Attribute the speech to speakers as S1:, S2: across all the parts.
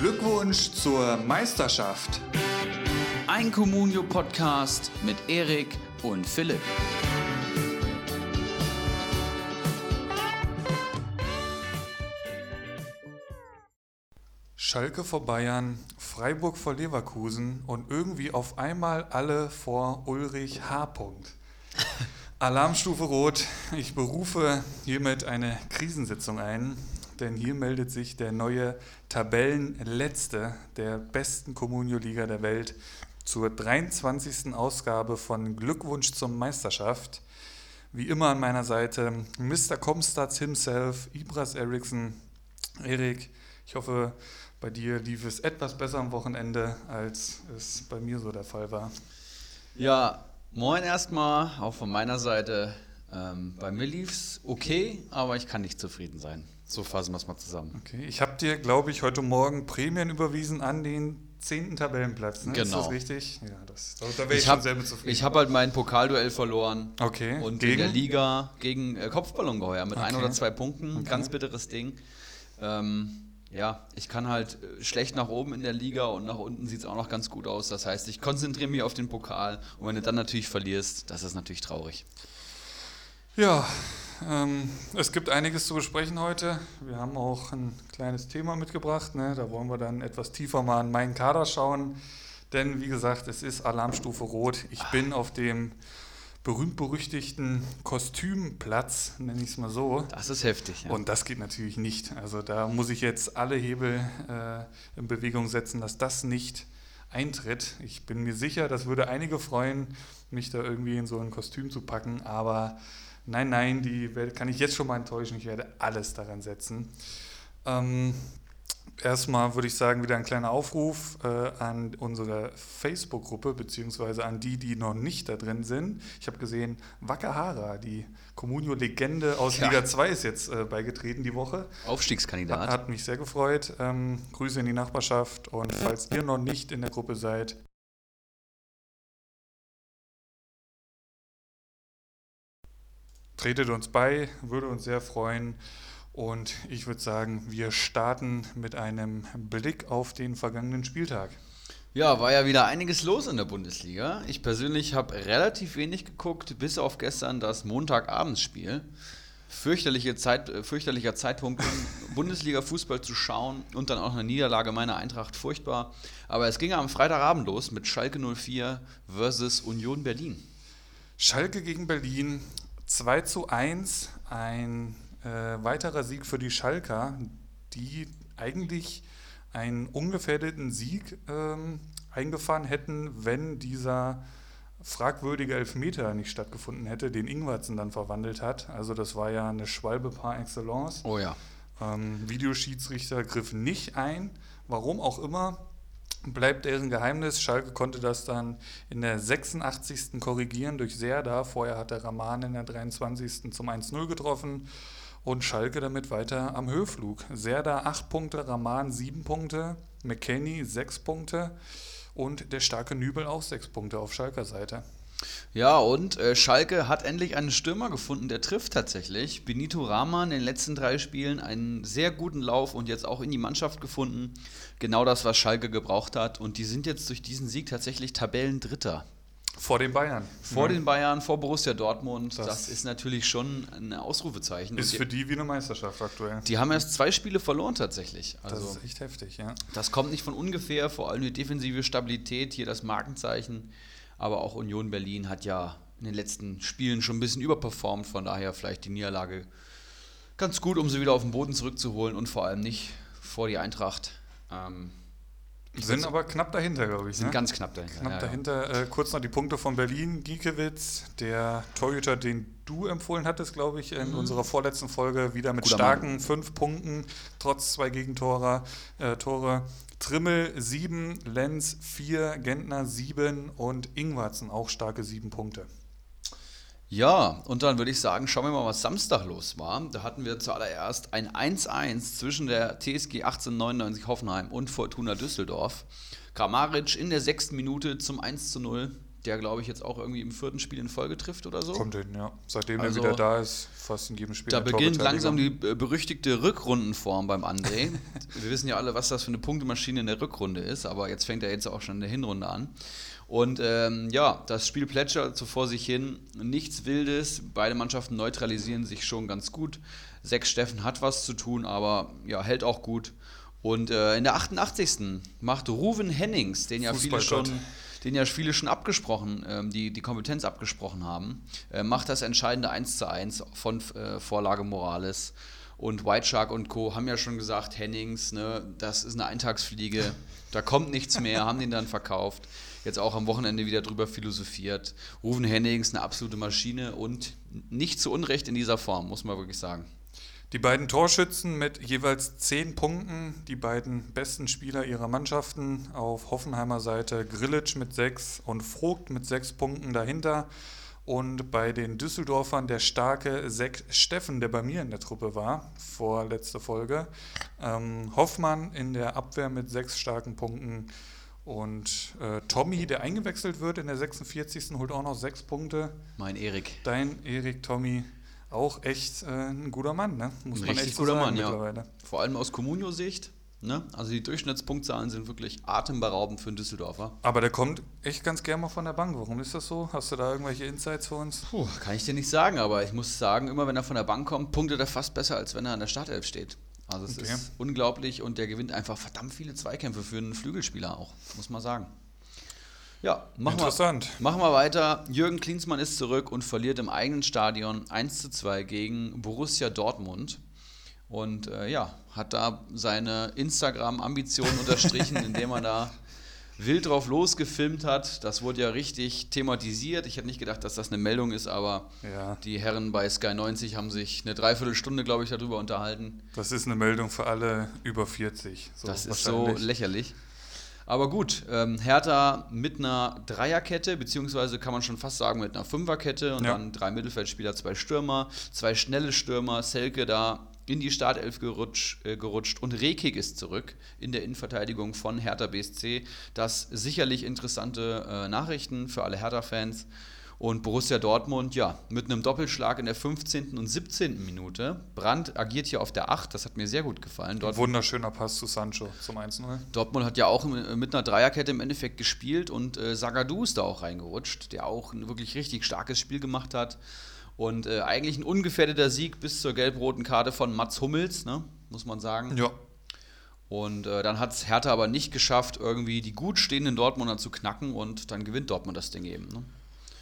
S1: Glückwunsch zur Meisterschaft.
S2: Ein Communio-Podcast mit Erik und Philipp.
S1: Schalke vor Bayern, Freiburg vor Leverkusen und irgendwie auf einmal alle vor Ulrich H. Alarmstufe Rot. Ich berufe hiermit eine Krisensitzung ein, denn hier meldet sich der neue Tabellenletzte der besten Communio-Liga der Welt zur 23. Ausgabe von Glückwunsch zur Meisterschaft. Wie immer an meiner Seite Mr. Comstats himself, Ibras Eriksson. Erik, ich hoffe, bei dir lief es etwas besser am Wochenende, als es bei mir so der Fall war.
S2: Ja, moin erstmal, auch von meiner Seite. Ähm, bei mir lief es okay, aber ich kann nicht zufrieden sein. So fassen wir es mal zusammen.
S1: Okay, ich habe dir, glaube ich, heute Morgen Prämien überwiesen an den zehnten Tabellenplatz. Ne?
S2: Genau.
S1: Ist das richtig? Ja, das, da wäre ich,
S2: Ich
S1: schon
S2: habe
S1: sehr mit zufrieden.
S2: ich hab halt mein Pokalduell verloren.
S1: okay,
S2: Und
S1: gegen?
S2: in der Liga gegen äh, Kopfballongeheuer mit ein
S1: Okay.
S2: oder zwei Punkten.
S1: Okay.
S2: Ganz bitteres Ding. Ähm, ja, ich kann halt äh, schlecht nach oben in der Liga und nach unten sieht es auch noch ganz gut aus. Das heißt, ich konzentriere mich auf den Pokal und wenn du dann natürlich verlierst, das ist natürlich traurig.
S1: Ja, es gibt einiges zu besprechen heute. Wir haben auch ein kleines Thema mitgebracht. Ne? Da wollen wir dann etwas tiefer mal in meinen Kader schauen. Denn wie gesagt, es ist Alarmstufe Rot. Ich bin auf dem berühmt-berüchtigten Kostümplatz, nenne ich es mal so.
S2: Das ist heftig. Ja.
S1: Und das geht natürlich nicht. Also da muss ich jetzt alle Hebel äh, in Bewegung setzen, dass das nicht eintritt. Ich bin mir sicher, das würde einige freuen, mich da irgendwie in so ein Kostüm zu packen. Aber nein, nein, die kann ich jetzt schon mal enttäuschen. Ich werde alles daran setzen. Ähm, Erstmal würde ich sagen, wieder ein kleiner Aufruf äh, an unsere Facebook-Gruppe, beziehungsweise an die, die noch nicht da drin sind. Ich habe gesehen, Wakahara, die Comunio-Legende aus
S2: Ja.
S1: Liga 2, ist jetzt äh, beigetreten die Woche.
S2: Aufstiegskandidat.
S1: Hat mich sehr gefreut. Ähm, Grüße in die Nachbarschaft und falls ihr noch nicht in der Gruppe seid, tretet uns bei, würde uns sehr freuen. Und ich würde sagen, wir starten mit einem Blick auf den vergangenen Spieltag.
S2: Ja, war ja wieder einiges los in der Bundesliga. Ich persönlich habe relativ wenig geguckt, bis auf gestern das Montagabendsspiel. Fürchterliche Zeit, äh, fürchterlicher Zeitpunkt, um Bundesliga-Fußball zu schauen und dann auch eine Niederlage meiner Eintracht furchtbar. Aber es ging am Freitagabend los mit Schalke 04 versus Union Berlin.
S1: Schalke gegen Berlin 2 zu 1, ein äh, weiterer Sieg für die Schalker, die eigentlich einen ungefährdeten Sieg ähm, eingefahren hätten, wenn dieser fragwürdige Elfmeter nicht stattgefunden hätte, den Ingwertsen dann verwandelt hat. Also das war ja eine Schwalbe par excellence.
S2: Oh ja.
S1: Ähm, Videoschiedsrichter griff nicht ein, warum auch immer, bleibt deren Geheimnis. Schalke konnte das dann in der 86. korrigieren durch Serda. Vorher hat der Rahman in der 23. zum 1-0 getroffen und Schalke damit weiter am Höheflug. Serda 8 Punkte, Rahman 7 Punkte, McKenny 6 Punkte und der starke Nübel auch 6 Punkte auf Schalker Seite.
S2: Ja, und äh, Schalke hat endlich einen Stürmer gefunden, der trifft tatsächlich. Benito Rahman in den letzten drei Spielen einen sehr guten Lauf und jetzt auch in die Mannschaft gefunden. Genau das, was Schalke gebraucht hat. Und die sind jetzt durch diesen Sieg tatsächlich Tabellendritter.
S1: Vor den Bayern.
S2: Vor
S1: Ja.
S2: den Bayern, vor Borussia Dortmund.
S1: Das-
S2: Das, ist natürlich schon ein Ausrufezeichen.
S1: Ist
S2: Und
S1: für
S2: die,
S1: die wie eine Meisterschaft aktuell.
S2: die haben erst zwei Spiele verloren tatsächlich.
S1: Das
S2: Also
S1: ist echt heftig, ja.
S2: das kommt nicht von ungefähr, vor allem die defensive Stabilität, hier das Markenzeichen. Aber auch Union Berlin hat ja in den letzten Spielen schon ein bisschen überperformt, von daher vielleicht die Niederlage ganz gut, um sie wieder auf den Boden zurückzuholen und vor allem nicht vor die Eintracht. Ähm,
S1: Sind aber knapp dahinter, glaube ich.
S2: sind
S1: ne?
S2: ganz knapp dahinter.
S1: Knapp
S2: ja, ja.
S1: dahinter. Äh, kurz noch die Punkte von Berlin. Giekewitz, der Torhüter, den du empfohlen hattest, glaube ich, in unserer vorletzten Folge, wieder mit
S2: Mhm. Guter
S1: starken fünf Punkten, trotz zwei Gegentore. Äh, Tore. Trimmel sieben, Lenz vier, Gentner sieben und Ingwarzen auch starke sieben Punkte.
S2: Ja, und dann würde ich sagen, schauen wir mal, was Samstag los war. Da hatten wir zuallererst ein 1-1 zwischen der TSG 1899 Hoffenheim und Fortuna Düsseldorf. Kramaric in der sechsten Minute zum 1-0. der, glaube ich, jetzt auch irgendwie im vierten Spiel in Folge trifft oder so.
S1: Kommt hin, ja. Seitdem
S2: Also,
S1: er wieder da ist, fast in jedem Spiel.
S2: Da beginnt langsam die äh, berüchtigte Rückrundenform beim André. Wir wissen ja alle, was das für eine Punktemaschine in der Rückrunde ist, aber jetzt fängt er jetzt auch schon in der Hinrunde an. Und ähm, ja, das Spiel plätschert so vor sich hin. Nichts Wildes. Beide Mannschaften neutralisieren sich schon ganz gut. Sechs Steffen hat was zu tun, aber ja, hält auch gut. Und äh, in der 88. macht Ruven Hennings, den ja viele schon den ja viele schon abgesprochen, ähm, die die Kompetenz abgesprochen haben, äh, macht das entscheidende 1 zu 1 von äh, Vorlage Morales. Und White Shark und Co. haben ja schon gesagt, Hennings, ne, das ist eine Eintagsfliege, da kommt nichts mehr, haben den dann verkauft. Jetzt auch am Wochenende wieder drüber philosophiert. Ruven Hennings, eine absolute Maschine und nicht zu Unrecht in dieser Form, muss man wirklich sagen.
S1: Die beiden Torschützen mit jeweils 10 Punkten, die beiden besten Spieler ihrer Mannschaften auf Hoffenheimer Seite, Grillitsch mit 6 und Vogt mit 6 Punkten dahinter. Und bei den Düsseldorfern der starke Sek Steffen, der bei mir in der Truppe war, vor letzte Folge. Ähm, Hoffmann in der Abwehr mit 6 starken Punkten. Und äh, Tommy, der eingewechselt wird in der 46. holt auch noch 6 Punkte.
S2: Mein Erik.
S1: Dein Erik Tommy, auch echt äh, ein guter Mann, ne? Muss
S2: Ein
S1: man echt so
S2: guter
S1: sagen
S2: Mann, ja.
S1: mittlerweile.
S2: Vor allem aus Communio-Sicht. Ne? Also die Durchschnittspunktzahlen sind wirklich atemberaubend für einen Düsseldorfer.
S1: Aber der kommt echt ganz gerne mal von der Bank. Warum ist das so? Hast du da irgendwelche Insights für uns?
S2: Puh, kann ich dir nicht sagen, aber ich muss sagen, immer wenn er von der Bank kommt, punktet er fast besser, als wenn er an der Startelf steht. Also es
S1: Okay.
S2: ist unglaublich und der gewinnt einfach verdammt viele Zweikämpfe für einen Flügelspieler auch, muss man sagen. Ja, machen wir,
S1: Interessant.
S2: machen wir weiter. Jürgen Klinsmann ist zurück und verliert im eigenen Stadion 1 zu 2 gegen Borussia Dortmund. Und äh, ja, hat da seine Instagram-Ambitionen unterstrichen, indem er da wild drauf losgefilmt hat. Das wurde ja richtig thematisiert. Ich hätte nicht gedacht, dass das eine Meldung ist, aber
S1: Ja,
S2: die Herren bei Sky 90 haben sich eine Dreiviertelstunde, glaube ich, darüber unterhalten.
S1: das ist eine Meldung für alle über 40. So
S2: das ist so lächerlich. Aber gut, ähm, Hertha mit einer Dreierkette, beziehungsweise kann man schon fast sagen mit einer Fünferkette und
S1: Ja.
S2: dann drei Mittelfeldspieler, zwei Stürmer, zwei schnelle Stürmer, Selke da in die Startelf gerutscht, äh, gerutscht und Rekik ist zurück in der Innenverteidigung von Hertha BSC. Das sicherlich interessante äh, Nachrichten für alle Hertha-Fans. Und Borussia Dortmund, ja, mit einem Doppelschlag in der 15. und 17. Minute. Brandt agiert hier auf der 8, das hat mir sehr gut gefallen. Dort
S1: Wunderschöner Pass zu Sancho zum 1-0.
S2: Dortmund hat ja auch im- mit einer Dreierkette im Endeffekt gespielt und äh, Zagadou ist da auch reingerutscht, der auch ein wirklich richtig starkes Spiel gemacht hat. Und äh, eigentlich ein ungefährdeter Sieg bis zur gelb-roten Karte von Mats Hummels, ne, muss man sagen.
S1: Ja,
S2: Und äh, dann hat es Hertha aber nicht geschafft, irgendwie die gut stehenden Dortmunder zu knacken und dann gewinnt Dortmund das Ding eben. Ne?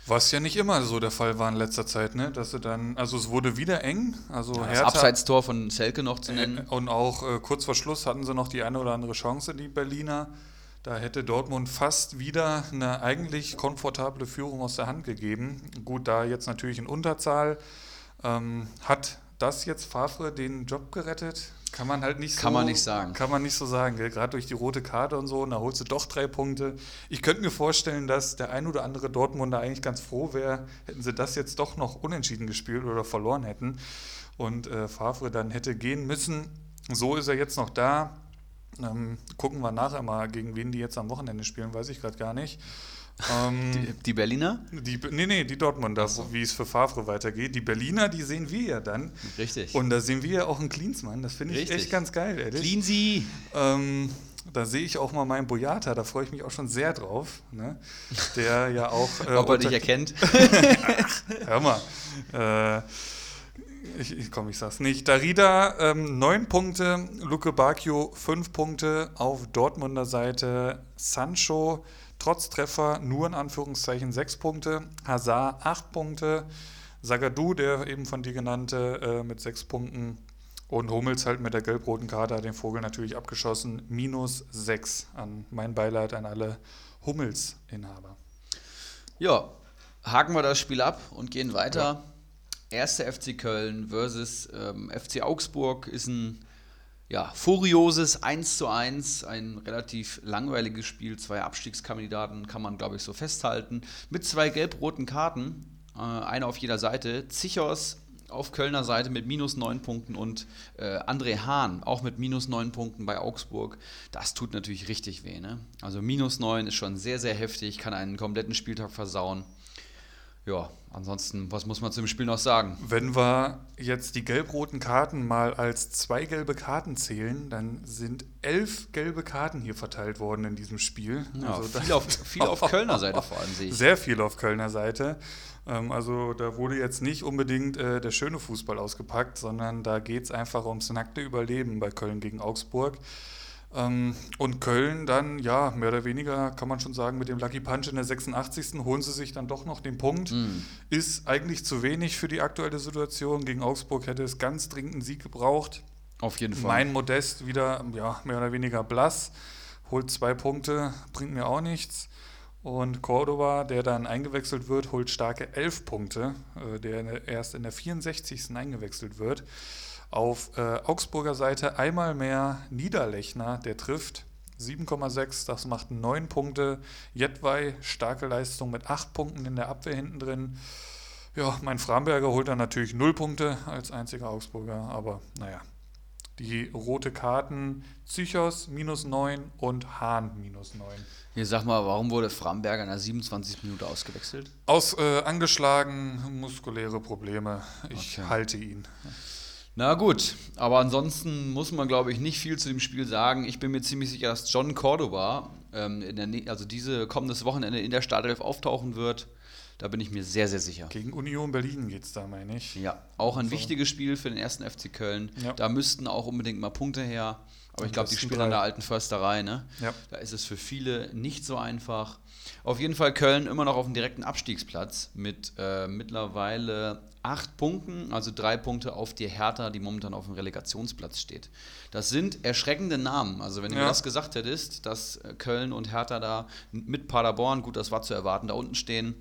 S1: was ja nicht immer so der Fall war in letzter Zeit, ne? Dass sie dann, also es wurde wieder eng. Also
S2: Das
S1: Hertha,
S2: Abseitstor von Selke noch zu
S1: Äh,
S2: nennen.
S1: Und auch äh, kurz vor Schluss hatten sie noch die eine oder andere Chance, die Berliner. Da hätte Dortmund fast wieder eine eigentlich komfortable Führung aus der Hand gegeben. Gut, da jetzt natürlich in Unterzahl. Ähm, hat das jetzt Favre den Job gerettet? Kann man halt nicht so
S2: Kann man nicht sagen.
S1: Kann man nicht so sagen, gerade durch die rote Karte und so. Und da holst du doch drei Punkte. Ich könnte mir vorstellen, dass der ein oder andere Dortmunder eigentlich ganz froh wäre, hätten sie das jetzt doch noch unentschieden gespielt oder verloren hätten und äh, Favre dann hätte gehen müssen. So ist er jetzt noch da. Ähm, gucken wir nachher mal, gegen wen die jetzt am Wochenende spielen, weiß ich gerade gar nicht. Ähm,
S2: Die, die Berliner?
S1: die, nee, nee, die Dortmunder, wo- wie es für Favre weitergeht. Die Berliner, die sehen wir ja dann.
S2: Richtig.
S1: Und da sehen wir ja auch einen Klinsmann. Das finde ich
S2: Richtig.
S1: echt ganz geil, ehrlich.
S2: Cleansy.
S1: Ähm, da sehe ich auch mal meinen Boyata, da freue ich mich auch schon sehr drauf. Ne? Der ja auch. Äh,
S2: Ob er dich erkennt.
S1: Hör mal. Äh, ich, ich komm, ich sag's nicht. Darida ähm, 9 Punkte, Luke Bacchio 5 Punkte auf Dortmunder Seite. Sancho trotz Treffer nur in Anführungszeichen 6 Punkte. Hazard 8 Punkte. Zagadou, der eben von dir genannte, äh, mit 6 Punkten. Und Hummels halt mit der gelb-roten Karte hat den Vogel natürlich abgeschossen. Minus 6 an mein Beileid an alle Hummels-Inhaber.
S2: Ja, haken wir das Spiel ab und gehen weiter. Erster FC Köln versus ähm, FC Augsburg ist ein ja, furioses 1 zu 1, ein relativ langweiliges Spiel. Zwei Abstiegskandidaten kann man, glaube ich, so festhalten. Mit zwei gelb-roten Karten, äh, eine auf jeder Seite. Zichos auf Kölner Seite mit minus neun Punkten und äh, André Hahn auch mit minus neun Punkten bei Augsburg. Das tut natürlich richtig weh. Ne? Also minus neun ist schon sehr, sehr heftig, kann einen kompletten Spieltag versauen. Ja, ansonsten, was muss man zu dem Spiel noch sagen?
S1: Wenn wir jetzt die gelb-roten Karten mal als zwei gelbe Karten zählen, dann sind elf gelbe Karten hier verteilt worden in diesem Spiel.
S2: Ja,
S1: also
S2: viel, auf, viel auf Kölner Seite vor allem sehe ich.
S1: Sehr viel auf Kölner Seite. Ähm, also da wurde jetzt nicht unbedingt äh, der schöne Fußball ausgepackt, sondern da geht es einfach ums nackte Überleben bei Köln gegen Augsburg. Ähm, und Köln dann, ja, mehr oder weniger kann man schon sagen, mit dem Lucky Punch in der 86. holen sie sich dann doch noch den Punkt.
S2: Mm.
S1: Ist eigentlich zu wenig für die aktuelle Situation. Gegen Augsburg hätte es ganz dringend einen Sieg gebraucht.
S2: Auf jeden Fall.
S1: Mein Modest wieder, ja, mehr oder weniger blass. Holt zwei Punkte, bringt mir auch nichts. Und Cordoba, der dann eingewechselt wird, holt starke elf Punkte, äh, der erst in der 64. eingewechselt wird. Auf äh, Augsburger Seite einmal mehr Niederlechner, der trifft 7,6, das macht 9 Punkte. Jedwai, starke Leistung mit 8 Punkten in der Abwehr hinten drin. Ja, mein Framberger holt dann natürlich 0 Punkte als einziger Augsburger, aber naja. Die rote Karten, Psychos minus 9 und Hahn minus 9.
S2: Hier sag mal, warum wurde Framberger in der 27. Minute ausgewechselt?
S1: Aus äh, angeschlagen, muskuläre Probleme. Ich
S2: Okay.
S1: halte ihn.
S2: Na gut, aber ansonsten muss man, glaube ich, nicht viel zu dem Spiel sagen. Ich bin mir ziemlich sicher, dass John Cordoba, ähm, in der, also diese kommendes Wochenende in der Startelf auftauchen wird. Da bin ich mir sehr, sehr sicher.
S1: Gegen Union Berlin geht es da, meine ich.
S2: Ja, auch ein
S1: So.
S2: wichtiges Spiel für den ersten FC Köln.
S1: Ja.
S2: Da müssten auch unbedingt mal Punkte her. Aber ich glaube, die spielen an der alten Försterei, ne?
S1: Ja.
S2: Da ist es für viele nicht so einfach. Auf jeden Fall Köln immer noch auf dem direkten Abstiegsplatz mit äh, mittlerweile acht Punkten, also drei Punkte auf die Hertha, die momentan auf dem Relegationsplatz steht. Das sind erschreckende Namen. Also wenn du mir das gesagt hättest, dass äh, Köln und Hertha da mit Paderborn, gut, das war zu erwarten, da unten stehen.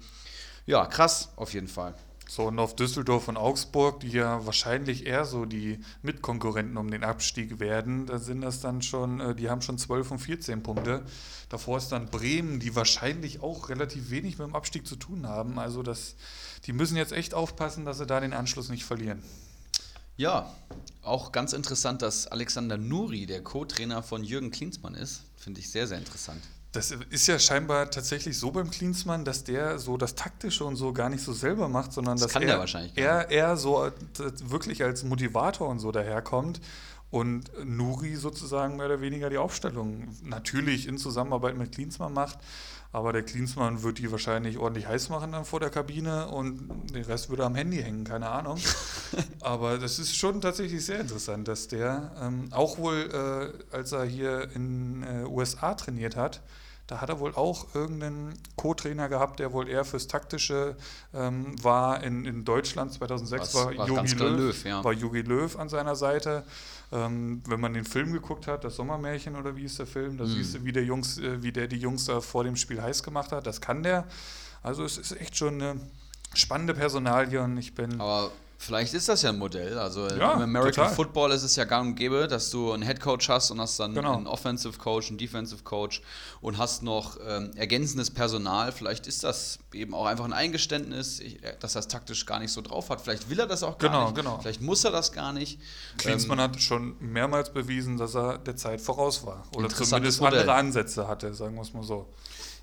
S2: Ja, krass, auf jeden Fall.
S1: So, und auf Düsseldorf und Augsburg, die ja wahrscheinlich eher so die Mitkonkurrenten um den Abstieg werden, da sind das dann schon, äh, die haben schon 12 und 14 Punkte. Davor ist dann Bremen, die wahrscheinlich auch relativ wenig mit dem Abstieg zu tun haben. Also das, die müssen jetzt echt aufpassen, dass sie da den Anschluss nicht verlieren.
S2: Ja, auch ganz interessant, dass Alexander Nuri der Co-Trainer von Jürgen Klinsmann ist. Finde ich sehr, sehr interessant.
S1: Das ist ja scheinbar tatsächlich so beim Klinsmann, dass der so das Taktische und so gar nicht so selber macht, sondern
S2: Das
S1: dass er, er, er so wirklich als Motivator und so daherkommt und Nuri sozusagen mehr oder weniger die Aufstellung natürlich in Zusammenarbeit mit Klinsmann macht. Aber der Klinsmann wird die wahrscheinlich ordentlich heiß machen dann vor der Kabine und den Rest würde am Handy hängen, keine Ahnung. Aber das ist schon tatsächlich sehr interessant, dass der ähm, auch wohl, äh, als er hier in äh, USA trainiert hat, da hat er wohl auch irgendeinen Co-Trainer gehabt, der wohl eher fürs Taktische ähm, war. In, in Deutschland 2006
S2: Was-
S1: war
S2: war
S1: Jogi Löw,
S2: Löw, ja.
S1: war Jogi Löw an seiner Seite. Ähm, wenn man den Film geguckt hat, das Sommermärchen oder wie ist der Film, da
S2: Mhm.
S1: siehst du, wie der, Jungs, äh, wie der die Jungs da vor dem Spiel heiß gemacht hat. Das kann der. Also es ist echt schon eine spannende Personalie und ich bin
S2: Aber vielleicht ist das ja ein Modell. Also
S1: Ja,
S2: im American
S1: total.
S2: Football ist es ja gang und gäbe, dass du einen Head Coach hast und hast dann
S1: Genau.
S2: einen Offensive Coach, einen Defensive Coach und hast noch ähm, ergänzendes Personal. Vielleicht ist das eben auch einfach ein Eingeständnis, äh, dass er es taktisch gar nicht so drauf hat. Vielleicht will er das auch gar
S1: Genau,
S2: nicht.
S1: genau.
S2: Vielleicht muss er das gar nicht.
S1: Klinsmann
S2: Ähm,
S1: hat schon mehrmals bewiesen, dass er der Zeit voraus war. Oder zumindest
S2: Modell.
S1: andere Ansätze hatte, sagen wir es mal so.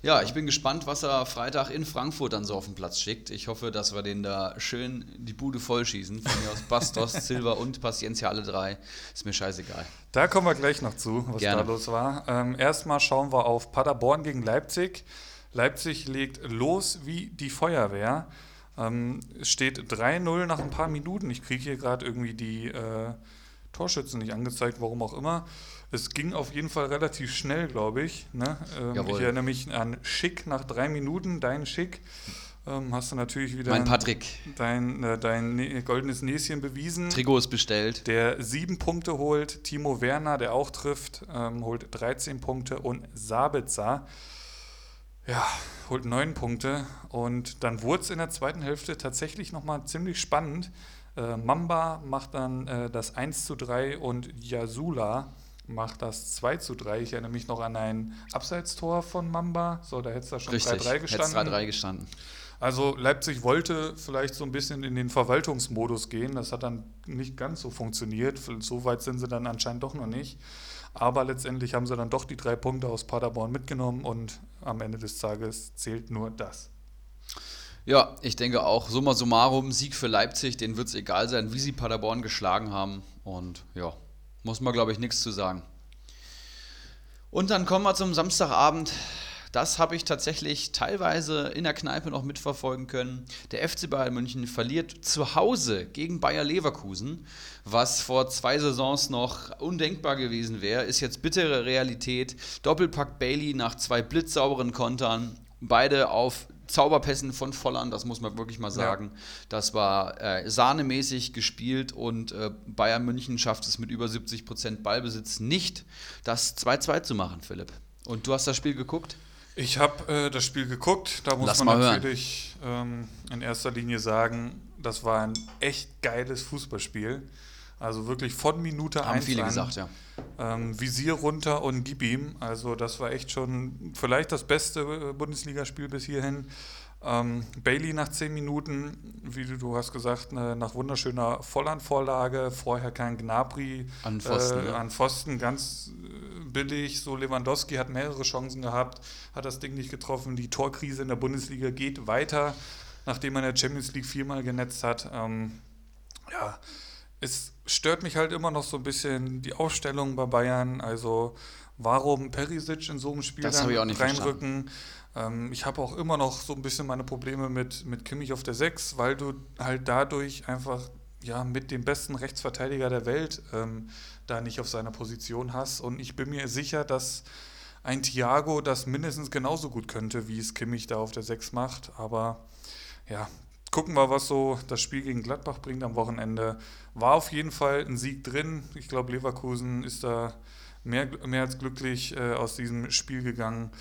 S2: Ja, ich bin gespannt, was er Freitag in Frankfurt dann so auf den Platz schickt. Ich hoffe, dass wir den da schön die Bude vollschießen. Von mir aus Bastos, Silva und Paciencia alle drei. Ist mir scheißegal.
S1: Da kommen wir gleich noch zu, was
S2: Gerne.
S1: da los war. Ähm, erstmal schauen wir auf Paderborn gegen Leipzig. Leipzig legt los wie die Feuerwehr. Ähm, steht 3-0 nach ein paar Minuten. Ich kriege hier gerade irgendwie die äh, Torschützen nicht angezeigt, warum auch immer. Es ging auf jeden Fall relativ schnell, glaube ich. Ne? Ähm, ich erinnere mich an Schick nach drei Minuten, dein Schick. Ähm, hast du natürlich wieder
S2: Mein Patrick.
S1: dein, äh, dein ne goldenes Näschen bewiesen.
S2: Trikot ist bestellt.
S1: Der sieben Punkte holt, Timo Werner, der auch trifft, ähm, holt 13 Punkte und Sabitzer, ja, holt neun Punkte. Und dann wurde es in der zweiten Hälfte tatsächlich nochmal ziemlich spannend. Äh, Mamba macht dann äh, das 1 zu 3 und Yasula macht das 2 zu 3. Ich erinnere mich noch an ein Abseitstor von Mamba. So, da hätte es da schon 3-3
S2: Richtig. Hätte
S1: gestanden.
S2: 3-3 gestanden.
S1: Also Leipzig wollte vielleicht so ein bisschen in den Verwaltungsmodus gehen. Das hat dann nicht ganz so funktioniert. So weit sind sie dann anscheinend doch noch nicht. Aber letztendlich haben sie dann doch die drei Punkte aus Paderborn mitgenommen und am Ende des Tages zählt nur das.
S2: Ja, ich denke auch, summa summarum, Sieg für Leipzig, denen wird es egal sein, wie sie Paderborn geschlagen haben. Und ja, muss man, glaube ich, nichts zu sagen. Und dann kommen wir zum Samstagabend. Das habe ich tatsächlich teilweise in der Kneipe noch mitverfolgen können. Der FC Bayern München verliert zu Hause gegen Bayer Leverkusen, was vor zwei Saisons noch undenkbar gewesen wäre, ist jetzt bittere Realität. Doppelpack Bailey nach zwei blitzsauberen Kontern, beide auf Zauberpässen von Volland, das muss man wirklich mal sagen. Ja. Das war äh, sahnemäßig gespielt und äh, Bayern München schafft es mit über 70 Prozent Ballbesitz nicht, das 2-2 zu machen, Philipp. Und du hast das Spiel geguckt?
S1: Ich habe äh, das Spiel geguckt. Da muss Lass man natürlich ähm, in erster Linie sagen, das war ein echt geiles Fußballspiel. Also wirklich von Minute
S2: Haben 1 viele
S1: an,
S2: gesagt, ja.
S1: Ähm, Visier runter und gib ihm. Also das war echt schon vielleicht das beste äh, Bundesligaspiel bis hierhin. Ähm, Bailey nach 10 Minuten, wie du, du hast gesagt, ne, nach wunderschöner Vollandvorlage. Vorher kein Gnabry
S2: an Pfosten,
S1: äh, an Pfosten ganz äh, billig. So Lewandowski hat mehrere Chancen gehabt, hat das Ding nicht getroffen. Die Torkrise in der Bundesliga geht weiter, nachdem man in der Champions League viermal genetzt hat. Ähm, ja, es stört mich halt immer noch so ein bisschen die Aufstellung bei Bayern. Also warum Perisic in so einem Spiel
S2: das dann reinrücken.
S1: Ähm, ich habe auch immer noch so ein bisschen meine Probleme mit, mit Kimmich auf der 6, weil du halt dadurch einfach ja, mit dem besten Rechtsverteidiger der Welt ähm, da nicht auf seiner Position hast. Und ich bin mir sicher, dass ein Thiago das mindestens genauso gut könnte, wie es Kimmich da auf der 6 macht. Aber ja, gucken wir, was so das Spiel gegen Gladbach bringt am Wochenende. War auf jeden Fall ein Sieg drin. Ich glaube, Leverkusen ist da mehr, mehr als glücklich äh, aus diesem Spiel gegangen.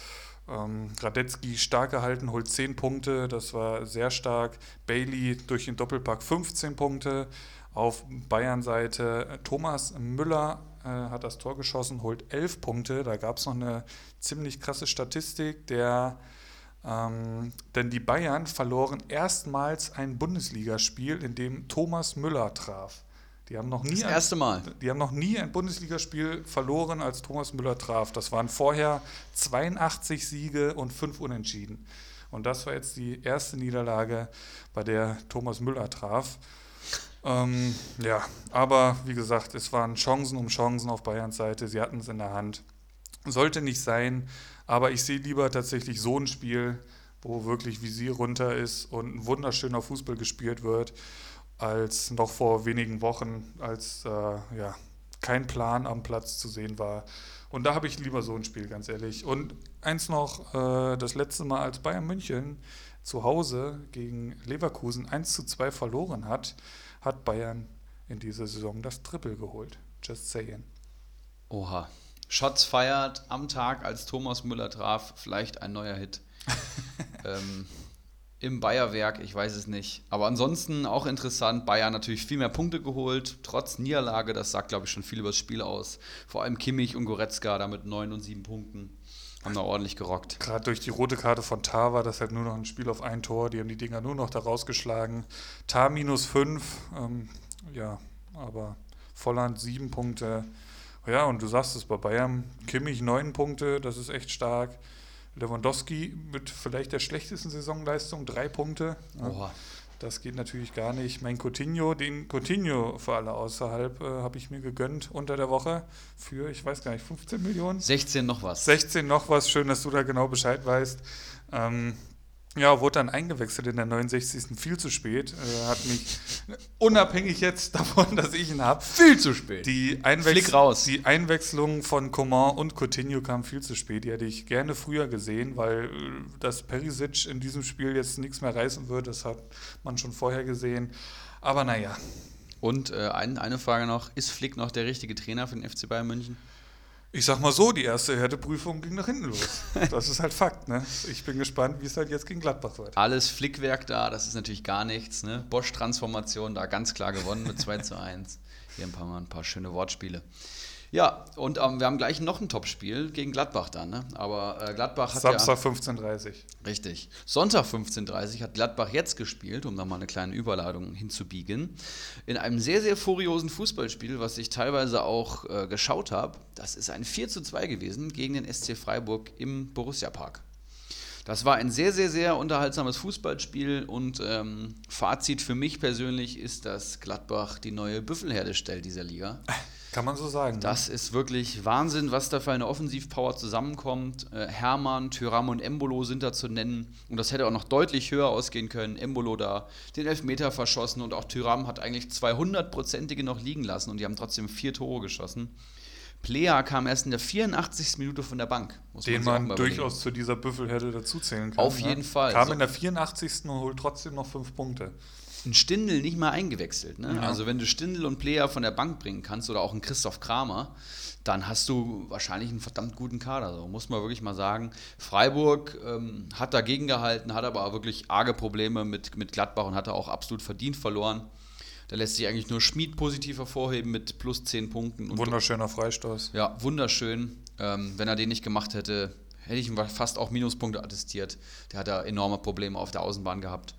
S1: Ähm, Radetzky stark gehalten, holt 10 Punkte, das war sehr stark. Bailey durch den Doppelpack 15 Punkte. Auf Bayern-Seite Thomas Müller äh, hat das Tor geschossen, holt 11 Punkte. Da gab es noch eine ziemlich krasse Statistik. Der ähm, denn die Bayern verloren erstmals ein Bundesligaspiel, in dem Thomas Müller traf. Die haben noch nie
S2: das erste Mal.
S1: die haben noch nie ein Bundesligaspiel verloren, als Thomas Müller traf. Das waren vorher 82 Siege und 5 Unentschieden. Und das war jetzt die erste Niederlage, bei der Thomas Müller traf. Ähm, ja, aber wie gesagt, es waren Chancen um Chancen auf Bayerns Seite. Sie hatten es in der Hand. Sollte nicht sein. Aber ich sehe lieber tatsächlich so ein Spiel, wo wirklich Visier runter ist und ein wunderschöner Fußball gespielt wird, als noch vor wenigen Wochen, als äh, ja, kein Plan am Platz zu sehen war. Und da habe ich lieber so ein Spiel, ganz ehrlich. Und eins noch, äh, das letzte Mal, als Bayern München zu Hause gegen Leverkusen 1 zu 2 verloren hat, hat Bayern in dieser Saison das Triple geholt. Just saying.
S2: Oha. Shots feiert am Tag, als Thomas Müller traf, vielleicht ein neuer Hit. ähm, Im Bayerwerk, ich weiß es nicht. Aber ansonsten auch interessant, Bayern natürlich viel mehr Punkte geholt, trotz Niederlage, das sagt, glaube ich, schon viel über das Spiel aus. Vor allem Kimmich und Goretzka da mit 9 und 7 Punkten. Haben da ordentlich gerockt.
S1: Gerade durch die rote Karte von Tar war das halt nur noch ein Spiel auf ein Tor. Die haben die Dinger nur noch da rausgeschlagen. Tar minus 5, ähm, ja, aber Volland 7 Punkte. Ja, und du sagst es bei Bayern, Kimmich neun Punkte, das ist echt stark. Lewandowski mit vielleicht der schlechtesten Saisonleistung, drei Punkte. Ja, das geht natürlich gar nicht. Mein Coutinho, den Coutinho für alle außerhalb, äh, habe ich mir gegönnt unter der Woche für, ich weiß gar nicht, 15 Millionen?
S2: 16 noch was.
S1: 16 noch was, schön, dass du da genau Bescheid weißt. Ähm, ja, wurde dann eingewechselt in der 69. viel zu spät. Äh, hat mich unabhängig jetzt davon, dass ich ihn habe.
S2: Viel zu spät.
S1: Die, Einwechsl raus. die Einwechslung von Coman und Coutinho kam viel zu spät. Die hätte ich gerne früher gesehen, weil äh, dass Perisic in diesem Spiel jetzt nichts mehr reißen wird, das hat man schon vorher gesehen. Aber naja.
S2: Und äh, ein, eine Frage noch: Ist Flick noch der richtige Trainer für den FC Bayern München?
S1: Ich sag mal so, die erste Härteprüfung ging nach hinten los. Das ist halt Fakt. Ne? Ich bin gespannt, wie es halt jetzt gegen Gladbach wird.
S2: Alles Flickwerk da, das ist natürlich gar nichts. Ne? Bosch-Transformation da ganz klar gewonnen mit 2 zu 1. Hier ein paar, Mal ein paar schöne Wortspiele. Ja, und ähm, wir haben gleich noch ein Topspiel gegen Gladbach dann. Ne? Aber äh, Gladbach hat
S1: Samstag
S2: ja...
S1: 15.30 Uhr.
S2: Richtig. Sonntag 15.30 Uhr hat Gladbach jetzt gespielt, um da mal eine kleine Überladung hinzubiegen. In einem sehr, sehr furiosen Fußballspiel, was ich teilweise auch äh, geschaut habe. Das ist ein 4 zu 2 gewesen gegen den SC Freiburg im Borussia Park. Das war ein sehr, sehr, sehr unterhaltsames Fußballspiel und ähm, Fazit für mich persönlich ist, dass Gladbach die neue Büffelherde stellt dieser Liga.
S1: Kann man so sagen. ne?
S2: Das ist wirklich Wahnsinn, was da für eine Offensivpower zusammenkommt. Äh, Hermann, Tyram und Embolo sind da zu nennen. Und das hätte auch noch deutlich höher ausgehen können. Embolo da den Elfmeter verschossen und auch Tyram hat eigentlich 200-prozentige noch liegen lassen und die haben trotzdem vier Tore geschossen. Plea kam erst in der 84. Minute von der Bank. Muss
S1: den man
S2: mal
S1: durchaus zu dieser Büffelherde dazuzählen kann.
S2: Auf
S1: ne?
S2: jeden Fall.
S1: Kam
S2: So.
S1: in der 84. und holt trotzdem noch fünf Punkte.
S2: Ein Stindel nicht mal eingewechselt. Ne?
S1: Ja.
S2: Also wenn du Stindel und Player von der Bank bringen kannst oder auch einen Christoph Kramer, dann hast du wahrscheinlich einen verdammt guten Kader. So muss man wirklich mal sagen. Freiburg ähm, hat dagegen gehalten, hat aber wirklich arge Probleme mit, mit Gladbach und hat da auch absolut verdient verloren. Da lässt sich eigentlich nur Schmid positiv hervorheben mit plus 10 Punkten. Und
S1: Wunderschöner Freistoß.
S2: ja, wunderschön. Ähm, wenn er den nicht gemacht hätte, hätte ich ihm fast auch Minuspunkte attestiert. Der hat da enorme Probleme auf der Außenbahn gehabt.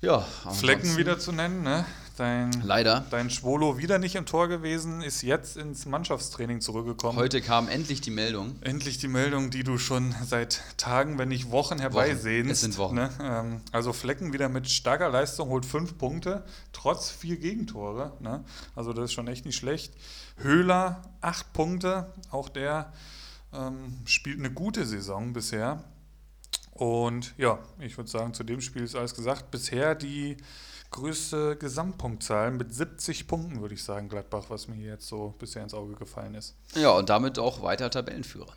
S2: Ja,
S1: Flecken wieder zu nennen, ne? Dein,
S2: Leider.
S1: dein Schwolo wieder nicht im Tor gewesen, ist jetzt ins Mannschaftstraining zurückgekommen.
S2: Heute kam endlich die Meldung.
S1: Endlich die Meldung, die du schon seit Tagen, wenn nicht Wochen herbeisehnst.
S2: Es sind Wochen.
S1: Ne? Ähm, also Flecken wieder mit starker Leistung, holt fünf Punkte, trotz vier Gegentore. Ne? Also das ist schon echt nicht schlecht. Höhler, acht Punkte, auch der ähm, spielt eine gute Saison bisher. Und ja, ich würde sagen, zu dem Spiel ist alles gesagt. Bisher die größte Gesamtpunktzahl mit 70 Punkten, würde ich sagen, Gladbach, was mir hier jetzt so bisher ins Auge gefallen ist.
S2: Ja, und damit auch weiter Tabellenführer.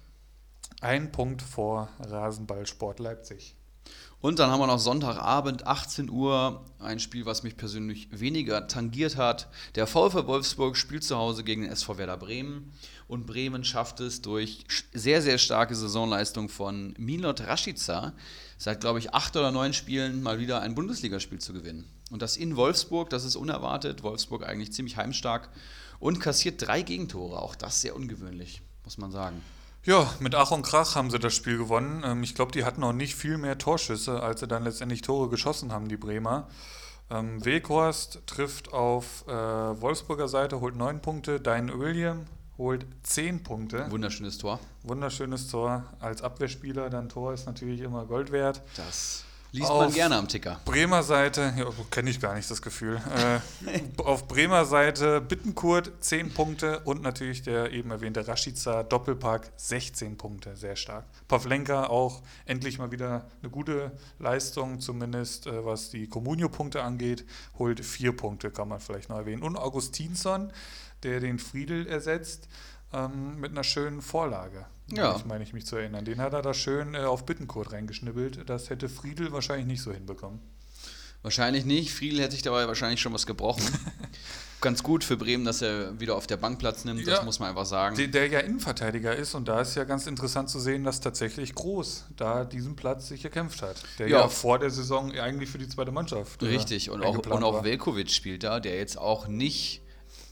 S1: Ein Punkt vor Rasenballsport Leipzig.
S2: Und dann haben wir noch Sonntagabend, 18 Uhr, ein Spiel, was mich persönlich weniger tangiert hat. Der VfL Wolfsburg spielt zu Hause gegen den SV Werder Bremen. Und Bremen schafft es durch sehr, sehr starke Saisonleistung von Milot Rashica, seit, glaube ich, acht oder neun Spielen mal wieder ein Bundesligaspiel zu gewinnen. Und das in Wolfsburg, das ist unerwartet. Wolfsburg eigentlich ziemlich heimstark und kassiert drei Gegentore. Auch das sehr ungewöhnlich, muss man sagen.
S1: Ja, mit Ach und Krach haben sie das Spiel gewonnen. Ähm, ich glaube, die hatten auch nicht viel mehr Torschüsse, als sie dann letztendlich Tore geschossen haben, die Bremer. Ähm, Weghorst trifft auf äh, Wolfsburger Seite, holt neun Punkte. Dein William holt zehn Punkte.
S2: Wunderschönes Tor.
S1: Wunderschönes Tor. Als Abwehrspieler, dein Tor ist natürlich immer Gold wert.
S2: Das liest man
S1: Auf-
S2: gerne am Ticker.
S1: Bremer Seite, ja, kenne ich gar nicht das Gefühl. Äh, auf Bremer Seite Bittenkurt 10 Punkte und natürlich der eben erwähnte Rashica Doppelpack 16 Punkte, sehr stark. Pavlenka auch endlich mal wieder eine gute Leistung, zumindest äh, was die Comunio-Punkte angeht, holt 4 Punkte, kann man vielleicht noch erwähnen. Und Augustinsson, der den Friedel ersetzt, ähm, mit einer schönen Vorlage.
S2: Ja.
S1: Ich meine ich mich zu erinnern. Den hat er da schön äh, auf Bittenkurt reingeschnibbelt. Das hätte Friedel wahrscheinlich nicht so hinbekommen.
S2: Wahrscheinlich nicht. Friedel hätte sich dabei wahrscheinlich schon was gebrochen. Ganz gut für Bremen, dass er wieder auf der Bank Platz nimmt, das
S1: Ja.
S2: muss man einfach sagen.
S1: Der, der ja Innenverteidiger ist und da ist ja ganz interessant zu sehen, dass tatsächlich Groß da diesen Platz sich erkämpft hat. Der ja,
S2: Ja.
S1: vor der Saison eigentlich für die zweite Mannschaft. äh,
S2: Richtig, und auch, und auch. Velkovic spielt da, der jetzt auch nicht,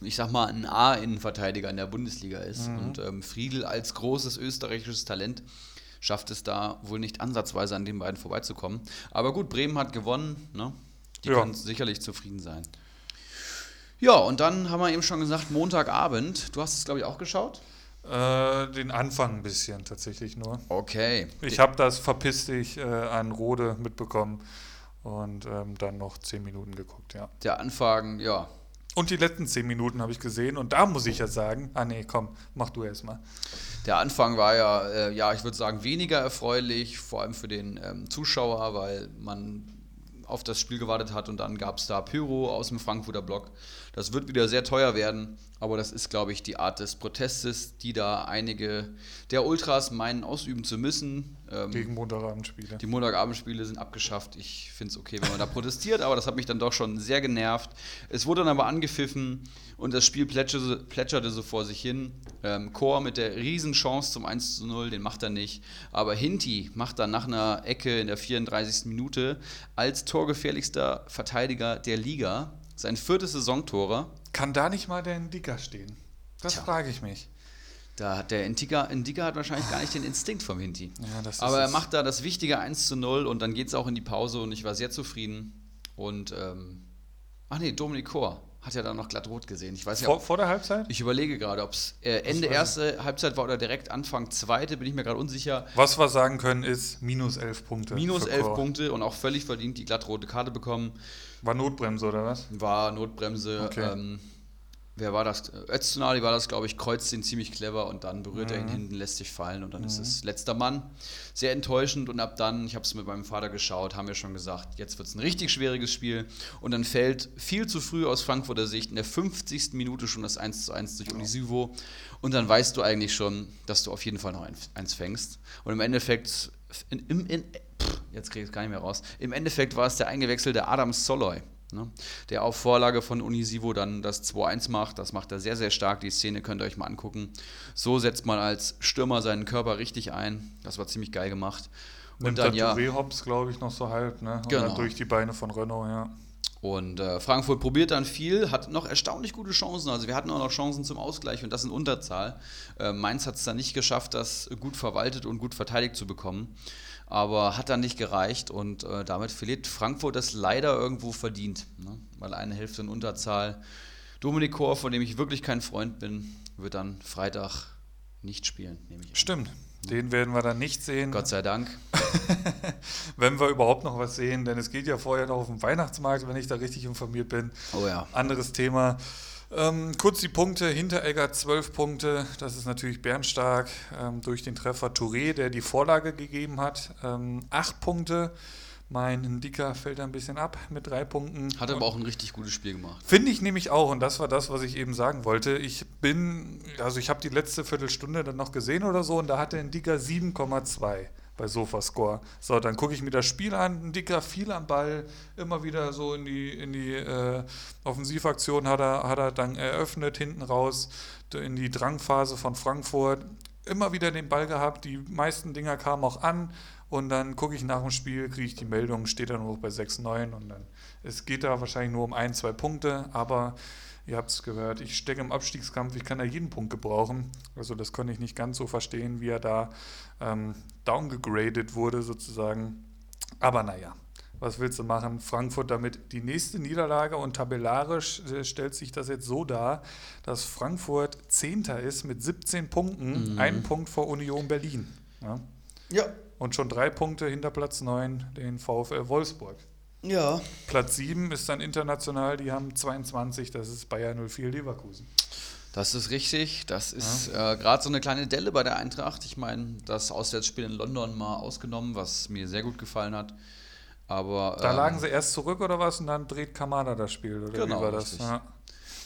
S2: ich sag mal, ein A-Innenverteidiger in der Bundesliga ist.
S1: Mhm.
S2: Und ähm, Friedel als großes österreichisches Talent schafft es da wohl nicht ansatzweise an den beiden vorbeizukommen. Aber gut, Bremen hat gewonnen, ne? Die
S1: Ja.
S2: können sicherlich zufrieden sein. Ja, und dann haben wir eben schon gesagt, Montagabend. Du hast es, glaube ich, auch geschaut?
S1: Äh, den Anfang ein bisschen tatsächlich nur.
S2: Okay.
S1: Ich habe das verpiss dich äh, an Rode mitbekommen und ähm, dann noch zehn Minuten geguckt, ja.
S2: Der Anfang, ja,
S1: Und die letzten zehn Minuten habe ich gesehen und da muss ich ja sagen, ah nee, komm, mach du erst mal.
S2: Der Anfang war ja, äh, ja, ich würde sagen, weniger erfreulich, vor allem für den ähm, Zuschauer, weil man auf das Spiel gewartet hat und dann gab es da Pyro aus dem Frankfurter Block. Das wird wieder sehr teuer werden, aber das ist, glaube ich, die Art des Protestes, die da einige der Ultras meinen ausüben zu müssen. Ähm,
S1: Gegen Montagabendspiele.
S2: die Montagabendspiele sind abgeschafft. Ich finde es okay, wenn man da protestiert, aber das hat mich dann doch schon sehr genervt. Es wurde dann aber angepfiffen und das Spiel plätscherte, plätscherte so vor sich hin. Ähm, Chor mit der Riesenchance zum 1 zu 0, den macht er nicht. Aber Hinti macht dann nach einer Ecke in der 34. Minute als torgefährlichster Verteidiger der Liga sein viertes Saisontor.
S1: Kann da nicht mal der Dicker stehen? Das
S2: Tja.
S1: frage ich mich.
S2: Da hat der Indika, Indika hat wahrscheinlich gar nicht den Instinkt vom Hinti.
S1: Ja,
S2: Aber er macht da das wichtige 1 zu 0 und dann geht es auch in die Pause und ich war sehr zufrieden. Und, ähm, ach nee, Dominik Kor hat ja dann noch glatt rot gesehen. Ich weiß ja,
S1: Vor,
S2: ob,
S1: vor der Halbzeit?
S2: ich überlege gerade, ob es äh, Ende erste Halbzeit war oder direkt Anfang zweite, bin ich mir gerade unsicher.
S1: Was wir sagen können, ist minus elf Punkte.
S2: Minus 11
S1: Chor.
S2: Punkte und auch völlig verdient die glatt rote Karte bekommen.
S1: War Notbremse oder was?
S2: War Notbremse.
S1: Okay.
S2: Ähm, wer war das? Öztunali war das, glaube ich, kreuzt ihn ziemlich clever und dann berührt
S1: Mhm.
S2: er ihn hinten, lässt sich fallen und dann ist es letzter Mann. Sehr enttäuschend und ab dann, ich habe es mit meinem Vater geschaut, haben wir schon gesagt, jetzt wird es ein richtig schwieriges Spiel und dann fällt viel zu früh aus Frankfurter Sicht in der 50. Minute schon das 1 zu 1 durch Unisivo und dann weißt du eigentlich schon, dass du auf jeden Fall noch ein- eins fängst und im Endeffekt, in, im, in, pff, jetzt kriege ich es gar nicht mehr raus, im Endeffekt war es der eingewechselte Adam Soloy. Ne, der auf Vorlage von Unisivo dann das 2-1 macht. Das macht er sehr, sehr stark. Die Szene könnt ihr euch mal angucken. So setzt man als Stürmer seinen Körper richtig ein. Das war ziemlich geil gemacht. Und
S1: Nimmt
S2: dann
S1: dann
S2: ja.
S1: Touré-Hops, glaube ich, noch so halb, ne? Und
S2: Genau.
S1: durch die Beine von Renault, ja.
S2: Und äh, Frankfurt probiert dann viel, hat noch erstaunlich gute Chancen. Also wir hatten auch noch Chancen zum Ausgleich und das in Unterzahl. Äh, Mainz hat es dann nicht geschafft, das gut verwaltet und gut verteidigt zu bekommen. Aber hat dann nicht gereicht und äh, damit verliert Frankfurt das leider irgendwo verdient. Ne? Weil eine Hälfte in Unterzahl. Dominik Kor, von dem ich wirklich kein Freund bin, wird dann Freitag nicht spielen, nehme ich an.
S1: Stimmt. Den werden wir dann nicht sehen,
S2: Gott sei Dank.
S1: wenn wir überhaupt noch was sehen, denn es geht ja vorher noch auf den Weihnachtsmarkt, wenn ich da richtig informiert bin.
S2: Oh ja.
S1: Anderes Thema. Ähm, kurz die Punkte. Hinteregger 12 Punkte. Das ist natürlich bärenstark ähm, durch den Treffer Touré, der die Vorlage gegeben hat. Ähm, 8 Punkte. Mein Dicker fällt ein bisschen ab mit drei Punkten.
S2: Hat aber auch ein richtig gutes Spiel gemacht.
S1: Finde ich nämlich auch, und das war das, was ich eben sagen wollte. Ich bin, also ich habe die letzte Viertelstunde dann noch gesehen oder so, und da hatte ein Dicker 7,2 bei Sofascore. So, dann gucke ich mir das Spiel an. Ein Dicker viel am Ball, immer wieder so in die, in die äh, Offensivaktion hat er, hat er dann eröffnet, hinten raus, in die Drangphase von Frankfurt. Immer wieder den Ball gehabt, die meisten Dinger kamen auch an. Und dann gucke ich nach dem Spiel, kriege ich die Meldung, steht dann hoch bei 6-9 und dann, es geht da wahrscheinlich nur um ein, zwei Punkte, aber ihr habt es gehört, ich stecke im Abstiegskampf, ich kann da jeden Punkt gebrauchen. Also das konnte ich nicht ganz so verstehen, wie er da ähm, downgegradet wurde sozusagen. Aber naja, was willst du machen? Frankfurt damit die nächste Niederlage und tabellarisch äh, stellt sich das jetzt so dar, dass Frankfurt Zehnter ist mit 17 Punkten,
S2: Mhm.
S1: einen Punkt vor Union Berlin. Ja?
S2: Ja.
S1: Und schon drei Punkte hinter Platz 9, den VfL Wolfsburg.
S2: Ja.
S1: Platz 7 ist dann international, die haben 22, das ist Bayer 04 Leverkusen.
S2: Das ist richtig. Das ist äh, gerade so eine kleine Delle bei der Eintracht. Ich meine, das Auswärtsspiel in London mal ausgenommen, was mir sehr gut gefallen hat. Aber
S1: Da
S2: ähm,
S1: lagen sie erst zurück oder was und dann dreht Kamada das Spiel, oder
S2: Genau,
S1: wie war das? Ja.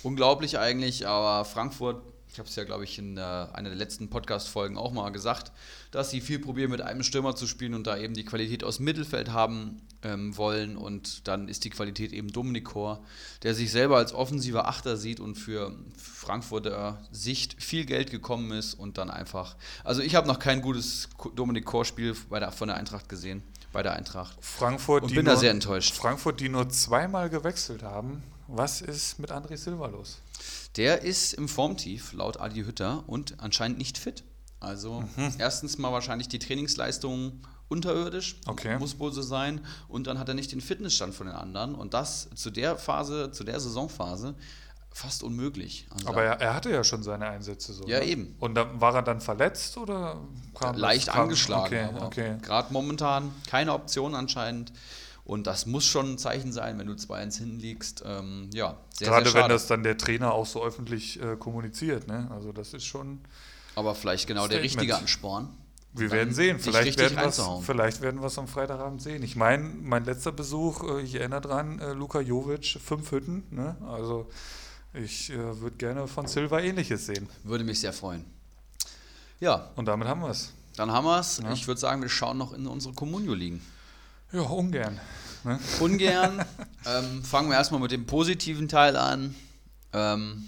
S2: unglaublich eigentlich. Aber Frankfurt, ich habe es ja, glaube ich, in äh, einer der letzten Podcast-Folgen auch mal gesagt, dass sie viel probieren, mit einem Stürmer zu spielen und da eben die Qualität aus dem Mittelfeld haben ähm, wollen. Und dann ist die Qualität eben Dominik Kor, der sich selber als offensiver Achter sieht und für Frankfurter Sicht viel Geld gekommen ist und dann einfach. Also ich habe noch kein gutes Dominik Kor-Spiel von der Eintracht gesehen, bei der Eintracht.
S1: Frankfurt,
S2: Und bin
S1: nur,
S2: da sehr enttäuscht.
S1: Frankfurt, die nur zweimal gewechselt haben. Was ist mit André Silva los?
S2: Der ist im Formtief, laut Adi Hütter, und anscheinend nicht fit. Also
S1: Mhm.
S2: erstens mal wahrscheinlich die Trainingsleistung unterirdisch,
S1: Okay.
S2: muss wohl so sein. Und dann hat er nicht den Fitnessstand von den anderen. Und das zu der Phase, zu der Saisonphase, fast unmöglich. Also
S1: Aber er, er hatte ja schon seine Einsätze so.
S2: Ja,
S1: ne?
S2: eben.
S1: Und dann war er dann verletzt oder kam
S2: leicht angeschlagen.
S1: Okay, okay.
S2: Gerade momentan keine Option anscheinend. Und das muss schon ein Zeichen sein, wenn du 2-1 hinten liegst. Ähm, ja, sehr,
S1: Gerade
S2: sehr
S1: wenn das dann der Trainer auch so öffentlich äh, kommuniziert. Ne? Also das ist schon.
S2: Aber vielleicht genau der
S1: Statement.
S2: richtige Ansporn.
S1: Wir werden sehen. Vielleicht werden,
S2: reinzuhauen.
S1: vielleicht werden wir es am Freitagabend sehen. Ich meine, mein letzter Besuch, äh, ich erinnere dran, äh, Luka Jovic, fünf Hütten. Ne? Also ich äh, würde gerne von Silva ähnliches sehen.
S2: Würde mich sehr freuen. Ja,
S1: Und damit haben wir es.
S2: Dann haben wir es.
S1: Ja.
S2: Ich würde sagen, wir schauen noch in unsere Communio liegen.
S1: Ja, ungern. Ne?
S2: Ungern. ähm, fangen wir erstmal mit dem positiven Teil an. Ähm,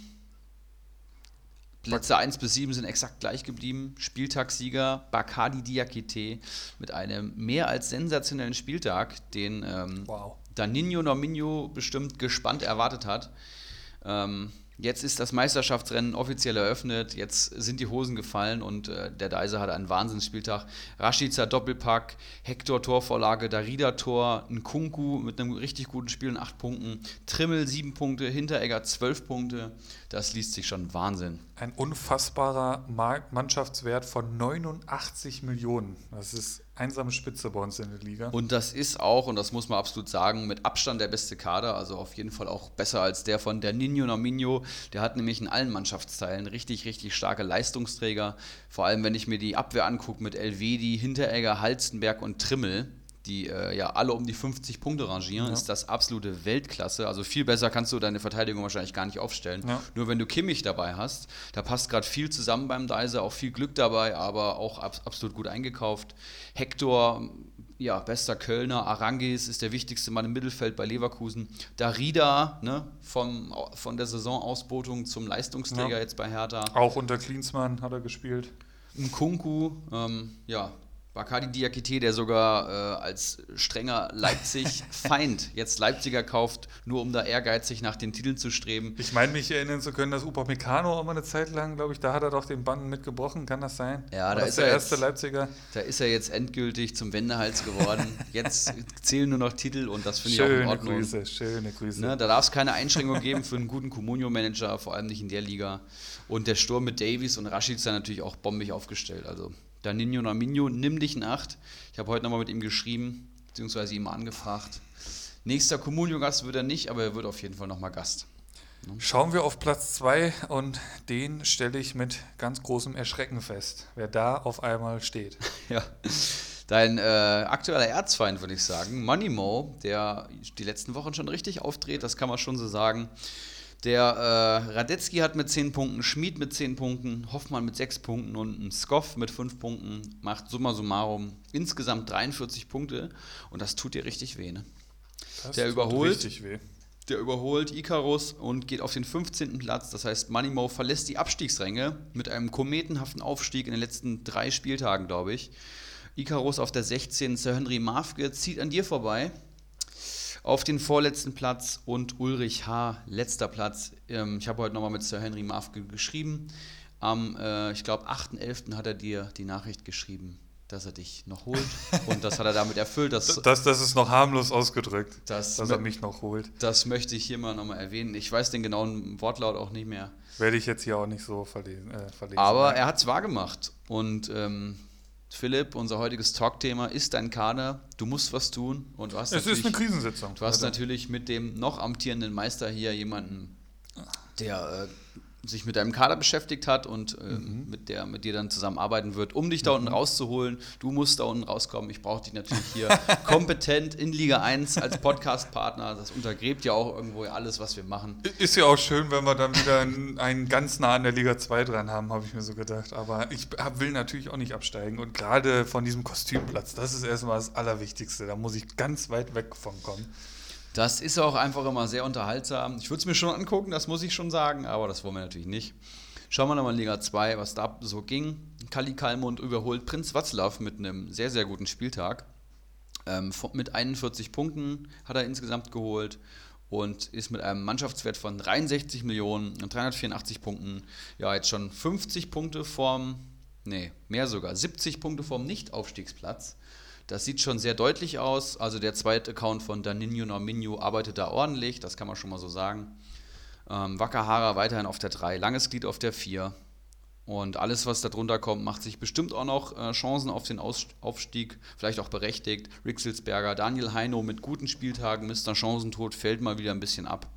S2: Plätze 1 bis 7 sind exakt gleich geblieben. Spieltagssieger Bakadi Diakite mit einem mehr als sensationellen Spieltag, den ähm,
S1: Wow.
S2: Danino Nominio bestimmt gespannt erwartet hat. Ähm, Jetzt ist das Meisterschaftsrennen offiziell eröffnet, jetzt sind die Hosen gefallen und äh, der Deiser hatte einen Wahnsinnsspieltag. Rashica Doppelpack, Hector Torvorlage, Darida Tor, ein Kunku mit einem richtig guten Spiel und 8 Punkten, Trimmel 7 Punkte, Hinteregger 12 Punkte. Das liest sich schon Wahnsinn.
S1: Ein unfassbarer Mannschaftswert von 89 Millionen. Das ist einsame Spitze bei uns in der Liga.
S2: Und das ist auch, und das muss man absolut sagen, mit Abstand der beste Kader. Also auf jeden Fall auch besser als der von der Nino Nominio. Der hat nämlich in allen Mannschaftsteilen richtig, richtig starke Leistungsträger. Vor allem, wenn ich mir die Abwehr angucke mit Elvedi, Hinteregger, Halstenberg und Trimmel die äh, ja alle um die 50 Punkte rangieren, ja. ist das absolute Weltklasse. Also viel besser kannst du deine Verteidigung wahrscheinlich gar nicht aufstellen. Ja. Nur wenn du Kimmich dabei hast, da passt gerade viel zusammen beim Deiser, auch viel Glück dabei, aber auch ab, absolut gut eingekauft. Hector, ja, bester Kölner, Arangis ist der wichtigste Mann im Mittelfeld bei Leverkusen. Darida, ne, vom, von der Saisonausbotung zum Leistungsträger ja. jetzt bei Hertha.
S1: Auch unter Klinsmann hat er gespielt.
S2: Kunku, ähm, ja, Bakadi Diakite, der sogar äh, als strenger Leipzig-Feind jetzt Leipziger kauft, nur um da ehrgeizig nach den Titeln zu streben.
S1: Ich meine, mich erinnern zu können, dass Upamecano auch mal eine Zeit lang, glaube ich, da hat er doch den Banden mitgebrochen, kann das sein?
S2: Ja, War da ist der erste jetzt, Leipziger. Da ist er jetzt endgültig zum Wendehals geworden. jetzt zählen nur noch Titel und das finde ich auch in Ordnung. Grüße, schöne Grüße. Ne, da darf es keine Einschränkung geben für einen guten Comunio-Manager, vor allem nicht in der Liga. Und der Sturm mit Davies und Rashid sind natürlich auch bombig aufgestellt. Also Daninho Naminho, nimm dich in Acht. Ich habe heute nochmal mit ihm geschrieben, beziehungsweise ihm angefragt. Nächster Comunio-Gast wird er nicht, aber er wird auf jeden Fall nochmal Gast.
S1: Schauen wir auf Platz 2 und den stelle ich mit ganz großem Erschrecken fest, wer da auf einmal steht.
S2: ja. Dein äh, aktueller Erzfeind, würde ich sagen, Moneymo, der die letzten Wochen schon richtig aufdreht, das kann man schon so sagen. Der äh, Radetzky hat mit 10 Punkten, Schmid mit 10 Punkten, Hoffmann mit 6 Punkten und ein Skoff mit 5 Punkten. Macht summa summarum insgesamt 43 Punkte und das tut dir richtig weh. Ne? Das der überholt, richtig weh. Der überholt Icarus und geht auf den 15. Platz. Das heißt, Moneymo verlässt die Abstiegsränge mit einem kometenhaften Aufstieg in den letzten drei Spieltagen, glaube ich. Icarus auf der 16. Sir Henry Mafke zieht an dir vorbei auf den vorletzten Platz und Ulrich H. letzter Platz. Ähm, ich habe heute nochmal mit Sir Henry Mafke geschrieben. Am, äh, ich glaube, 8.11. hat er dir die Nachricht geschrieben, dass er dich noch holt. Und das hat er damit erfüllt. Dass,
S1: das, das ist noch harmlos ausgedrückt, das dass er mich noch holt.
S2: Das möchte ich hier mal nochmal erwähnen. Ich weiß den genauen Wortlaut auch nicht mehr.
S1: Werde ich jetzt hier auch nicht so verlesen. Äh, verlesen
S2: Aber er hat es wahrgemacht. Und ähm, Philipp, unser heutiges Talkthema ist dein Kader. Du musst was tun. Und du hast
S1: es ist eine Krisensitzung.
S2: Du hast natürlich mit dem noch amtierenden Meister hier jemanden, der äh, sich mit deinem Kader beschäftigt hat und äh, mhm. mit, der, mit dir dann zusammenarbeiten wird, um dich da unten mhm. rauszuholen. Du musst da unten rauskommen. Ich brauche dich natürlich hier kompetent in Liga 1 als Podcast-Partner. Das untergräbt ja auch irgendwo alles, was wir machen.
S1: Ist ja auch schön, wenn wir dann wieder einen ganz nah an der Liga 2 dran haben, habe ich mir so gedacht. Aber ich will natürlich auch nicht absteigen. Und gerade von diesem Kostümplatz, das ist erstmal das Allerwichtigste. Da muss ich ganz weit weg von kommen.
S2: Das ist auch einfach immer sehr unterhaltsam. Ich würde es mir schon angucken, das muss ich schon sagen, aber das wollen wir natürlich nicht. Schauen wir nochmal in Liga 2, was da so ging. Kali Kalmund überholt Prinz Watzlaw mit einem sehr, sehr guten Spieltag. Ähm, mit 41 Punkten hat er insgesamt geholt und ist mit einem Mannschaftswert von 63 Millionen und 384 Punkten ja jetzt schon 50 Punkte vorm, nee, mehr sogar, 70 Punkte vorm Nicht-Aufstiegsplatz. Das sieht schon sehr deutlich aus. Also der zweite Account von Daninho Norminho arbeitet da ordentlich, das kann man schon mal so sagen. Ähm, Wakahara weiterhin auf der 3, langes Glied auf der 4. Und alles, was da drunter kommt, macht sich bestimmt auch noch äh, Chancen auf den Aus Aufstieg, vielleicht auch berechtigt. Rixelsberger, Daniel Heino mit guten Spieltagen, Mr. Chancentod fällt mal wieder ein bisschen ab.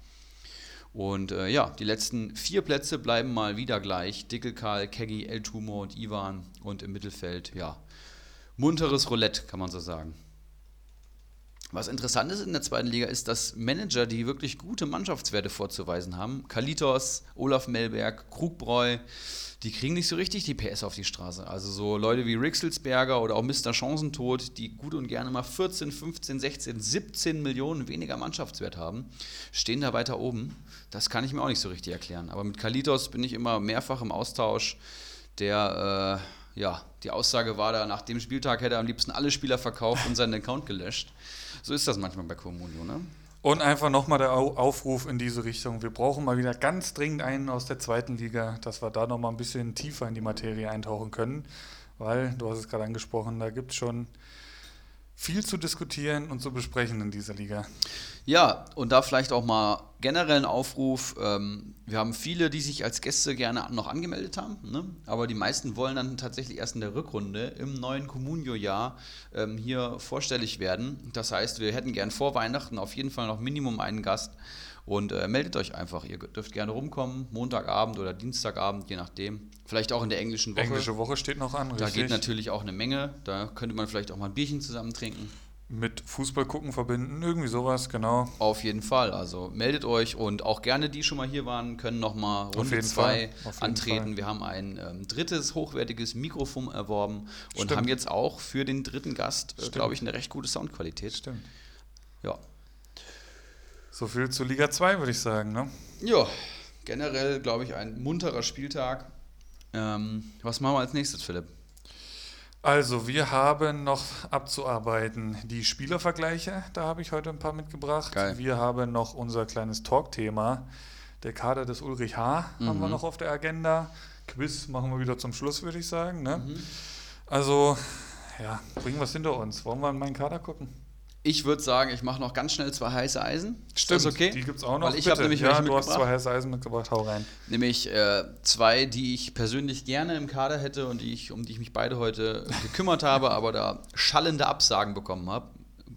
S2: Und äh, ja, die letzten vier Plätze bleiben mal wieder gleich. Dickelkarl, Keggy, El Tumo und Ivan. Und im Mittelfeld, ja, munteres Roulette, kann man so sagen. Was interessant ist in der zweiten Liga ist, dass Manager, die wirklich gute Mannschaftswerte vorzuweisen haben, Kalitos, Olaf Melberg, Krugbräu, die kriegen nicht so richtig die PS auf die Straße. Also so Leute wie Rixelsberger oder auch Mr. Chancentod, die gut und gerne mal 14, 15, 16, 17 Millionen weniger Mannschaftswert haben, stehen da weiter oben. Das kann ich mir auch nicht so richtig erklären. Aber mit Kalitos bin ich immer mehrfach im Austausch. Der äh, ja, die Aussage war da, nach dem Spieltag hätte er am liebsten alle Spieler verkauft und seinen Account gelöscht. So ist das manchmal bei Comunio, ne?
S1: Und einfach nochmal der Aufruf in diese Richtung. Wir brauchen mal wieder ganz dringend einen aus der zweiten Liga, dass wir da nochmal ein bisschen tiefer in die Materie eintauchen können. Weil, du hast es gerade angesprochen, da gibt es schon viel zu diskutieren und zu besprechen in dieser Liga.
S2: Ja, und da vielleicht auch mal generell ein Aufruf. Ähm, wir haben viele, die sich als Gäste gerne noch angemeldet haben, ne? aber die meisten wollen dann tatsächlich erst in der Rückrunde im neuen Communio-Jahr ähm, hier vorstellig werden. Das heißt, wir hätten gern vor Weihnachten auf jeden Fall noch Minimum einen Gast. Und äh, meldet euch einfach. Ihr dürft gerne rumkommen, Montagabend oder Dienstagabend, je nachdem. Vielleicht auch in der englischen Woche.
S1: Englische Woche steht noch an.
S2: Da richtig. geht natürlich auch eine Menge. Da könnte man vielleicht auch mal ein Bierchen zusammen trinken.
S1: Mit Fußball gucken verbinden, irgendwie sowas, genau.
S2: Auf jeden Fall. Also meldet euch und auch gerne die schon mal hier waren, können nochmal Runde 2 antreten. Fall. Wir haben ein ähm, drittes hochwertiges Mikrofon erworben und Stimmt. haben jetzt auch für den dritten Gast, äh, glaube ich, eine recht gute Soundqualität.
S1: Stimmt.
S2: Ja.
S1: So viel zu Liga 2, würde ich sagen, ne?
S2: Ja, generell, glaube ich, ein munterer Spieltag. Ähm, was machen wir als nächstes, Philipp?
S1: Also, wir haben noch abzuarbeiten die Spielervergleiche. Da habe ich heute ein paar mitgebracht.
S2: Geil.
S1: Wir haben noch unser kleines Talkthema. Der Kader des Ulrich H. Mhm. haben wir mhm. noch auf der Agenda. Quiz machen wir wieder zum Schluss, würde ich sagen. Ne? Mhm. Also, ja, bringen wir es hinter uns. Wollen wir in meinen Kader gucken?
S2: Ich würde sagen, ich mache noch ganz schnell zwei heiße Eisen.
S1: Stimmt,
S2: okay?
S1: die gibt es auch noch.
S2: Weil ich habe nämlich
S1: ja, du hast zwei heiße Eisen mitgebracht, hau rein.
S2: Nämlich äh, zwei, die ich persönlich gerne im Kader hätte und die ich, um die ich mich beide heute gekümmert habe, aber da schallende Absagen bekommen habe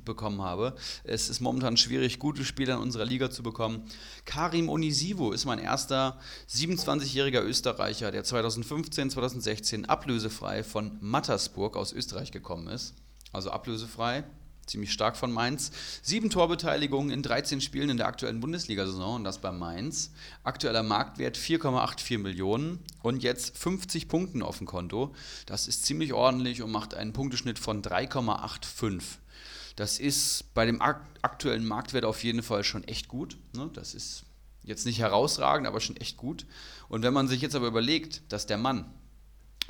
S2: bekommen habe. Es ist momentan schwierig, gute Spieler in unserer Liga zu bekommen. Karim Onisivo ist mein erster 27-jähriger Österreicher, der 2015, 2016 ablösefrei von Mattersburg aus Österreich gekommen ist. Also ablösefrei, ziemlich stark von Mainz. Sieben Torbeteiligungen in 13 Spielen in der aktuellen Bundesliga-Saison und das bei Mainz. Aktueller Marktwert 4,84 Millionen und jetzt 50 Punkten auf dem Konto. Das ist ziemlich ordentlich und macht einen Punkteschnitt von 3,85. Das ist bei dem aktuellen Marktwert auf jeden Fall schon echt gut. Ne? Das ist jetzt nicht herausragend, aber schon echt gut. Und wenn man sich jetzt aber überlegt, dass der Mann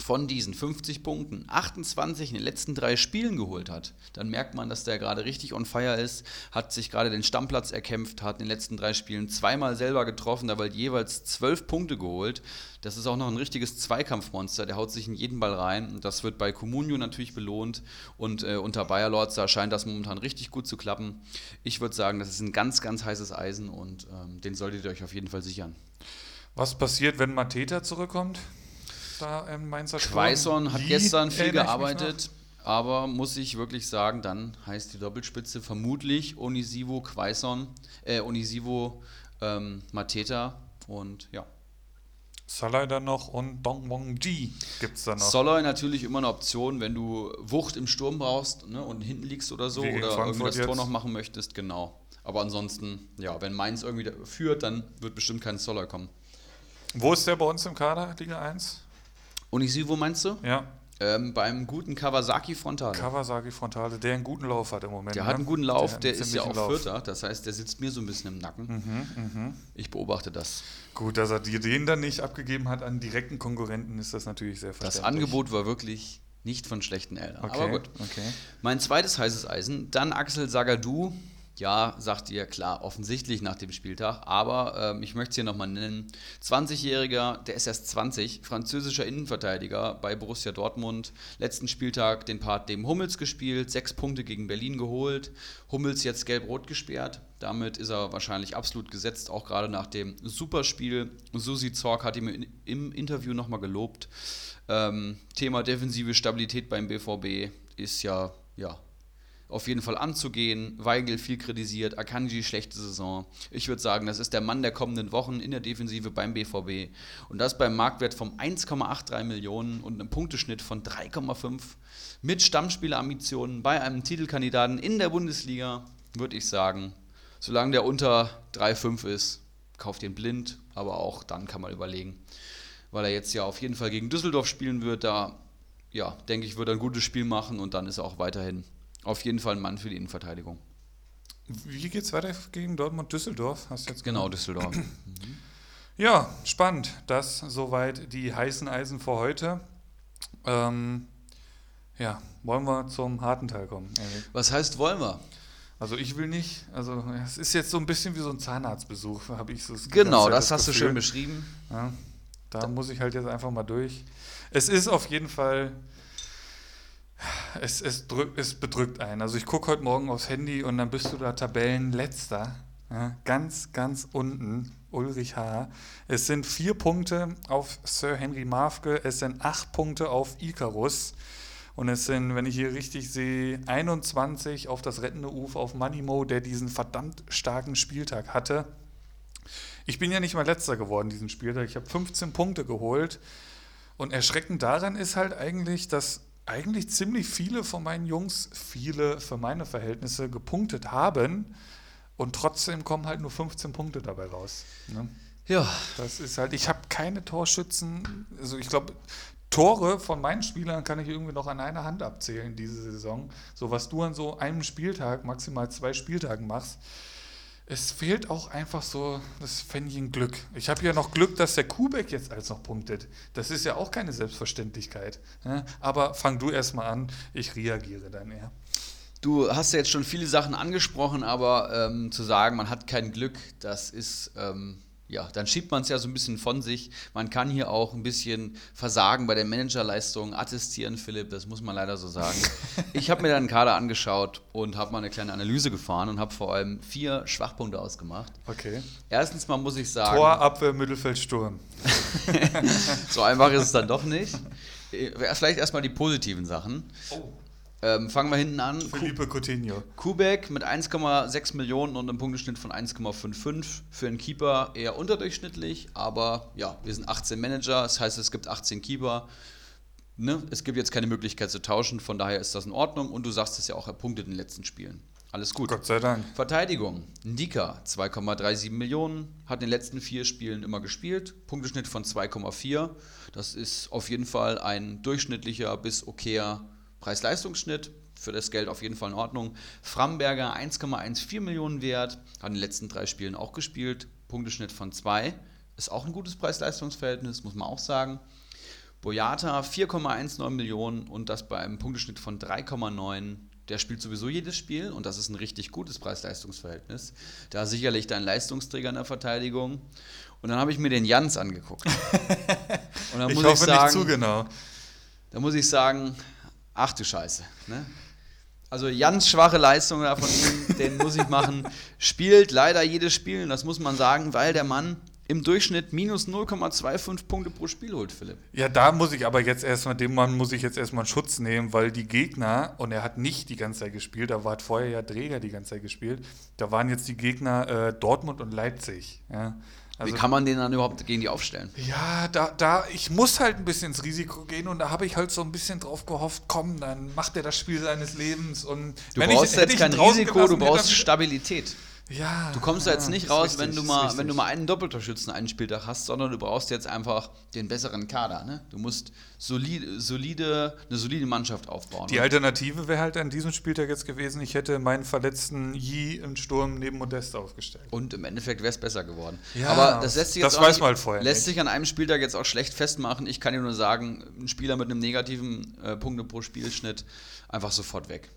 S2: von diesen 50 Punkten 28 in den letzten drei Spielen geholt hat, dann merkt man, dass der gerade richtig on fire ist, hat sich gerade den Stammplatz erkämpft, hat in den letzten drei Spielen zweimal selber getroffen, dabei jeweils zwölf Punkte geholt. Das ist auch noch ein richtiges Zweikampfmonster, der haut sich in jeden Ball rein. Das wird bei Comunio natürlich belohnt und äh, unter Bayer Lords, da scheint das momentan richtig gut zu klappen. Ich würde sagen, das ist ein ganz, ganz heißes Eisen und ähm, den solltet ihr euch auf jeden Fall sichern.
S1: Was passiert, wenn Mateta zurückkommt? Da im Mainzer
S2: Quaison hat gestern viel gearbeitet, aber muss ich wirklich sagen, dann heißt die Doppelspitze vermutlich Onisivo Quaison, äh, Onisivo ähm, Mateta und ja.
S1: Salai dann noch und Dong Wong Ji gibt es dann noch.
S2: Salai natürlich immer eine Option, wenn du Wucht im Sturm brauchst ne, und hinten liegst oder so Wie oder irgendwie das jetzt. Tor noch machen möchtest, genau. Aber ansonsten, ja, wenn Mainz irgendwie führt, dann wird bestimmt kein Soller kommen.
S1: Wo ist der bei uns im Kader, Liga 1?
S2: Unisivo meinst du?
S1: Ja.
S2: Ähm, beim guten Kawasaki Frontale.
S1: Kawasaki Frontale, der einen guten Lauf hat im Moment.
S2: Der ne? hat einen guten Lauf, der, der ist ja auch Lauf. Vierter, das heißt, der sitzt mir so ein bisschen im Nacken. Mhm, mh. Ich beobachte das.
S1: Gut, dass er den dann nicht abgegeben hat an direkten Konkurrenten, ist das natürlich sehr
S2: verständlich. Das Angebot war wirklich nicht von schlechten Eltern.
S1: Okay,
S2: Aber gut.
S1: Okay.
S2: Mein zweites heißes Eisen, dann Axel Sagadou, ja, sagt ihr, klar, offensichtlich nach dem Spieltag, aber ähm, ich möchte es hier nochmal nennen. 20-Jähriger, der ist erst 20, französischer Innenverteidiger bei Borussia Dortmund. Letzten Spieltag den Part dem Hummels gespielt, sechs Punkte gegen Berlin geholt. Hummels jetzt gelb-rot gesperrt. Damit ist er wahrscheinlich absolut gesetzt, auch gerade nach dem Superspiel. Susi Zorc hat ihm im Interview nochmal gelobt. Ähm, Thema defensive Stabilität beim BVB ist ja, ja auf jeden Fall anzugehen. Weigel viel kritisiert, Akanji schlechte Saison. Ich würde sagen, das ist der Mann der kommenden Wochen in der Defensive beim BVB. Und das beim Marktwert von 1,83 Millionen und einem Punkteschnitt von 3,5 mit Stammspielerambitionen bei einem Titelkandidaten in der Bundesliga, würde ich sagen, solange der unter 3,5 ist, kauft ihn blind, aber auch dann kann man überlegen, weil er jetzt ja auf jeden Fall gegen Düsseldorf spielen wird, da ja, denke ich, wird er ein gutes Spiel machen und dann ist er auch weiterhin auf jeden Fall ein Mann für die Innenverteidigung.
S1: Wie geht es weiter gegen Dortmund-Düsseldorf?
S2: Hast jetzt genau, Düsseldorf.
S1: Ja, spannend. Das soweit die heißen Eisen für heute. Ähm, ja, wollen wir zum harten Teil kommen?
S2: Erik? Was heißt wollen wir?
S1: Also ich will nicht. Also es ist jetzt so ein bisschen wie so ein Zahnarztbesuch, habe ich so. die
S2: Genau,
S1: Zeit
S2: das hast du
S1: Gefühl.
S2: schön beschrieben.
S1: Ja, da muss ich halt jetzt einfach mal durch. Es ist auf jeden Fall, es, es, drück, es bedrückt einen. Also ich gucke heute Morgen aufs Handy und dann bist du da Tabellenletzter. Ja, ganz, ganz unten, Ulrich H. Es sind vier Punkte auf Sir Henry Mafke, es sind acht Punkte auf Icarus. Und es sind, wenn ich hier richtig sehe, 21 auf das rettende Ufer auf Manimo, der diesen verdammt starken Spieltag hatte. Ich bin ja nicht mal letzter geworden diesen Spieltag. Ich habe 15 Punkte geholt. Und erschreckend daran ist halt eigentlich, dass eigentlich ziemlich viele von meinen Jungs, viele für meine Verhältnisse, gepunktet haben. Und trotzdem kommen halt nur 15 Punkte dabei raus. Ne?
S2: Ja,
S1: Das ist halt, ich habe keine Torschützen. Also ich glaube, Tore von meinen Spielern kann ich irgendwie noch an einer Hand abzählen diese Saison. So was du an so einem Spieltag, maximal zwei Spieltagen machst. Es fehlt auch einfach so das Fännchen Glück. Ich habe ja noch Glück, dass der Kubek jetzt als noch punktet. Das ist ja auch keine Selbstverständlichkeit. Ne? Aber fang du erstmal an, ich reagiere dann eher.
S2: Du hast ja jetzt schon viele Sachen angesprochen, aber ähm, zu sagen, man hat kein Glück, das ist, ähm, ja, dann schiebt man es ja so ein bisschen von sich. Man kann hier auch ein bisschen Versagen bei der Managerleistung attestieren, Philipp, das muss man leider so sagen. ich habe mir dann einen Kader angeschaut und habe mal eine kleine Analyse gefahren und habe vor allem vier Schwachpunkte ausgemacht.
S1: Okay.
S2: Erstens mal muss ich sagen,
S1: Tor, Abwehr, Mittelfeld, Sturm.
S2: so einfach ist es dann doch nicht. Vielleicht erstmal die positiven Sachen.
S1: Oh.
S2: Ähm, fangen wir hinten an.
S1: Felipe Coutinho.
S2: Kubek mit 1,6 Millionen und einem Punkteschnitt von 1,55. Für einen Keeper eher unterdurchschnittlich, aber ja, wir sind 18 Manager, das heißt, es gibt 18 Keeper. Ne? Es gibt jetzt keine Möglichkeit zu tauschen, von daher ist das in Ordnung und du sagst es ja auch, er punktet in den letzten Spielen. Alles gut.
S1: Gott sei Dank.
S2: Verteidigung. Ndika, 2,37 Millionen, hat in den letzten vier Spielen immer gespielt. Punkteschnitt von 2,4. Das ist auf jeden Fall ein durchschnittlicher bis okayer Preis-Leistungsschnitt. Für das Geld auf jeden Fall in Ordnung. Framberger 1,14 Millionen wert, hat in den letzten drei Spielen auch gespielt. Punkteschnitt von 2. Ist auch ein gutes Preis-Leistungs-Verhältnis, muss man auch sagen. Boyata 4,19 Millionen und das bei einem Punkteschnitt von 3,9. Der spielt sowieso jedes Spiel und das ist ein richtig gutes Preis-Leistungs-Verhältnis. Da sicherlich dein Leistungsträger in der Verteidigung. Und dann habe ich mir den Jans angeguckt. Und dann
S1: Ich
S2: muss
S1: hoffe
S2: ich sagen,
S1: nicht zu genau.
S2: da muss ich sagen, ach du Scheiße. Ne? Also ganz schwache Leistung da von ihm, den muss ich machen. Spielt leider jedes Spiel, das muss man sagen, weil der Mann im Durchschnitt minus 0,25 Punkte pro Spiel holt, Philipp.
S1: Ja, da muss ich aber jetzt erstmal, dem Mann muss ich jetzt erstmal Schutz nehmen, weil die Gegner, und er hat nicht die ganze Zeit gespielt, da war vorher ja Träger die ganze Zeit gespielt, da waren jetzt die Gegner äh, Dortmund und Leipzig. Ja. Also,
S2: Wie kann man den dann überhaupt gegen die aufstellen?
S1: ja, da, da, ich muss halt ein bisschen ins Risiko gehen und da habe ich halt so ein bisschen drauf gehofft, komm, dann macht er das Spiel seines Lebens und
S2: Du
S1: wenn
S2: brauchst
S1: ich,
S2: jetzt kein Risiko, du brauchst Stabilität.
S1: Ja,
S2: Du kommst da
S1: ja,
S2: jetzt nicht raus,
S1: richtig,
S2: wenn du mal, wenn du mal einen Doppeltorschützen einen Spieltag hast, sondern du brauchst jetzt einfach den besseren Kader. Ne? Du musst solide, solide, eine solide Mannschaft aufbauen.
S1: Die Alternative wäre halt an diesem Spieltag jetzt gewesen, ich hätte meinen verletzten Yi im Sturm neben Modest aufgestellt.
S2: Und im Endeffekt wäre es besser geworden.
S1: Ja,
S2: Aber das lässt sich
S1: das
S2: jetzt auch
S1: weiß
S2: nicht,
S1: man halt vorher
S2: lässt
S1: nicht.
S2: sich an einem Spieltag jetzt auch schlecht festmachen. Ich kann dir nur sagen, ein Spieler mit einem negativen äh, Punkte pro Spielschnitt einfach sofort weg.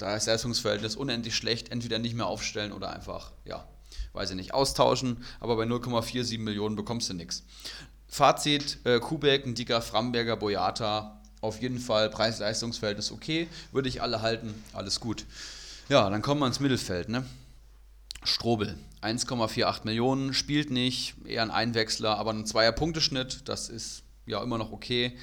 S2: Da ist das Leistungsverhältnis unendlich schlecht, entweder nicht mehr aufstellen oder einfach, ja, weiß ich nicht, austauschen. Aber bei 0,47 Millionen bekommst du nichts. Fazit: äh, Kubek, Ndika, Framberger, Boyata, auf jeden Fall Preis-Leistungsverhältnis okay, würde ich alle halten, alles gut. Ja, dann kommen wir ins Mittelfeld, ne? Strobel, 1,48 Millionen, spielt nicht, eher ein Einwechsler, aber ein Zweier-Punkteschnitt, das ist ja immer noch okay.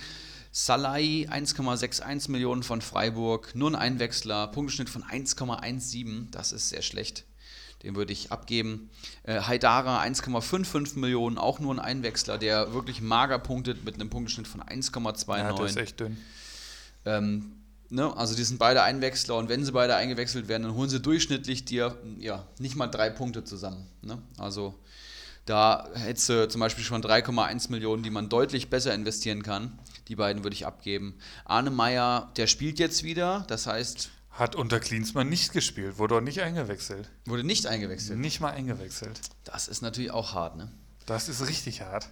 S2: Salai, 1,61 Millionen von Freiburg, nur ein Einwechsler, Punkteschnitt von 1,17, das ist sehr schlecht. Den würde ich abgeben. Äh, Haidara 1,55 Millionen, auch nur ein Einwechsler, der wirklich mager punktet mit einem Punkteschnitt von 1,29.
S1: Ja, das ist echt dünn.
S2: Ähm, ne? Also die sind beide Einwechsler und wenn sie beide eingewechselt werden, dann holen sie durchschnittlich dir ja, nicht mal drei Punkte zusammen. Ne? Also da hättest du zum Beispiel schon 3,1 Millionen, die man deutlich besser investieren kann. Die beiden würde ich abgeben. Arne Meyer, der spielt jetzt wieder, das heißt,
S1: Hat unter Klinsmann nicht gespielt, wurde auch nicht eingewechselt.
S2: wurde nicht eingewechselt.
S1: Nicht mal eingewechselt.
S2: Das ist natürlich auch hart, ne?
S1: Das ist richtig hart.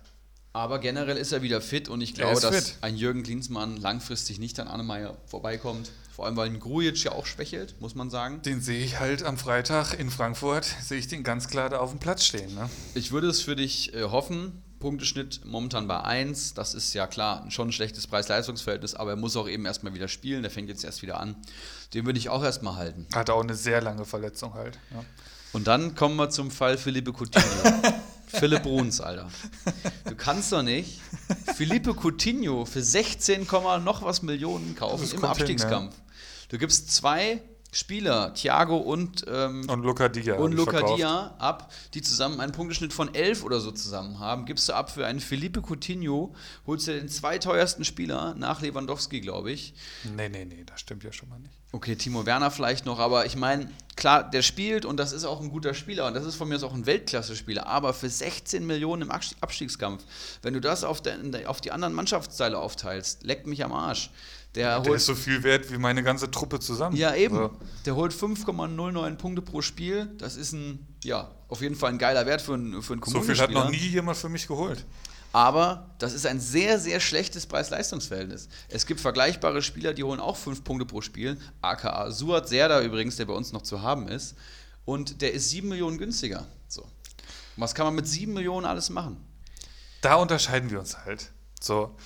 S2: Aber generell ist er wieder fit und ich glaube, dass
S1: fit.
S2: ein Jürgen Klinsmann langfristig nicht an Arne Meyer vorbeikommt. Vor allem, weil ein Grujic ja auch schwächelt, muss man sagen.
S1: Den sehe ich halt am Freitag in Frankfurt, sehe ich den ganz klar da auf dem Platz stehen. Ne?
S2: Ich würde es für dich äh, hoffen. Punkteschnitt momentan bei 1. Das ist ja klar schon ein schlechtes Preis-Leistungs-Verhältnis, aber er muss auch eben erstmal wieder spielen. Der fängt jetzt erst wieder an. Den würde ich auch erstmal halten.
S1: Hat auch eine sehr lange Verletzung halt. Ja.
S2: Und dann kommen wir zum Fall Felipe Coutinho. Philipp Bruns, Alter. Du kannst doch nicht Felipe Coutinho für 16, noch was Millionen kaufen
S1: Das
S2: im
S1: kommt hin,
S2: Abstiegskampf. Du gibst zwei Spieler, Thiago und, ähm,
S1: Und Luca Dia.
S2: und Luca. Dia ab, die zusammen einen Punkteschnitt von 11 oder so zusammen haben, gibst du ab für einen Felipe Coutinho, holst du den zweiteuersten Spieler nach Lewandowski, glaube ich.
S1: Nee, nee, nee, das stimmt ja schon mal nicht.
S2: Okay, Timo Werner vielleicht noch, aber ich meine, klar, der spielt und das ist auch ein guter Spieler und das ist von mir aus auch ein Weltklasse-Spieler, aber für 16 Millionen im Abstieg- Abstiegskampf, wenn du das auf, der, auf die anderen Mannschaftsteile aufteilst, leckt mich am Arsch. Der,
S1: Der
S2: holt,
S1: ist so viel wert wie meine ganze Truppe zusammen.
S2: ja, eben.
S1: So.
S2: Der holt 5,09 Punkte pro Spiel. Das ist ein, ja, auf jeden Fall ein geiler Wert für einen, für einen
S1: So viel hat
S2: Kommunenspieler.
S1: noch nie jemand für mich geholt.
S2: Aber das ist ein sehr, sehr schlechtes Preis-Leistungs-Verhältnis. Es gibt vergleichbare Spieler, die holen auch 5 Punkte pro Spiel. aka Suat Serda übrigens, der bei uns noch zu haben ist. Und der ist 7 Millionen günstiger. So. Was kann man mit 7 Millionen alles machen?
S1: Da unterscheiden wir uns halt. So.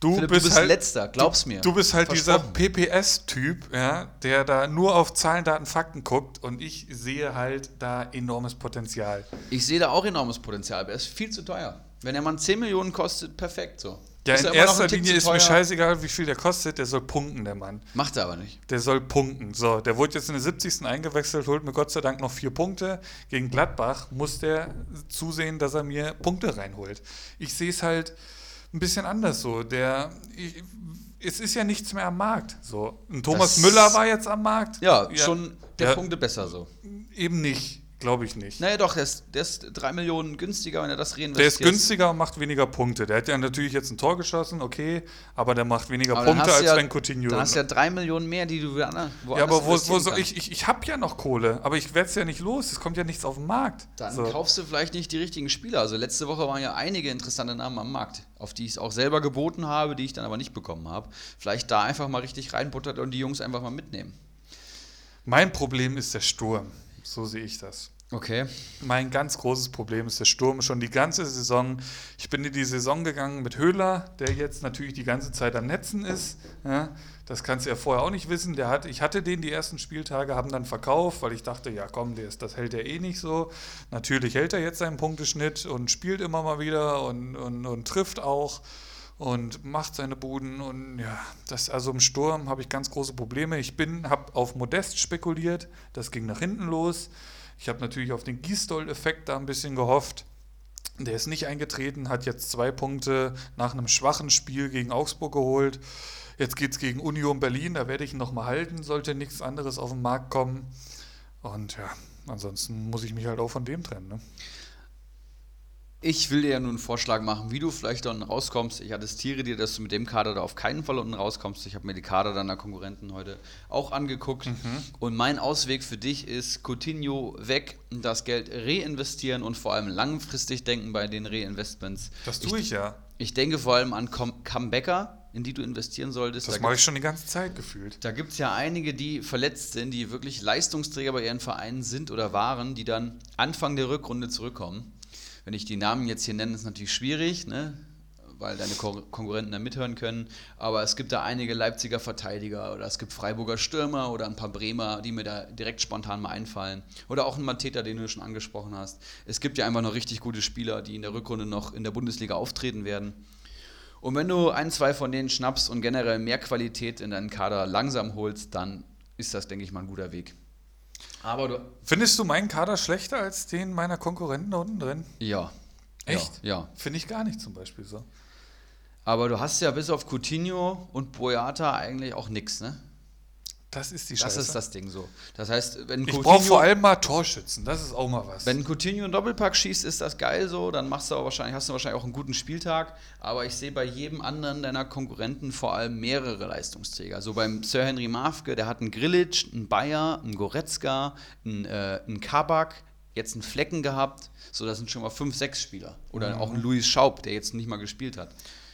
S1: Du,
S2: Philipp,
S1: bist,
S2: du bist
S1: halt,
S2: letzter, glaub's mir.
S1: Du bist halt dieser. PPS-Typ, ja, der da nur auf Zahlen, Daten, Fakten guckt und ich sehe halt da enormes Potenzial.
S2: Ich sehe da auch enormes Potenzial, aber er ist viel zu teuer. Wenn der Mann 10 Millionen kostet, perfekt so.
S1: Ja,
S2: Ist
S1: in
S2: er
S1: erster Linie ist mir scheißegal, wie viel der kostet, der soll punkten, der Mann.
S2: Macht er aber nicht.
S1: Der soll punkten. So, der wurde jetzt in der 70. eingewechselt, holt mir Gott sei Dank noch vier Punkte. Gegen Gladbach muss der zusehen, dass er mir Punkte reinholt. Ich sehe es halt ein bisschen anders so. Der, ich, es ist ja nichts mehr am Markt. So, ein Thomas
S2: Das-
S1: Müller war jetzt am Markt.
S2: Ja, schon der
S1: Ja.
S2: Punkte besser so.
S1: Eben nicht, glaube ich nicht.
S2: Naja, doch, der ist, der ist 3 Millionen günstiger, wenn er das reinvestiert.
S1: Der ist günstiger und macht weniger Punkte. Der hat ja natürlich jetzt ein Tor geschossen, okay, aber der macht weniger
S2: Aber
S1: Punkte als
S2: du ja,
S1: wenn Coutinho.
S2: Dann hast du ja 3 Millionen mehr, die du woanders
S1: ja, aber wo, wo
S2: kannst.
S1: ich, ich, ich habe ja noch Kohle, aber ich werde es ja nicht los. Es kommt ja nichts auf den Markt.
S2: Dann
S1: So.
S2: kaufst du vielleicht nicht die richtigen Spieler. Also letzte Woche waren ja einige interessante Namen am Markt, auf die ich es auch selber geboten habe, die ich dann aber nicht bekommen habe. Vielleicht da einfach mal richtig reinbuttert und die Jungs einfach mal mitnehmen.
S1: Mein Problem ist der Sturm. So sehe ich das.
S2: Okay.
S1: Mein ganz großes Problem ist der Sturm. Schon die ganze Saison. Ich bin in die Saison gegangen mit Höhler, der jetzt natürlich die ganze Zeit am Netzen ist. Ja, das kannst du ja vorher auch nicht wissen. Der hat, ich hatte den die ersten Spieltage, haben dann verkauft, weil ich dachte, ja komm, der ist, das hält er eh nicht so. Natürlich hält er jetzt seinen Punkteschnitt und spielt immer mal wieder und, und, und trifft auch und macht seine Buden und ja, das also im Sturm habe ich ganz große Probleme. Ich bin habe auf Modest spekuliert, das ging nach hinten los. Ich habe natürlich auf den Gießdoll-Effekt da ein bisschen gehofft. Der ist nicht eingetreten, hat jetzt zwei Punkte nach einem schwachen Spiel gegen Augsburg geholt. Jetzt geht es gegen Union Berlin, da werde ich ihn nochmal halten, sollte nichts anderes auf den Markt kommen. Und ja, ansonsten muss ich mich halt auch von dem trennen. Ne?
S2: Ich will dir ja nur einen Vorschlag machen, wie du vielleicht dann rauskommst. Ich attestiere dir, dass du mit dem Kader da auf keinen Fall unten rauskommst. Ich habe mir die Kader deiner Konkurrenten heute auch angeguckt. Und mein Ausweg für dich ist Coutinho weg, das Geld reinvestieren und vor allem langfristig denken bei den Reinvestments.
S1: Das tue ich ja.
S2: Ich denke vor allem an Com Comebacker, in die du investieren solltest.
S1: Das
S2: Da
S1: mache ich schon die ganze Zeit gefühlt.
S2: da gibt es ja einige, die verletzt sind, die wirklich Leistungsträger bei ihren Vereinen sind oder waren, die dann Anfang der Rückrunde zurückkommen. Wenn ich die Namen jetzt hier nenne, ist natürlich schwierig, ne? weil deine Ko Konkurrenten da mithören können. Aber es gibt da einige Leipziger Verteidiger oder es gibt Freiburger Stürmer oder ein paar Bremer, die mir da direkt spontan mal einfallen. Oder auch ein Mateta, den du schon angesprochen hast. Es gibt ja einfach noch richtig gute Spieler, die in der Rückrunde noch in der Bundesliga auftreten werden. Und wenn du ein, zwei von denen schnappst und generell mehr Qualität in deinen Kader langsam holst, dann ist das, denke ich mal, ein guter Weg. Aber du.
S1: Findest du meinen Kader schlechter als den meiner Konkurrenten da unten drin?
S2: Ja.
S1: Echt?
S2: Ja. ja.
S1: Finde ich gar nicht zum Beispiel so.
S2: Aber du hast ja bis auf Coutinho und Boyata eigentlich auch nichts, ne?
S1: Das ist die
S2: Das
S1: Scheiße.
S2: ist das Ding so. Das heißt, wenn
S1: ich brauche vor allem mal Torschützen. Das ist auch mal was.
S2: Wenn Coutinho einen Doppelpack schießt, ist das geil so, dann machst du aber wahrscheinlich, hast du wahrscheinlich auch einen guten Spieltag. Aber ich sehe bei jedem anderen deiner Konkurrenten vor allem mehrere Leistungsträger. So beim Sir Henry Mafke, der hat einen Grilic, einen Bayer, einen Goretzka, einen, äh, einen Kabak, jetzt einen Flecken gehabt. So, das sind schon mal fünf, sechs Spieler. Oder auch einen Luis Schaub, der jetzt nicht mal gespielt hat.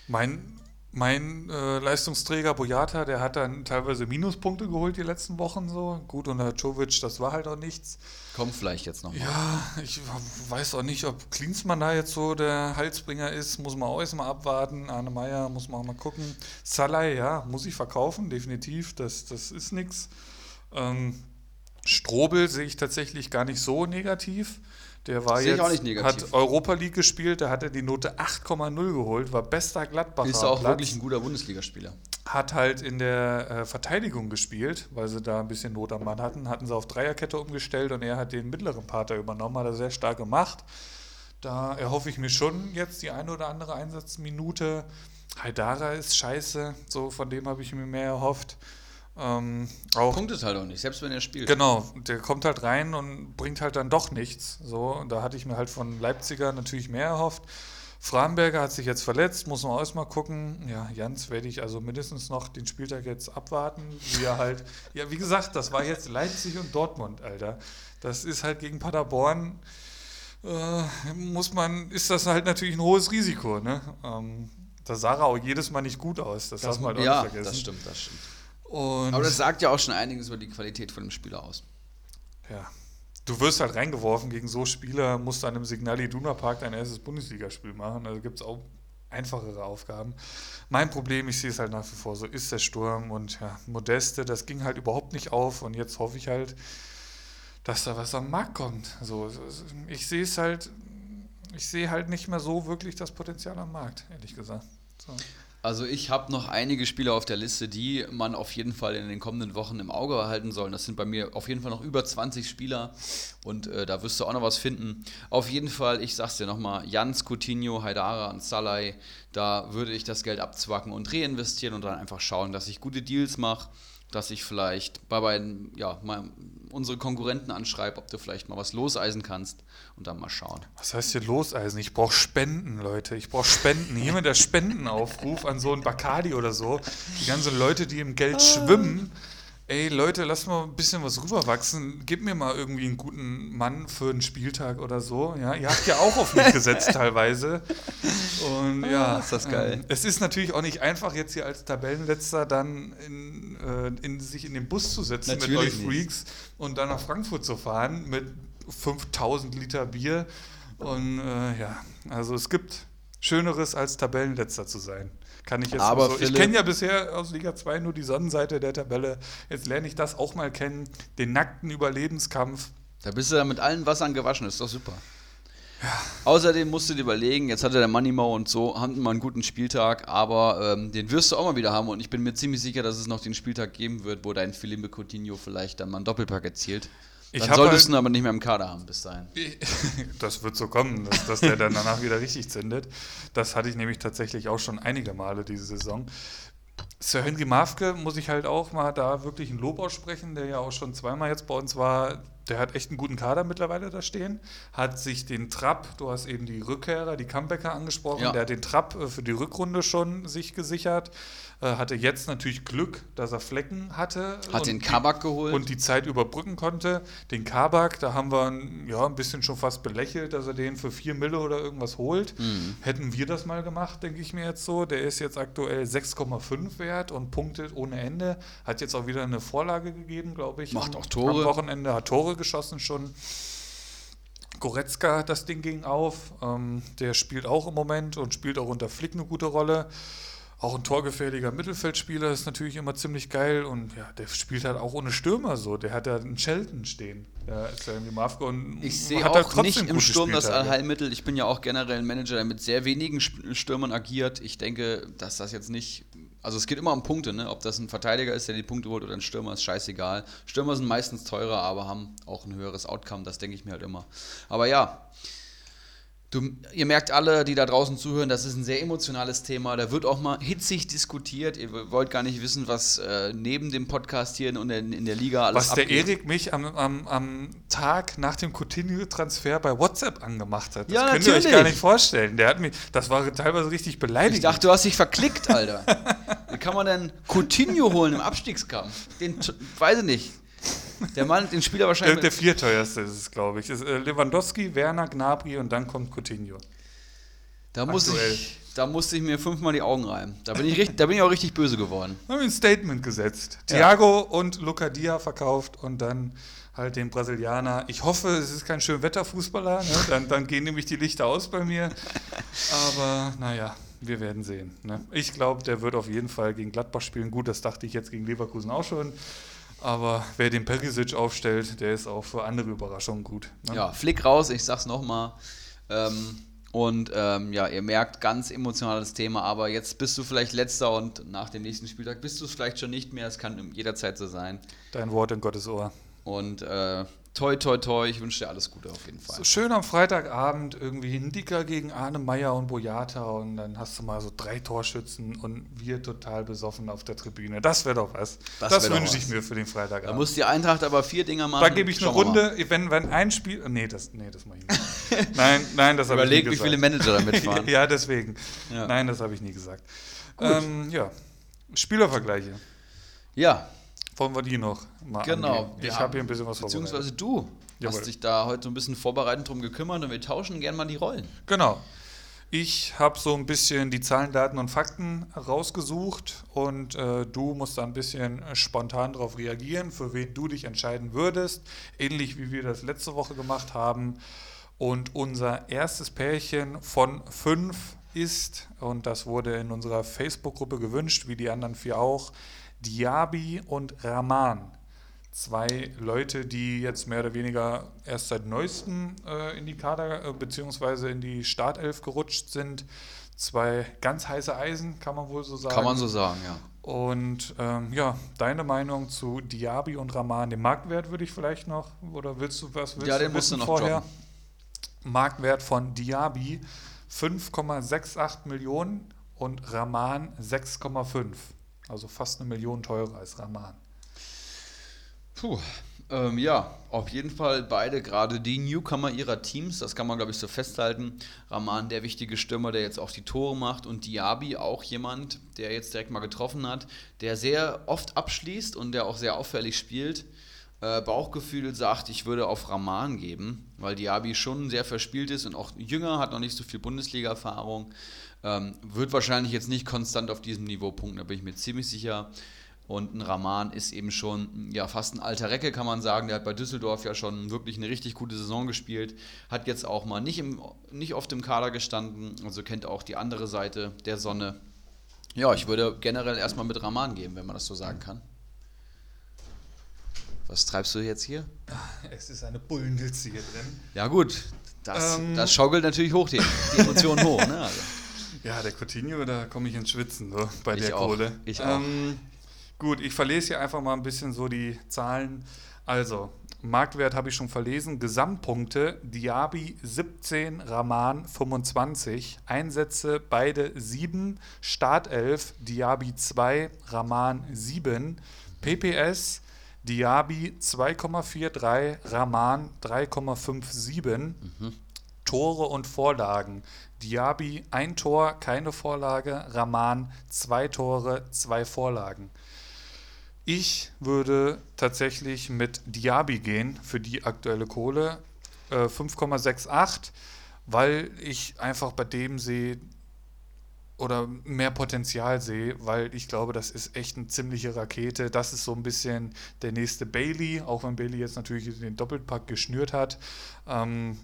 S1: mein mein äh, Leistungsträger Boyata, der hat dann teilweise Minuspunkte geholt die letzten Wochen so. Gut, und der Jovic, das war halt auch nichts.
S2: Kommt vielleicht jetzt noch mal.
S1: Ja, ich weiß auch nicht, ob Klinsmann da jetzt so der Halsbringer ist. Muss man auch erstmal abwarten. Arne Meyer muss man auch mal gucken. Salai, ja, muss ich verkaufen, definitiv. Das, das ist nichts. Ähm, Strobel sehe ich tatsächlich gar nicht so negativ. Der war
S2: Sehe
S1: jetzt, hat Europa League gespielt, da hat er die Note 8,0 geholt, war bester Gladbacher.
S2: Ist auch
S1: Platz.
S2: wirklich ein guter Bundesligaspieler.
S1: hat halt in der äh, Verteidigung gespielt, weil sie da ein bisschen Not am Mann hatten, hatten sie auf Dreierkette umgestellt und er hat den mittleren Pater übernommen, hat er sehr stark gemacht. Da erhoffe ich mir schon jetzt die eine oder andere Einsatzminute. Haidara ist scheiße, so von dem habe ich mir mehr erhofft. Ähm, auch
S2: Punktet halt auch nicht, selbst wenn er spielt.
S1: Genau, der kommt halt rein und bringt halt dann doch nichts. So, und da hatte ich mir halt von Leipziger natürlich mehr erhofft. Framberger hat sich jetzt verletzt, muss man auch mal gucken. Ja, Jans werde ich also mindestens noch den Spieltag jetzt abwarten, wie er halt. Ja, wie gesagt, das war jetzt Leipzig und Dortmund, Alter. Das ist halt gegen Paderborn. Äh, muss man, ist das halt natürlich ein hohes Risiko, ne? Ähm, da sah er auch jedes Mal nicht gut aus, das, darf man halt auch
S2: ja,
S1: nicht vergessen.
S2: das stimmt, das stimmt.
S1: Und
S2: Aber das sagt ja auch schon einiges über die Qualität von dem Spieler aus.
S1: Ja. Du wirst halt reingeworfen gegen so Spieler, musst dann im Signal Iduna Park dein erstes Bundesligaspiel machen. Also gibt es auch einfachere Aufgaben. Mein Problem, ich sehe es halt nach wie vor so, ist der Sturm und ja, Modeste, das ging halt überhaupt nicht auf und jetzt hoffe ich halt, dass da was am Markt kommt. So- ich sehe es halt, ich sehe halt nicht mehr so wirklich das Potenzial am Markt, ehrlich gesagt. So.
S2: Also ich habe noch einige Spieler auf der Liste, die man auf jeden Fall in den kommenden Wochen im Auge behalten soll. Das sind bei mir auf jeden Fall noch über 20 Spieler und äh, da wirst du auch noch was finden. Auf jeden Fall, ich sag's dir nochmal, Jans, Coutinho, Haidara und Salai, da würde ich das Geld abzwacken und reinvestieren und dann einfach schauen, dass ich gute Deals mache, dass ich vielleicht bei beiden, ja, unsere Konkurrenten anschreibe, ob du vielleicht mal was loseisen kannst und dann mal schauen.
S1: Was heißt hier loseisen? Ich brauche Spenden, Leute. Ich brauche Spenden. Jemand, der Spendenaufruf an so einen Bacardi oder so. Die ganzen Leute, die im Geld schwimmen. Ey, Leute, lass mal ein bisschen was rüberwachsen. Gib mir mal irgendwie einen guten Mann für einen Spieltag oder so. Ja, ihr habt ja auch auf mich gesetzt teilweise. Und ja,
S2: ist das geil.
S1: ähm, es ist natürlich auch nicht einfach, jetzt hier als Tabellenletzter dann in, äh, in, sich in den Bus zu setzen mit
S2: Natürlich
S1: euch
S2: nicht.
S1: Freaks und dann nach Frankfurt zu fahren mit 5000 Liter Bier. Und äh, ja, also es gibt Schöneres als Tabellenletzter zu sein. Kann ich jetzt
S2: Aber
S1: so. Ich
S2: Philipp-
S1: kenne ja bisher aus Liga 2 nur die Sonnenseite der Tabelle. Jetzt lerne ich das auch mal kennen. Den nackten Überlebenskampf.
S2: Da bist du ja mit allen Wassern gewaschen, ist doch super. Außerdem musst du dir überlegen, jetzt hatte der Moneymau und so, haben mal einen guten Spieltag, aber ähm, den wirst du auch mal wieder haben und ich bin mir ziemlich sicher, dass es noch den Spieltag geben wird, wo dein Felipe Coutinho vielleicht dann mal einen Doppelpack erzielt.
S1: Ich
S2: Dann solltest
S1: halt-
S2: du ihn aber nicht mehr im Kader haben bis dahin.
S1: Das wird so kommen, dass, dass der dann danach wieder richtig zündet. Das hatte ich nämlich tatsächlich auch schon einige Male diese Saison. Sir Henry Mafke muss ich halt auch mal da wirklich ein Lob aussprechen, der ja auch schon zweimal jetzt bei uns war. Der hat echt einen guten Kader mittlerweile da stehen. Hat sich den Trapp, du hast eben die Rückkehrer, die Comebacker angesprochen,
S2: Ja.
S1: der hat den Trapp äh, für die Rückrunde schon sich gesichert. Äh, Hatte jetzt natürlich Glück, dass er Flecken hatte.
S2: Hat
S1: und
S2: den
S1: die-
S2: Kabak geholt.
S1: und die Zeit überbrücken konnte. Den Kabak, da haben wir ja, ein bisschen schon fast belächelt, dass er den für 4 Mille oder irgendwas holt.
S2: Mhm.
S1: Hätten wir das mal gemacht, denke ich mir jetzt so. Der ist jetzt aktuell 6,5 wert und punktet ohne Ende. Hat jetzt auch wieder eine Vorlage gegeben, glaube ich.
S2: Macht
S1: am,
S2: auch Tore.
S1: Am Wochenende hat Tore geschossen schon. Goretzka, das Ding ging auf. Ähm, der spielt auch im Moment und spielt auch unter Flick eine gute Rolle. Auch ein torgefährlicher Mittelfeldspieler ist natürlich immer ziemlich geil und ja, der spielt halt auch ohne Stürmer so. Der hat da einen Shelton stehen. Der ist ja irgendwie Mafke und
S2: Ich sehe
S1: halt
S2: auch nicht im Sturm das
S1: Spieltage.
S2: Allheilmittel. Ich bin ja auch generell ein Manager, der mit sehr wenigen Stürmern agiert. Ich denke, dass das jetzt nicht. Also es geht immer um Punkte, ne? Ob das ein Verteidiger ist, der die Punkte holt oder ein Stürmer, ist scheißegal. Stürmer sind meistens teurer, aber haben auch ein höheres Outcome, das denke ich mir halt immer. Aber ja. Du, ihr merkt alle, die da draußen zuhören, das ist ein sehr emotionales Thema. Da wird auch mal hitzig diskutiert. Ihr wollt gar nicht wissen, was äh, neben dem Podcast hier in der, in der Liga alles
S1: Was der
S2: abgeht.
S1: Erik mich am, am, am Tag nach dem Coutinho-Transfer bei WhatsApp angemacht hat. Das
S2: Ja,
S1: könnt ihr euch
S2: natürlich.
S1: gar nicht vorstellen. Der hat mich, das war teilweise richtig beleidigend.
S2: Ich dachte, du hast dich verklickt, Alter. Wie kann man denn Coutinho holen im Abstiegskampf? Den, weiß ich nicht. Der Mann, den Spieler
S1: der,
S2: wahrscheinlich.
S1: der vierteuerste ist es, glaube ich. Ist, äh, Lewandowski, Werner, Gnabry und dann kommt Coutinho.
S2: da muss ich, da musste ich mir fünfmal die Augen reiben. Da bin ich, richtig, da bin ich auch richtig böse geworden.
S1: Da haben wir ein Statement gesetzt. Thiago und Luca Dia verkauft und dann halt den Brasilianer. Ich hoffe, es ist kein Schönwetterfußballer, ne? dann, dann gehen nämlich die Lichter aus bei mir. Aber naja, wir werden sehen. Ne? Ich glaube, der wird auf jeden Fall gegen Gladbach spielen. Gut, das dachte ich jetzt gegen Leverkusen auch schon. Aber wer den Perisic aufstellt, der ist auch für andere Überraschungen gut.
S2: Ne? Ja, Flick raus, ich sag's nochmal. Ähm, und ähm, ja, ihr merkt, ganz emotionales Thema, aber jetzt bist du vielleicht letzter und nach dem nächsten Spieltag bist du es vielleicht schon nicht mehr. Es kann jederzeit so sein.
S1: Dein Wort in Gottes Ohr.
S2: Und äh, toi, toi, toi, ich wünsche dir alles Gute auf jeden Fall.
S1: So schön am Freitagabend irgendwie ein Dicker gegen Arne Meyer und Boyata und dann hast du mal so drei Torschützen und wir total besoffen auf der Tribüne. Das wäre doch was. Das, das wünsche ich mir für den Freitagabend.
S2: Da muss die Eintracht aber vier Dinger machen.
S1: Da gebe ich eine Runde, wenn, wenn ein Spiel. Nee, das, nee, das mache ich nicht. nein, nein, das habe ich
S2: nie gesagt. wie viele Manager da mitfahren.
S1: ja, deswegen. Ja. Nein, das habe ich nie gesagt. Ähm, ja, Spielervergleiche.
S2: Ja,
S1: wollen wir die noch
S2: mal Genau.
S1: Angehen. Ich habe hier ein bisschen was
S2: Beziehungsweise du Jawohl. hast dich da heute so ein bisschen vorbereitend drum gekümmert und wir tauschen gerne mal die Rollen.
S1: Genau. Ich habe so ein bisschen die Zahlen, Daten und Fakten rausgesucht und äh, du musst da ein bisschen spontan darauf reagieren, für wen du dich entscheiden würdest, ähnlich wie wir das letzte Woche gemacht haben. Und unser erstes Pärchen von fünf ist, und das wurde in unserer Facebook-Gruppe gewünscht, wie die anderen vier auch, Diaby und Rahman. Zwei Leute, die jetzt mehr oder weniger erst seit neuestem äh, in die Kader äh, bzw. in die Startelf gerutscht sind. Zwei ganz heiße Eisen, kann man wohl so sagen.
S2: Kann man so sagen, ja.
S1: Und ähm, ja, deine Meinung zu Diaby und Rahman, den Marktwert würde ich vielleicht noch, oder willst du was willst
S2: ja, den musst du noch vorher? Jobben.
S1: Marktwert von Diaby 5,68 Millionen und Rahman 6,5. Also fast eine Million teurer als Rahman.
S2: Puh, ähm, ja, auf jeden Fall beide gerade die Newcomer ihrer Teams, das kann man glaube ich so festhalten. Rahman, der wichtige Stürmer, der jetzt auch die Tore macht und Diaby auch jemand, der jetzt direkt mal getroffen hat, der sehr oft abschließt und der auch sehr auffällig spielt. Äh, Bauchgefühl sagt, ich würde auf Rahman geben, weil Diaby schon sehr verspielt ist und auch jünger, hat noch nicht so viel Bundesliga-Erfahrung. Ähm, wird wahrscheinlich jetzt nicht konstant auf diesem Niveau punkten, da bin ich mir ziemlich sicher. Und ein Rahman ist eben schon ja, fast ein alter Recke, kann man sagen. Der hat bei Düsseldorf ja schon wirklich eine richtig gute Saison gespielt. Hat jetzt auch mal nicht, im, nicht oft im Kader gestanden. Also kennt auch die andere Seite der Sonne. Ja, ich würde generell erstmal mit Rahman gehen, wenn man das so sagen kann. Was treibst du jetzt hier?
S1: Es ist eine Bullenhitze hier drin.
S2: Ja, gut. Das, ähm, das schaukelt natürlich hoch, die, die Emotionen hoch. Ne? Also.
S1: Ja, der Coutinho, da komme ich ins Schwitzen so, bei ich der
S2: auch.
S1: Kohle.
S2: Ich auch. Ähm,
S1: gut, ich verlese hier einfach mal ein bisschen so die Zahlen. Also, Marktwert habe ich schon verlesen. Gesamtpunkte: Diaby 17, Rahman 25. Einsätze beide 7. Startelf: Diaby 2, Rahman 7. PPS: Diaby 2,43, Rahman 3,57. Mhm. Tore und Vorlagen. Diaby ein Tor, keine Vorlage. Rahman zwei Tore, zwei Vorlagen. Ich würde tatsächlich mit Diaby gehen für die aktuelle Kohle. Äh, 5,68, weil ich einfach bei dem sehe oder mehr Potenzial sehe, weil ich glaube, das ist echt eine ziemliche Rakete. Das ist so ein bisschen der nächste Bailey, auch wenn Bailey jetzt natürlich den Doppelpack geschnürt hat. Ähm,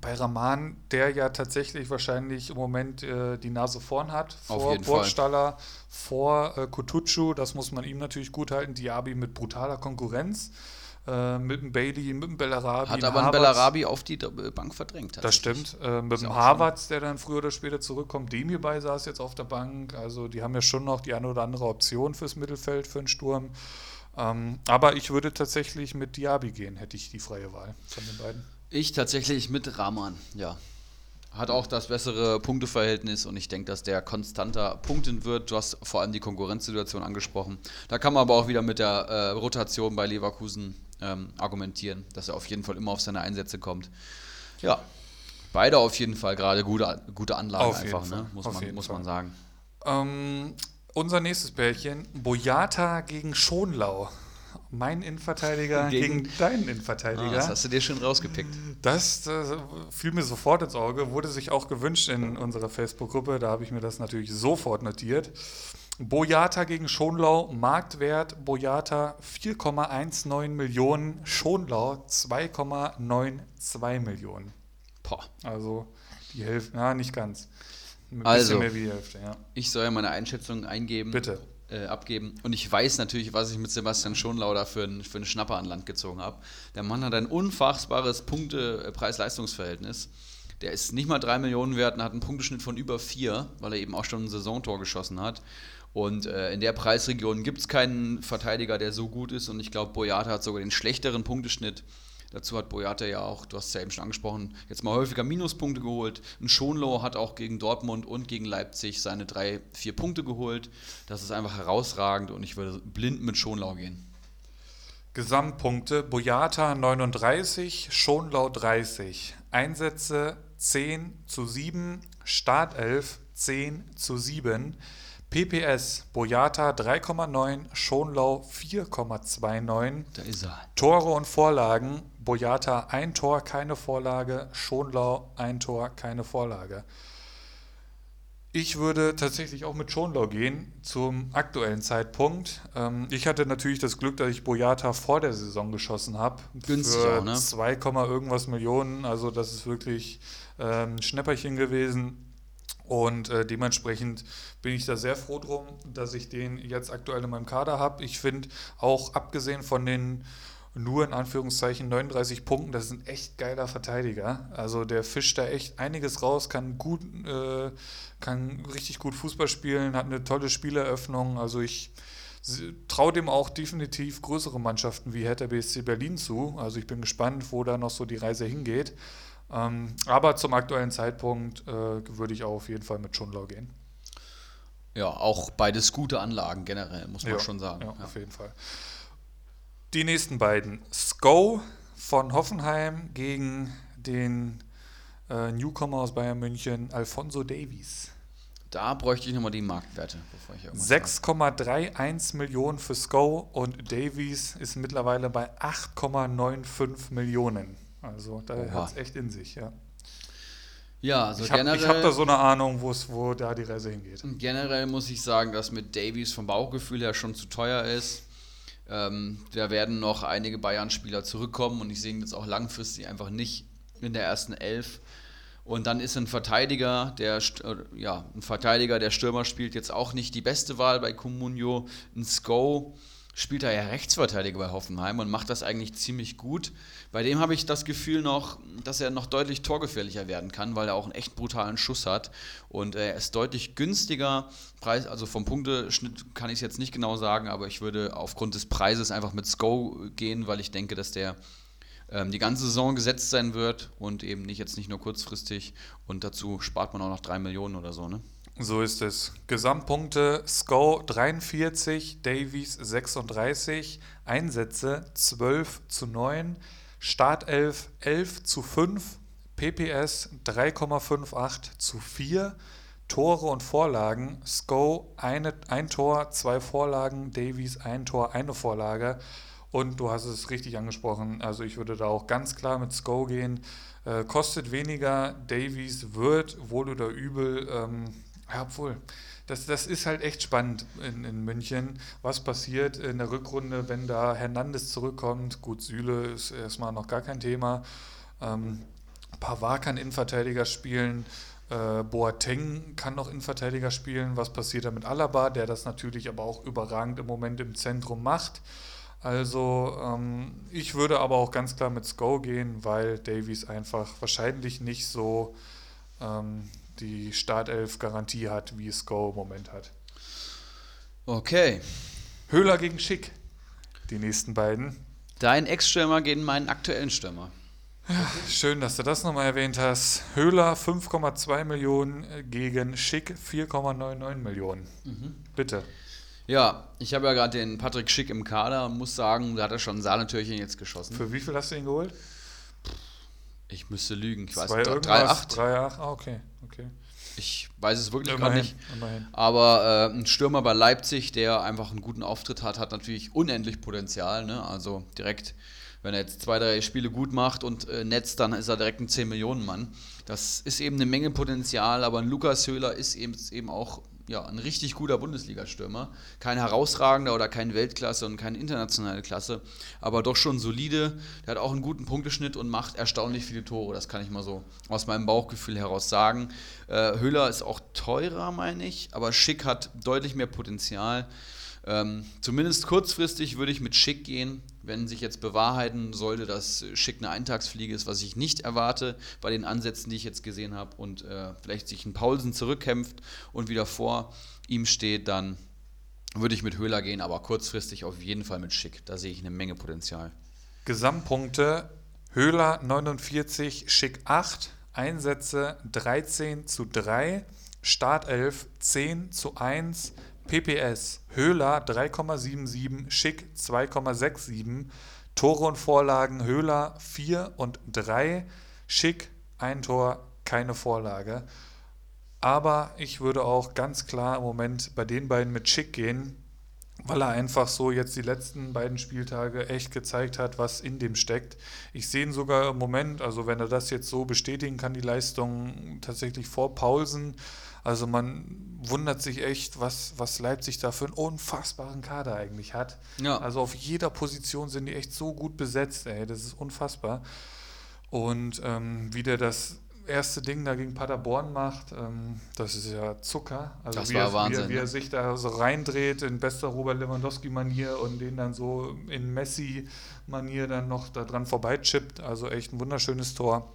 S1: bei Rahman, der ja tatsächlich wahrscheinlich im Moment äh, die Nase vorn hat, vor Burgstaller, vor äh, Kutucu, das muss man ihm natürlich gut halten. Diaby mit brutaler Konkurrenz, äh, mit dem Bailey, mit dem Bellarabi.
S2: Hat aber einen Bellarabi auf die Bank verdrängt.
S1: Das stimmt. Äh, mit dem Harvards, der dann früher oder später zurückkommt, dem hierbei saß jetzt auf der Bank. Also die haben ja schon noch die eine oder andere Option fürs Mittelfeld, für den Sturm. Ähm, aber ich würde tatsächlich mit Diaby gehen, hätte ich die freie Wahl von den beiden.
S2: Ich tatsächlich mit Rahman, ja. Hat auch das bessere Punkteverhältnis und ich denke, dass der konstanter punkten wird. Du hast vor allem die Konkurrenzsituation angesprochen. Da kann man aber auch wieder mit der äh, Rotation bei Leverkusen ähm, argumentieren, dass er auf jeden Fall immer auf seine Einsätze kommt. Ja, beide auf jeden Fall gerade gute, gute Anlagen auf einfach, ne? muss, man, muss man sagen.
S1: Ähm, unser nächstes Pärchen, Boyata gegen Schonlau. Mein Innenverteidiger gegen, gegen deinen Innenverteidiger. Ah,
S2: das hast du dir schon rausgepickt.
S1: Das, das fiel mir sofort ins Auge, wurde sich auch gewünscht in unserer Facebook-Gruppe. Da habe ich mir das natürlich sofort notiert. Boyata gegen Schonlau, Marktwert Boyata 4,19 Millionen, Schonlau 2,92 Millionen. Boah. Also die Hälfte, ja, nicht ganz.
S2: Ein also, mehr wie die Hälfte, ja. Ich soll ja meine Einschätzung eingeben.
S1: Bitte.
S2: Äh, abgeben. Und ich weiß natürlich, was ich mit Sebastian Schonlauder für, ein, für einen Schnapper an Land gezogen habe. Der Mann hat ein unfassbares Punkte-Preis-Leistungsverhältnis. Der ist nicht mal 3 Millionen wert und hat einen Punkteschnitt von über 4, weil er eben auch schon ein Saisontor geschossen hat. Und äh, in der Preisregion gibt es keinen Verteidiger, der so gut ist. Und ich glaube, Boyata hat sogar den schlechteren Punkteschnitt. Dazu hat Boyata ja auch, du hast es ja eben schon angesprochen, jetzt mal häufiger Minuspunkte geholt. Ein Schonlau hat auch gegen Dortmund und gegen Leipzig seine drei, vier Punkte geholt. Das ist einfach herausragend und ich würde blind mit Schonlau gehen.
S1: Gesamtpunkte: Boyata 39, Schonlau 30. Einsätze 10 zu 7, Startelf 10 zu 7. PPS Boyata 3,9, Schonlau 4,29.
S2: Da ist er.
S1: Tore und Vorlagen Boyata ein Tor, keine Vorlage, Schonlau ein Tor, keine Vorlage. Ich würde tatsächlich auch mit Schonlau gehen zum aktuellen Zeitpunkt. Ähm, ich hatte natürlich das Glück, dass ich Boyata vor der Saison geschossen habe.
S2: Günstig für auch, ne?
S1: 2, irgendwas Millionen. Also das ist wirklich ähm, ein Schnäpperchen gewesen. Und äh, dementsprechend bin ich da sehr froh drum, dass ich den jetzt aktuell in meinem Kader habe. Ich finde auch abgesehen von den nur in Anführungszeichen 39 Punkten, das ist ein echt geiler Verteidiger. Also der fischt da echt einiges raus, kann gut, äh, kann richtig gut Fußball spielen, hat eine tolle Spieleröffnung. Also ich traue dem auch definitiv größere Mannschaften wie Hertha BSC Berlin zu. Also ich bin gespannt, wo da noch so die Reise hingeht. Ähm, aber zum aktuellen Zeitpunkt äh, würde ich auch auf jeden Fall mit Schunlau gehen.
S2: Ja, auch beides gute Anlagen generell, muss man
S1: ja,
S2: schon sagen.
S1: Ja, ja, auf jeden Fall. Die nächsten beiden. Sko von Hoffenheim gegen den äh, Newcomer aus Bayern München, Alfonso Davies.
S2: Da bräuchte ich nochmal die Marktwerte,
S1: bevor ich 6,31 Millionen für Sko und Davies ist mittlerweile bei 8,95 Millionen. Also da hat es echt in sich, ja.
S2: Ja, also
S1: ich habe hab da so eine Ahnung, wo da die Reise hingeht.
S2: Generell muss ich sagen, dass mit Davies vom Bauchgefühl her schon zu teuer ist. Ähm, da werden noch einige Bayern-Spieler zurückkommen und ich sehe ihn jetzt auch langfristig einfach nicht in der ersten Elf. Und dann ist ein Verteidiger, der äh, ja, ein Verteidiger, der Stürmer spielt, jetzt auch nicht die beste Wahl bei Comunio. Ein Sko spielt er ja Rechtsverteidiger bei Hoffenheim und macht das eigentlich ziemlich gut. Bei dem habe ich das Gefühl noch, dass er noch deutlich torgefährlicher werden kann, weil er auch einen echt brutalen Schuss hat und er ist deutlich günstiger. Preis, also vom Punkteschnitt kann ich es jetzt nicht genau sagen, aber ich würde aufgrund des Preises einfach mit Sko gehen, weil ich denke, dass der ähm, die ganze Saison gesetzt sein wird und eben nicht jetzt nicht nur kurzfristig und dazu spart man auch noch drei Millionen oder so, ne?
S1: So ist es. Gesamtpunkte: Sko 43, Davies 36, Einsätze 12 zu 9, Startelf 11 zu 5, PPS 3,58 zu 4, Tore und Vorlagen: Sko eine, ein Tor, zwei Vorlagen, Davies ein Tor, eine Vorlage. Und du hast es richtig angesprochen, also ich würde da auch ganz klar mit Sko gehen. Äh, kostet weniger, Davies wird wohl oder übel. Ähm, ja, obwohl, das, das ist halt echt spannend in, in München. Was passiert in der Rückrunde, wenn da Hernandez zurückkommt? Gut, Süle ist erstmal noch gar kein Thema. Ähm, Pavard kann Innenverteidiger spielen. Äh, Boateng kann noch Innenverteidiger spielen. Was passiert da mit Alaba, der das natürlich aber auch überragend im Moment im Zentrum macht? Also ähm, ich würde aber auch ganz klar mit Sko gehen, weil Davies einfach wahrscheinlich nicht so ähm, die Startelf-Garantie hat, wie es Go im Moment hat.
S2: Okay.
S1: Höhler gegen Schick. Die nächsten beiden.
S2: Dein Ex-Stürmer gegen meinen aktuellen Stürmer.
S1: Ja, schön, dass du das nochmal erwähnt hast. Höhler 5,2 Millionen gegen Schick 4,99 Millionen. Mhm. Bitte.
S2: Ja, ich habe ja gerade den Patrick Schick im Kader und muss sagen, da hat er schon ein Sahnetürchen jetzt geschossen.
S1: Für wie viel hast du ihn geholt?
S2: Ich müsste lügen. Ich
S1: weiß nicht. 3,8. 3,8, ah, okay. Okay.
S2: Ich weiß es wirklich gar nicht.
S1: immerhin.
S2: Aber äh, ein Stürmer bei Leipzig, der einfach einen guten Auftritt hat, hat natürlich unendlich Potenzial. Ne? Also direkt, wenn er jetzt zwei, drei Spiele gut macht und äh, netzt, dann ist er direkt ein 10-Millionen-Mann. Das ist eben eine Menge Potenzial, aber ein Lukas Höhler ist eben, ist eben auch ja, ein richtig guter Bundesliga-Stürmer. Kein herausragender oder kein Weltklasse und keine internationale Klasse, aber doch schon solide. Der hat auch einen guten Punkteschnitt und macht erstaunlich viele Tore. Das kann ich mal so aus meinem Bauchgefühl heraus sagen. Äh, Höhler ist auch teurer, meine ich, aber Schick hat deutlich mehr Potenzial. Ähm, zumindest kurzfristig würde ich mit Schick gehen, wenn sich jetzt bewahrheiten sollte, dass Schick eine Eintagsfliege ist, was ich nicht erwarte bei den Ansätzen, die ich jetzt gesehen habe und äh, vielleicht sich ein Paulsen zurückkämpft und wieder vor ihm steht, dann würde ich mit Höhler gehen, aber kurzfristig auf jeden Fall mit Schick. Da sehe ich eine Menge Potenzial.
S1: Gesamtpunkte Höhler 49, Schick 8, Einsätze 13 zu 3, Startelf 10 zu 1, PPS Höhler 3,77, Schick 2,67, Tore und Vorlagen Höhler 4 und 3, Schick ein Tor, keine Vorlage. Aber ich würde auch ganz klar im Moment bei den beiden mit Schick gehen, weil er einfach so jetzt die letzten beiden Spieltage echt gezeigt hat, was in dem steckt. Ich sehe ihn sogar im Moment, also wenn er das jetzt so bestätigen kann, die Leistung tatsächlich vor Paulsen. Also man wundert sich echt, was, was Leipzig da für einen unfassbaren Kader eigentlich hat.
S2: Ja.
S1: Also auf jeder Position sind die echt so gut besetzt, ey, das ist unfassbar. Und ähm, wie der das erste Ding da gegen Paderborn macht, ähm, das ist ja Zucker. Also
S2: Das
S1: wie,
S2: war
S1: er,
S2: Wahnsinn,
S1: wie, er, wie
S2: ne?
S1: er sich da so reindreht in bester Robert Lewandowski-Manier und den dann so in Messi-Manier dann noch da dran vorbeichippt. Also echt ein wunderschönes Tor.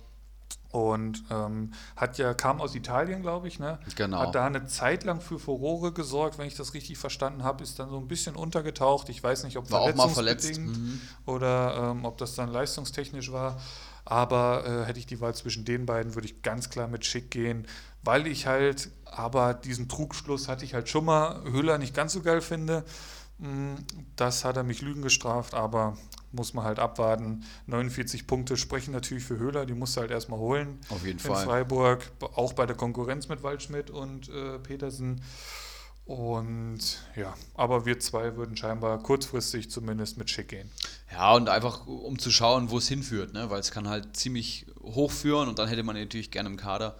S1: Und ähm, hat ja, kam aus Italien, glaube ich, ne?
S2: Genau.
S1: Hat da eine Zeit lang für Furore gesorgt, wenn ich das richtig verstanden habe, ist dann so ein bisschen untergetaucht. Ich weiß nicht, ob
S2: War auch mal verletzt. Mhm.
S1: oder ähm, ob das dann leistungstechnisch war. Aber äh, hätte ich die Wahl zwischen den beiden, würde ich ganz klar mit Schick gehen, weil ich halt, aber diesen Trugschluss hatte ich halt schon mal, Höhler nicht ganz so geil finde. Mm, Das hat er mich Lügen gestraft, aber muss man halt abwarten. 49 Punkte sprechen natürlich für Höhler, die musst du halt erstmal holen
S2: Auf jeden
S1: in
S2: Fall.
S1: Freiburg, auch bei der Konkurrenz mit Waldschmidt und äh, Petersen. Und ja, aber wir zwei würden scheinbar kurzfristig zumindest mit Schick gehen.
S2: Ja, und einfach um zu schauen, wo es hinführt, ne? weil es kann halt ziemlich hoch führen und dann hätte man natürlich gerne im Kader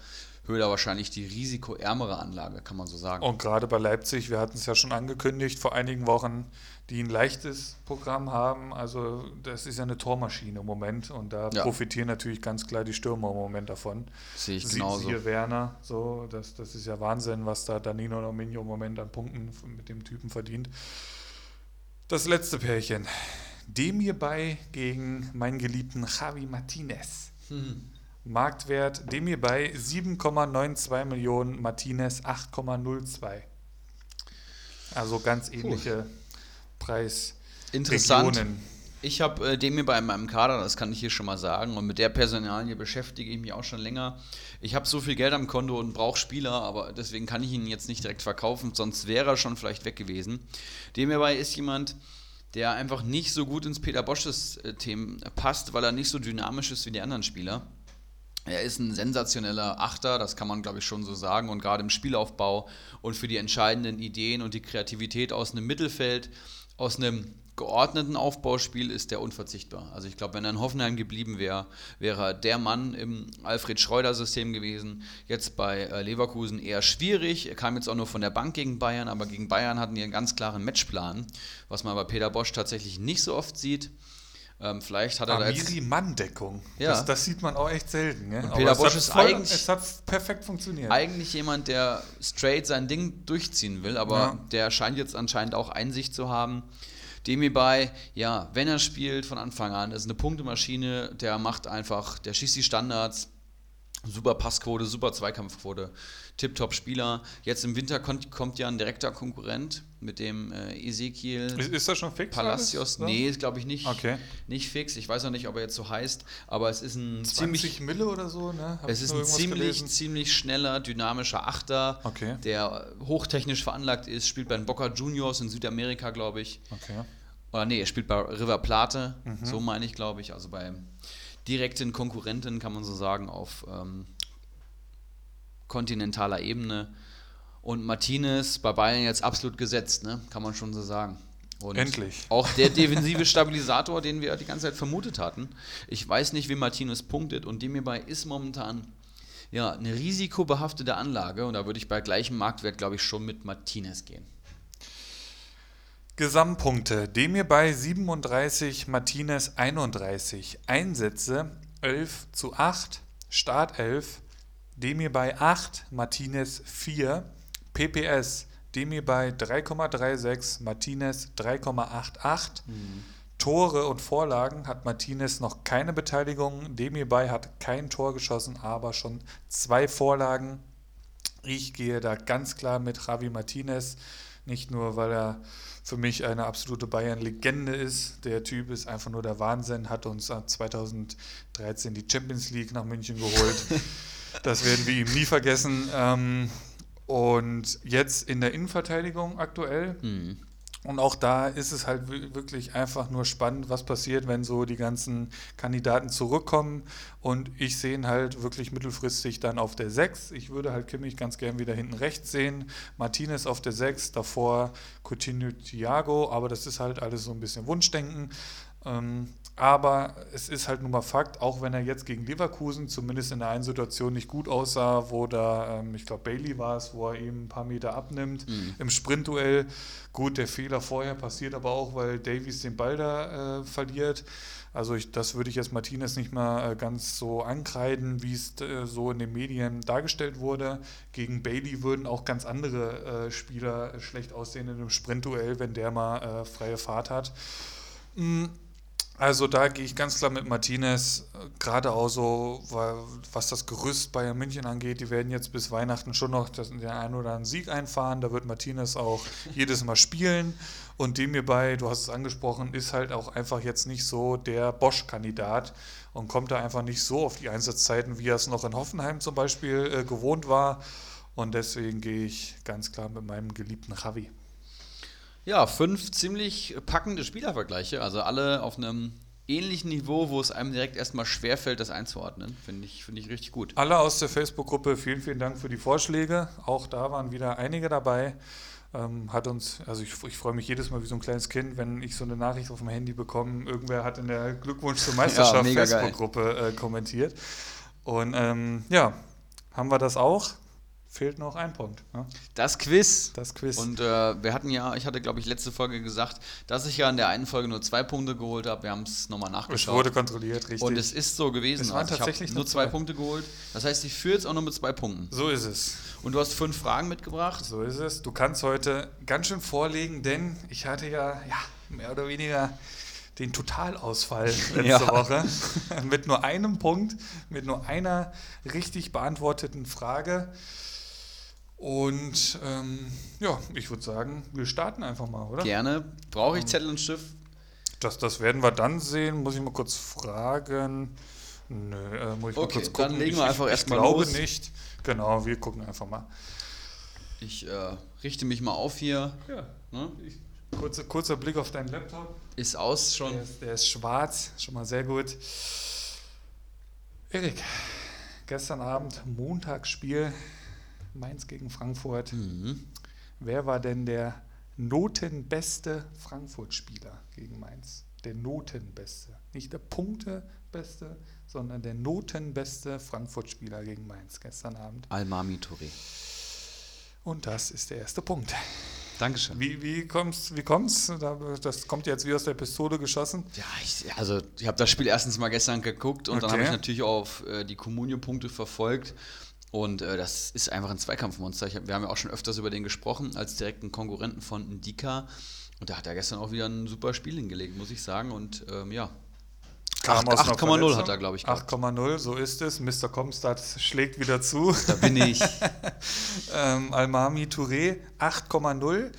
S2: Höhler wahrscheinlich die risikoärmere Anlage, kann man so sagen.
S1: Und gerade bei Leipzig, wir hatten es ja schon angekündigt vor einigen Wochen, die ein leichtes Programm haben. Also das ist ja eine Tormaschine im Moment und da
S2: Ja.
S1: profitieren natürlich ganz klar die Stürmer im Moment davon.
S2: Sehe ich
S1: Sie-
S2: genauso.
S1: Siehe Werner, so, das, das ist ja Wahnsinn, was da Danilo Nominio im Moment an Punkten mit dem Typen verdient. Das letzte Pärchen. Demir bei gegen meinen geliebten Javi Martinez.
S2: Hm.
S1: Marktwert Demir bei 7,92 Millionen, Martinez 8,02. Also ganz ähnliche
S2: Interessant.
S1: Preisregionen.
S2: Ich habe äh, den mir bei meinem Kader, das kann ich hier schon mal sagen, und mit der Personalie beschäftige ich mich auch schon länger. Ich habe so viel Geld am Konto und brauche Spieler, aber deswegen kann ich ihn jetzt nicht direkt verkaufen, sonst wäre er schon vielleicht weg gewesen. Dem hierbei ist jemand, der einfach nicht so gut ins Peter Bosches äh, Themen passt, weil er nicht so dynamisch ist wie die anderen Spieler. Er ist ein sensationeller Achter, das kann man glaube ich schon so sagen. Und gerade im Spielaufbau und für die entscheidenden Ideen und die Kreativität aus einem Mittelfeld, aus einem geordneten Aufbauspiel ist der unverzichtbar. Also ich glaube, wenn er in Hoffenheim geblieben wäre, wäre er der Mann im Alfred-Schreuder-System gewesen. Jetzt bei äh, Leverkusen eher schwierig. Er kam jetzt auch nur von der Bank gegen Bayern, aber gegen Bayern hatten die einen ganz klaren Matchplan, was man bei Peter Bosch tatsächlich nicht so oft sieht. Ähm, vielleicht hat er da jetzt
S1: Amiri Manndeckung.
S2: Ja.
S1: Das, das sieht man auch echt selten. Ne?
S2: Peter Bosch ist
S1: voll,
S2: eigentlich-
S1: Es hat perfekt funktioniert.
S2: eigentlich jemand, der straight sein Ding durchziehen will, aber
S1: Ja.
S2: der scheint jetzt anscheinend auch Einsicht zu haben. Demi bei, ja, wenn er spielt von Anfang an, ist eine Punktemaschine, der macht einfach, der schießt die Standards, super Passquote, super Zweikampfquote, tipptopp Spieler. Jetzt im Winter kommt, kommt ja ein direkter Konkurrent mit dem äh, Ezekiel
S1: ist, ist das schon fix?
S2: Palacios.
S1: alles?
S2: Nee, ist glaube ich nicht,
S1: Okay.
S2: nicht fix. Ich weiß auch nicht, ob er jetzt so heißt, aber es ist ein
S1: 20
S2: ziemlich
S1: Mille oder so, ne? Hab
S2: es ist ein ziemlich,
S1: gelesen?
S2: ziemlich schneller, dynamischer Achter,
S1: Okay.
S2: der hochtechnisch veranlagt ist, spielt bei den Boca Juniors in Südamerika, glaube ich.
S1: Okay.
S2: Oder nee, er spielt bei River Plate,
S1: Mhm.
S2: so meine ich, glaube ich. Also bei direkten Konkurrenten, kann man so sagen, auf ähm, kontinentaler Ebene. Und Martinez bei Bayern jetzt absolut gesetzt, ne? kann man schon so sagen. Und
S1: Endlich.
S2: Auch der defensive Stabilisator, den wir die ganze Zeit vermutet hatten. Ich weiß nicht, wie Martinez punktet und dem hierbei ist momentan ja, eine risikobehaftete Anlage und da würde ich bei gleichem Marktwert, glaube ich, schon mit Martinez gehen.
S1: Gesamtpunkte. Demir bei 37, Martinez 31. Einsätze 11 zu 8, Start 11. Demir bei 8, Martinez 4. PPS Demir bei 3,36, Martinez 3,88. Mhm. Tore und Vorlagen hat Martinez noch keine Beteiligung. Demir bei hat kein Tor geschossen, aber schon zwei Vorlagen. Ich gehe da ganz klar mit Javi Martinez. Nicht nur, weil er für mich eine absolute Bayern-Legende ist. Der Typ ist einfach nur der Wahnsinn, hat uns 2013 die Champions League nach München geholt. das werden wir ihm nie vergessen. Ähm, und jetzt in der Innenverteidigung aktuell. Mhm. Und auch da ist es halt wirklich einfach nur spannend, was passiert, wenn so die ganzen Kandidaten zurückkommen. Und ich sehe ihn halt wirklich mittelfristig dann auf der 6. Ich würde halt Kimmich ganz gern wieder hinten rechts sehen. Martinez auf der 6, davor Coutinho Thiago. Aber das ist halt alles so ein bisschen Wunschdenken. Ähm, aber es ist halt nun mal Fakt, auch wenn er jetzt gegen Leverkusen zumindest in der einen Situation nicht gut aussah, wo da, ähm, ich glaube, Bailey war es, wo er ihm ein paar Meter abnimmt mhm. im Sprintduell. Gut, der Fehler vorher passiert aber auch, weil Davies den Ball da äh, verliert. Also ich, das würde ich jetzt Martinez nicht mal äh, ganz so ankreiden, wie es äh, so in den Medien dargestellt wurde. Gegen Bailey würden auch ganz andere äh, Spieler schlecht aussehen in einem Sprintduell, wenn der mal äh, freie Fahrt hat. Mhm also da gehe ich ganz klar mit Martinez, gerade auch so, was das Gerüst Bayern München angeht, die werden jetzt bis Weihnachten schon noch den einen oder anderen Sieg einfahren, da wird Martinez auch jedes Mal spielen. Und dem hierbei, du hast es angesprochen, ist halt auch einfach jetzt nicht so der Bosch-Kandidat und kommt da einfach nicht so auf die Einsatzzeiten, wie er es noch in Hoffenheim zum Beispiel äh, gewohnt war. Und deswegen gehe ich ganz klar mit meinem geliebten Javi.
S2: Ja, fünf ziemlich packende Spielervergleiche, also alle auf einem ähnlichen Niveau, wo es einem direkt erstmal schwerfällt, das einzuordnen. Finde ich, find ich richtig gut.
S1: Alle aus der Facebook-Gruppe, vielen, vielen Dank für die Vorschläge. Auch da waren wieder einige dabei. Ähm, hat uns, also ich, ich freue mich jedes Mal wie so ein kleines Kind, wenn ich so eine Nachricht auf dem Handy bekomme. Irgendwer hat in der Glückwunsch zur Meisterschaft ja, Facebook-Gruppe äh, kommentiert. Und ähm, ja, haben wir das auch fehlt noch ein Punkt.
S2: Ne? Das Quiz.
S1: Das Quiz.
S2: Und äh, wir hatten ja, ich hatte glaube ich letzte Folge gesagt, dass ich ja in der einen Folge nur zwei Punkte geholt habe. Wir haben es nochmal nachgeschaut.
S1: Es wurde kontrolliert, richtig.
S2: Und es ist so gewesen.
S1: Es waren also tatsächlich
S2: nur zwei, zwei Punkte geholt. Das heißt, ich führe jetzt auch nur mit zwei Punkten.
S1: So ist es.
S2: Und du hast fünf Fragen mitgebracht.
S1: So ist es. Du kannst heute ganz schön vorlegen, denn ich hatte ja, ja mehr oder weniger den Totalausfall letzte ja. Woche mit nur einem Punkt, mit nur einer richtig beantworteten Frage. Und ähm, ja, ich würde sagen, wir starten einfach mal, oder?
S2: Gerne. Brauche ich ähm, Zettel und Stift?
S1: Das, das werden wir dann sehen. Muss ich mal kurz fragen. Nö, äh, muss ich okay, mal kurz gucken.
S2: Dann legen wir einfach erstmal
S1: los. Ich glaube nicht. Genau, wir gucken einfach mal.
S2: Ich äh, richte mich mal auf hier.
S1: Ja. Ne? Ich, kurzer, kurzer Blick auf deinen Laptop.
S2: Ist aus schon.
S1: Der ist, der ist schwarz, schon mal sehr gut. Erik, gestern Abend Montagsspiel Mainz gegen Frankfurt. Mhm. Wer war denn der notenbeste Frankfurt-Spieler gegen Mainz? Der notenbeste. Nicht der Punktebeste, sondern der notenbeste Frankfurt-Spieler gegen Mainz gestern Abend.
S2: Almami Touré.
S1: Und das ist der erste Punkt.
S2: Dankeschön.
S1: Wie, wie kommst wie kommst Das kommt jetzt wie aus der Pistole geschossen.
S2: Ja, ich, also ich habe das Spiel erstens mal gestern geguckt und okay. dann habe ich natürlich auch auf äh, die Kommunio-Punkte verfolgt. Und äh, das ist einfach ein Zweikampfmonster. Hab, wir haben ja auch schon öfters über den gesprochen, als direkten Konkurrenten von Ndika. Und da hat er gestern auch wieder ein super Spiel hingelegt, muss ich sagen. Und ähm, ja, 8,0 hat er, glaube ich.
S1: 8,0, so ist es. Mr. Comstad schlägt wieder zu.
S2: Da bin ich.
S1: ähm, Almami Touré 8,0.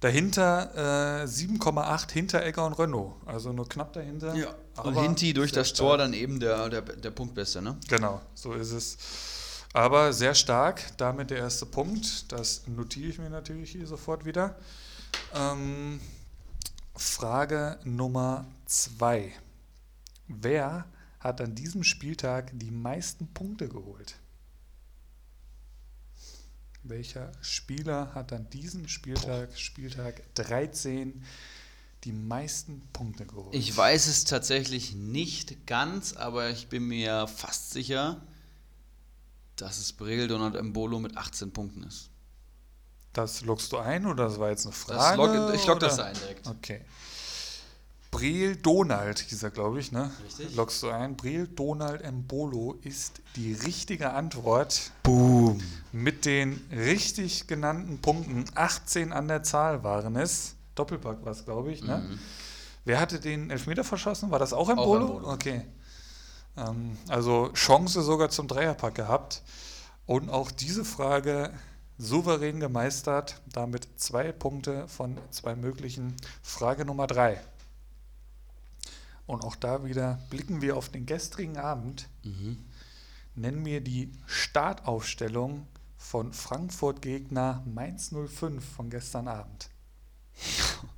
S1: Dahinter äh, 7,8 hinter Egger und Renault. Also nur knapp dahinter.
S2: Ja. Und Hinti durch das Tor dann eben der, der, der Punktbeste, ne?
S1: Genau, so ist es. Aber sehr stark, damit der erste Punkt. Das notiere ich mir natürlich hier sofort wieder. Ähm, Frage Nummer zwei. Wer hat an diesem Spieltag die meisten Punkte geholt? welcher Spieler hat an diesem Spieltag, Spieltag 13, die meisten Punkte geholt?
S2: Ich weiß es tatsächlich nicht ganz, aber ich bin mir fast sicher, dass es Breel Donald Embolo mit 18 Punkten ist.
S1: Das lockst du ein oder das war jetzt eine Frage?
S2: log, ich log
S1: oder?
S2: das ein direkt.
S1: Okay. Breel Donald hieß er, glaube ich, ne?
S2: Richtig.
S1: Lockst du ein. Breel Donald Embolo ist die richtige Antwort.
S2: Boom.
S1: Mit den richtig genannten Punkten, 18 an der Zahl waren es. Doppelpack war es, glaube ich. Ne?
S2: Mhm.
S1: Wer hatte den Elfmeter verschossen? War das auch Embolo?
S2: Embolo.
S1: Okay. Ähm, also Chance sogar zum Dreierpack gehabt. Und auch diese Frage souverän gemeistert. Damit zwei Punkte von zwei möglichen. Frage Nummer drei. Und auch da wieder blicken wir auf den gestrigen Abend.
S2: Mhm.
S1: Nenn mir die Startaufstellung von Frankfurt-Gegner Mainz 05 von gestern Abend.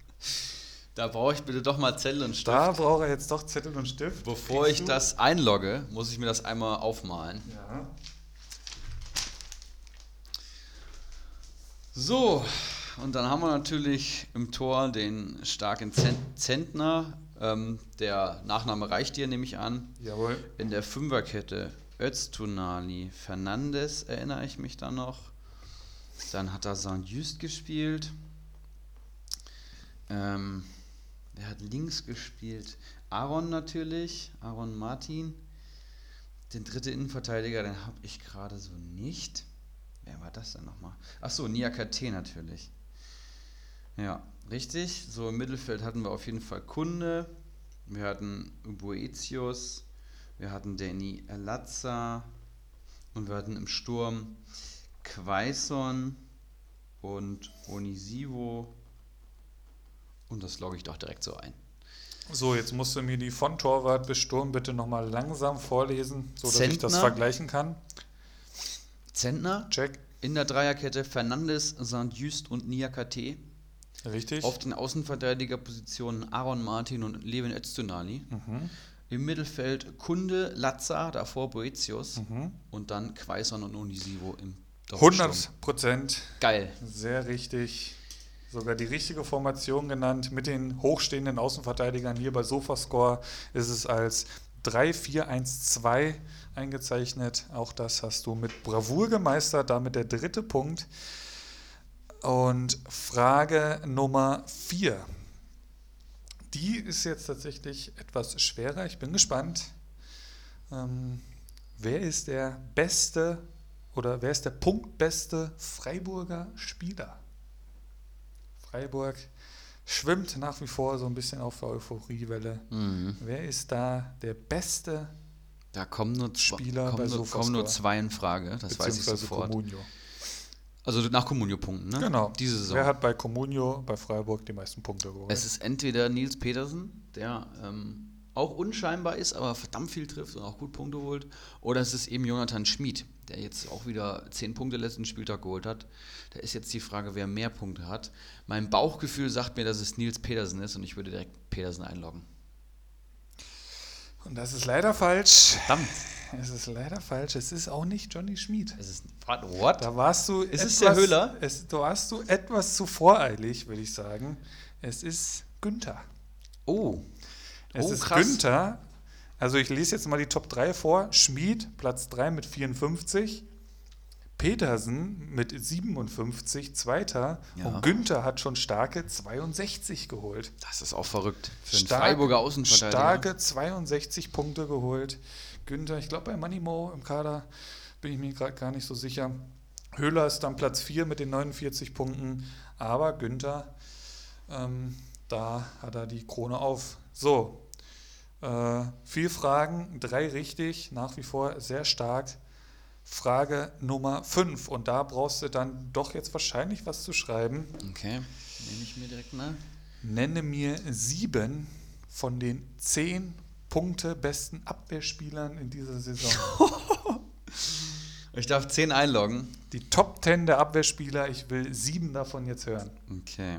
S2: Da brauche ich bitte doch mal Zettel und Stift.
S1: Da braucht er jetzt doch Zettel und Stift.
S2: Bevor
S1: Kriegst
S2: ich
S1: du?
S2: das einlogge, muss ich mir das einmal aufmalen.
S1: Ja.
S2: So, und dann haben wir natürlich im Tor den starken Zent Zentner. Ähm, der Nachname reicht dir, nehme ich an.
S1: Jawohl.
S2: In der Fünferkette Öztunali, Fernandes erinnere ich mich dann noch. Dann hat er Saint-Just gespielt. Ähm, wer hat links gespielt? Aaron natürlich, Aaron Martin. Den dritte Innenverteidiger, den habe ich gerade so nicht. Wer war das denn nochmal? Achso, Niakate natürlich. Ja, richtig. So im Mittelfeld hatten wir auf jeden Fall Kunde. Wir hatten Boetius. Wir hatten Danny Elazza. Und wir hatten im Sturm Quaison und Onisivo. Und das logge ich doch direkt so ein.
S1: So, jetzt musst du mir die von Torwart bis Sturm bitte nochmal langsam vorlesen, sodass ich das
S2: Zentner.
S1: vergleichen kann.
S2: Zentner
S1: Check.
S2: in der Dreierkette Fernandes, Saint-Just und Niakate.
S1: Richtig.
S2: Auf den Außenverteidigerpositionen Aaron Martin und Levin Öztunali.
S1: Mhm.
S2: Im Mittelfeld Kunde, Lazza, davor Boetius.
S1: Mhm.
S2: Und dann Quaison und Onisivo im Doppelsturm.
S1: 100 Prozent.
S2: Geil.
S1: Sehr richtig. Sogar die richtige Formation genannt. Mit den hochstehenden Außenverteidigern hier bei Sofascore ist es als 3-4-1-2 eingezeichnet. Auch das hast du mit Bravour gemeistert. Damit der dritte Punkt. Und Frage Nummer 4. Die ist jetzt tatsächlich etwas schwerer. Ich bin gespannt. Ähm, wer ist der beste oder wer ist der punktbeste Freiburger Spieler? Freiburg schwimmt nach wie vor so ein bisschen auf der Euphoriewelle.
S2: Mhm.
S1: Wer ist da der beste,
S2: Da kommen nur,
S1: Spieler bei
S2: kommen, nur, kommen nur zwei in Frage, das weiß ich sofort.
S1: Comunio?
S2: Also nach Comunio-Punkten, ne?
S1: Genau.
S2: Diese Saison.
S1: Wer hat bei Comunio bei Freiburg die meisten Punkte geholt?
S2: Es ist entweder Nils Petersen, der ähm, auch unscheinbar ist, aber verdammt viel trifft und auch gut Punkte holt, oder es ist eben Jonathan Schmid, der jetzt auch wieder 10 Punkte letzten Spieltag geholt hat. Da ist jetzt die Frage, wer mehr Punkte hat. Mein Bauchgefühl sagt mir, dass es Nils Petersen ist und ich würde direkt Petersen einloggen.
S1: Und das ist leider falsch.
S2: Verdammt.
S1: Es ist leider falsch. Es ist auch nicht Johnny Schmid.
S2: Es ist. What?
S1: Da warst du.
S2: Ist es der Höhler?
S1: Es, da warst du etwas zu voreilig, würde ich sagen. Es ist Günther.
S2: Oh.
S1: Es
S2: Oh,
S1: ist
S2: krass.
S1: Günther. Also ich lese jetzt mal die Top 3 vor. Schmid, Platz 3 mit 54. Petersen mit 57, Zweiter.
S2: Ja.
S1: Und Günther hat schon starke 62 geholt.
S2: Das ist auch verrückt. Für einen
S1: Stark-
S2: Freiburger Außenverteidiger.
S1: Starke 62 Punkte geholt. Günther, ich glaube bei Manimo im Kader bin ich mir gerade gar nicht so sicher. Höhler ist dann Platz 4 mit den 49 Punkten, aber Günther, ähm, da hat er die Krone auf. So, äh, viel Fragen, drei richtig, nach wie vor sehr stark. Frage Nummer 5 und da brauchst du dann doch jetzt wahrscheinlich was zu schreiben.
S2: Okay. Nehme ich mir direkt mal.
S1: Nenne mir sieben von den zehn Punkte besten Abwehrspielern in dieser Saison.
S2: Ich darf 10 einloggen.
S1: Die Top 10 der Abwehrspieler, ich will sieben davon jetzt hören.
S2: Okay.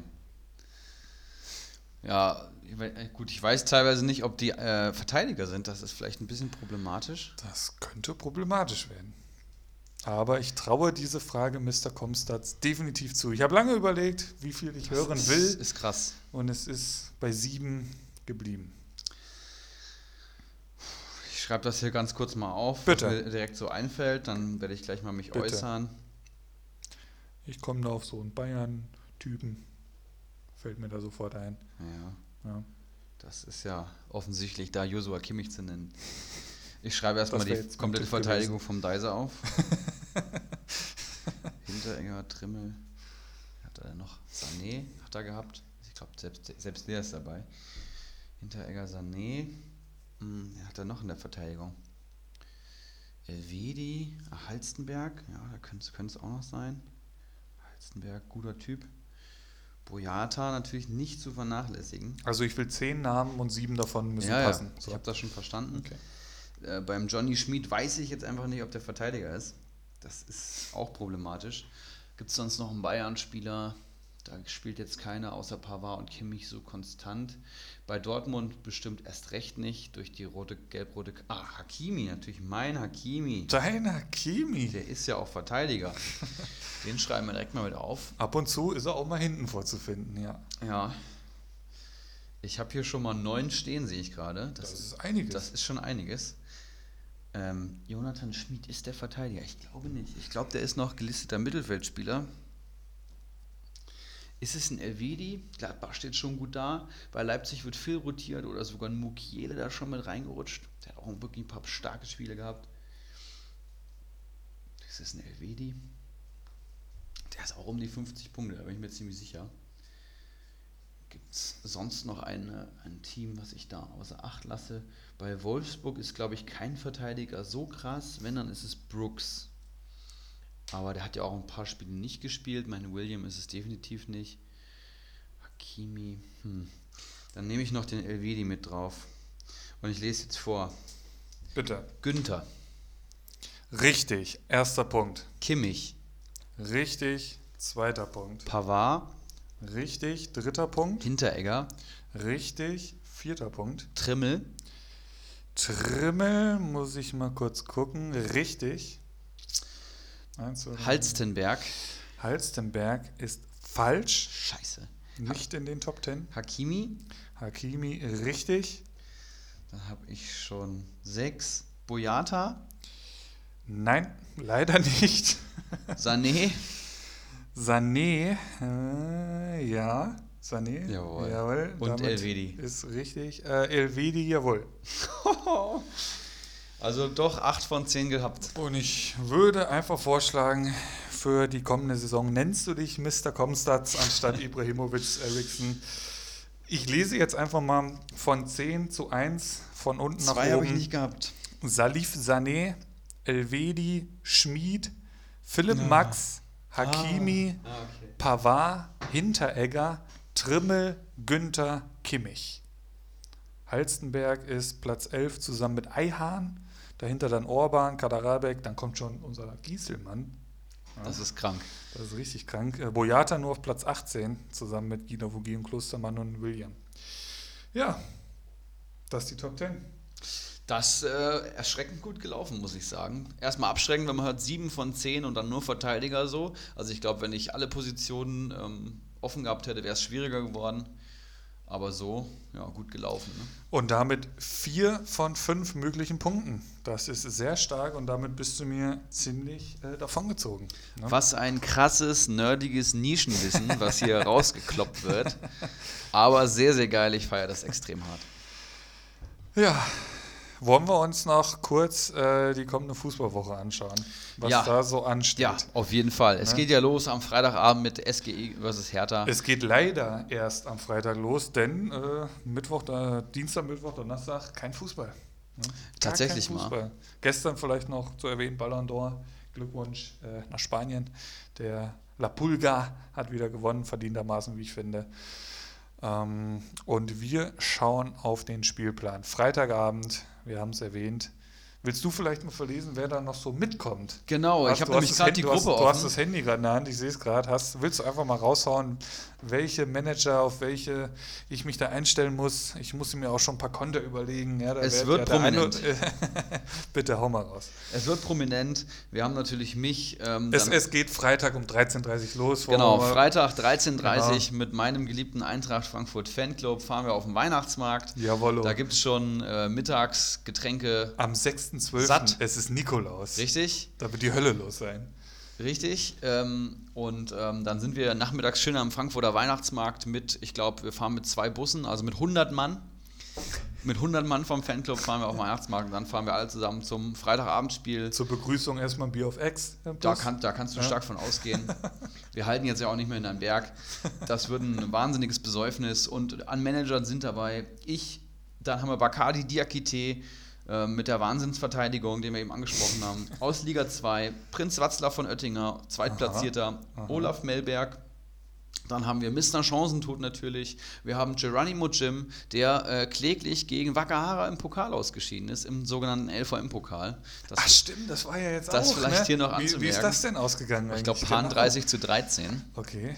S2: Ja, gut, ich weiß teilweise nicht, ob die äh, Verteidiger sind. Das ist vielleicht ein bisschen problematisch.
S1: Das könnte problematisch werden. Aber ich traue diese Frage Mr. Comstats definitiv zu. Ich habe lange überlegt, wie viel ich hören
S2: das
S1: will.
S2: Ist krass.
S1: Und es ist bei sieben geblieben.
S2: Ich schreibe das hier ganz kurz mal auf,
S1: Bitte.
S2: was mir direkt so einfällt. Dann werde ich gleich mal mich
S1: Bitte.
S2: äußern.
S1: Ich komme da auf so einen Bayern-Typen. Fällt mir da sofort ein.
S2: Ja,
S1: Ja.
S2: das ist ja offensichtlich, da Joshua Kimmich zu nennen. Ich schreibe erstmal die komplette Verteidigung vom Deiser auf. Hinteregger, Trimmel. Hat er noch? Sané hat er gehabt. Ich glaube, selbst, selbst der ist dabei. Hinteregger, Sané. Hm, hat er noch in der Verteidigung? Elvedi, Halstenberg. Ja, da könnte es auch noch sein. Halstenberg, guter Typ. Boyata natürlich nicht zu vernachlässigen.
S1: Also ich will zehn Namen und sieben davon müssen
S2: ja,
S1: passen.
S2: ja, ich habe das schon verstanden.
S1: Okay.
S2: Äh, beim Johnny Schmid weiß ich jetzt einfach nicht, ob der Verteidiger ist. Das ist auch problematisch. Gibt es sonst noch einen Bayern-Spieler? Da spielt jetzt keiner außer Pavard und Kimmich so konstant. Bei Dortmund bestimmt erst recht nicht durch die rote, gelb-rote. Ah, Hakimi, natürlich mein Hakimi.
S1: Deiner Kimi.
S2: Der ist ja auch Verteidiger. Den schreiben wir direkt mal mit auf.
S1: Ab und zu ist er auch mal hinten vorzufinden, ja.
S2: Ja. Ich habe hier schon mal neun stehen, sehe ich gerade.
S1: Das ist einiges.
S2: Das ist schon einiges. Ähm, Jonathan Schmid ist der Verteidiger. Ich glaube nicht. Ich glaube, der ist noch gelisteter Mittelfeldspieler. Ist es ein Elvedi? Gladbach steht schon gut da. Bei Leipzig wird viel rotiert oder sogar ein Mukiele da schon mit reingerutscht. Der hat auch wirklich ein paar starke Spiele gehabt. Ist es ein Elvedi? Der ist auch um die 50 Punkte, da bin ich mir ziemlich sicher. Gibt es sonst noch eine, ein Team, was ich da außer Acht lasse? Bei Wolfsburg ist, glaube ich, kein Verteidiger so krass. Wenn, dann ist es Brooks. Aber der hat ja auch ein paar Spiele nicht gespielt. Mein William ist es definitiv nicht. Hakimi. Hm. Dann nehme ich noch den Elvedi mit drauf. Und ich lese jetzt vor.
S1: Bitte.
S2: Günther,
S1: Richtig, erster Punkt.
S2: Kimmich,
S1: Richtig, zweiter Punkt.
S2: Pavard,
S1: Richtig, dritter Punkt.
S2: Hinteregger,
S1: Richtig, vierter Punkt.
S2: Trimmel,
S1: Trimmel, muss ich mal kurz gucken. Richtig.
S2: Halstenberg.
S1: Halstenberg ist falsch.
S2: Scheiße.
S1: Nicht in den Top Ten.
S2: Hakimi,
S1: Hakimi richtig.
S2: da habe ich schon sechs. Boyata,
S1: Nein, leider nicht.
S2: Sané,
S1: Sané, äh, ja, Sané.
S2: Jawohl.
S1: jawohl
S2: Und Elvedi.
S1: Ist richtig. Äh, Elvedi, jawohl.
S2: Also doch 8 von 10 gehabt.
S1: Und ich würde einfach vorschlagen, für die kommende Saison nennst du dich Mr. Comstats anstatt Ibrahimovic Eriksson. Ich lese jetzt einfach mal von 10 zu 1 von unten
S2: Zwei
S1: nach
S2: habe ich
S1: oben.
S2: nicht gehabt.
S1: Salif Sané, Elvedi, Schmid, Philipp Max, Hakimi,
S2: Ah, okay.
S1: Pavard, Hinteregger, Trimmel, Günther, Kimmich. Halstenberg ist Platz 11 zusammen mit Eihahn. Dahinter dann Orban, Kaderabek, dann kommt schon unser Gieselmann.
S2: Das ist krank.
S1: Das ist richtig krank. Äh, Boyata nur auf Platz 18 zusammen mit Gino Vogie und Klostermann und William. Ja, das ist die Top 10.
S2: Das äh, erschreckend gut gelaufen, muss ich sagen. Erstmal abschreckend, wenn man hört 7 von 10 und dann nur Verteidiger so. Also ich glaube, wenn ich alle Positionen ähm, offen gehabt hätte, wäre es schwieriger geworden. Aber so, ja, gut gelaufen. Ne?
S1: Und damit vier von fünf möglichen Punkten. Das ist sehr stark und damit bist du mir ziemlich äh, davongezogen. Ne?
S2: Was ein krasses, nerdiges Nischenwissen, was hier rausgekloppt wird. Aber sehr, sehr geil. Ich feiere das extrem hart.
S1: Ja, wollen wir uns noch kurz äh, die kommende Fußballwoche anschauen, was
S2: Ja.
S1: da so ansteht.
S2: Ja, auf jeden Fall. Es
S1: Ne?
S2: geht ja los am Freitagabend mit SGE versus Hertha.
S1: Es geht leider erst am Freitag los, denn äh, Mittwoch, da, Dienstag, Mittwoch, Donnerstag kein Fußball. Ne?
S2: Tatsächlich
S1: kein
S2: mal.
S1: Fußball. Gestern vielleicht noch zu erwähnen, Ballon d'Or. Glückwunsch äh, nach Spanien. Der La Pulga hat wieder gewonnen, verdientermaßen, wie ich finde. Ähm, und wir schauen auf den Spielplan. Freitagabend, wir haben es erwähnt, Willst du vielleicht mal verlesen, wer da noch so mitkommt?
S2: Genau,
S1: Hast-
S2: ich habe nämlich gerade die
S1: du
S2: Gruppe
S1: hast, Du hast
S2: offen.
S1: das Handy gerade in der Hand, ich sehe es gerade. Willst du einfach mal raushauen, welche Manager, auf welche ich mich da einstellen muss? Ich muss mir auch schon ein paar Konter überlegen. Ja, da
S2: Es
S1: wird
S2: wird
S1: ja
S2: prominent.
S1: Bitte hau mal raus.
S2: Es wird prominent. Wir haben natürlich mich. Ähm,
S1: Es, es geht Freitag um 13.30 Uhr los.
S2: Genau, Freitag 13.30
S1: Genau.
S2: mit meinem geliebten Eintracht Frankfurt Fanclub fahren wir auf den Weihnachtsmarkt.
S1: Jawollo.
S2: Da gibt es schon äh, Mittagsgetränke.
S1: Am 6.12.
S2: Satt.
S1: Es ist Nikolaus.
S2: Richtig?
S1: Da wird die Hölle los sein.
S2: Richtig. Ähm, und ähm, dann sind wir nachmittags schön am Frankfurter Weihnachtsmarkt mit, ich glaube, wir fahren mit zwei Bussen, also mit 100 Mann. Mit 100 Mann vom Fanclub fahren wir auf den Weihnachtsmarkt und dann fahren wir alle zusammen zum Freitagabendspiel.
S1: Zur Begrüßung erstmal ein Bier auf Ex.
S2: Da, kann, da kannst du
S1: Ja.
S2: stark von ausgehen. Wir halten jetzt ja auch nicht mehr in einem Berg. Das wird ein wahnsinniges Besäufnis. Und an Managern sind dabei ich, dann haben wir Bakadi Diakite äh, mit der Wahnsinnsverteidigung, den wir eben angesprochen haben. Aus Liga 2, Prinz Watzlaw von Oettinger, Zweitplatzierter,
S1: Aha.
S2: Olaf Melberg. Dann haben wir Mr. Chancentod natürlich. Wir haben Geronimo Jim, der äh, kläglich gegen Wakahara im Pokal ausgeschieden ist, im sogenannten LVM-Pokal. Das
S1: Ach stimmt, das war ja jetzt
S2: Das
S1: auch.
S2: vielleicht
S1: ne?
S2: hier noch
S1: wie, wie ist
S2: anzumerken.
S1: das denn ausgegangen?
S2: ich glaube? Pan
S1: Genau.
S2: 30 zu 13.
S1: Okay.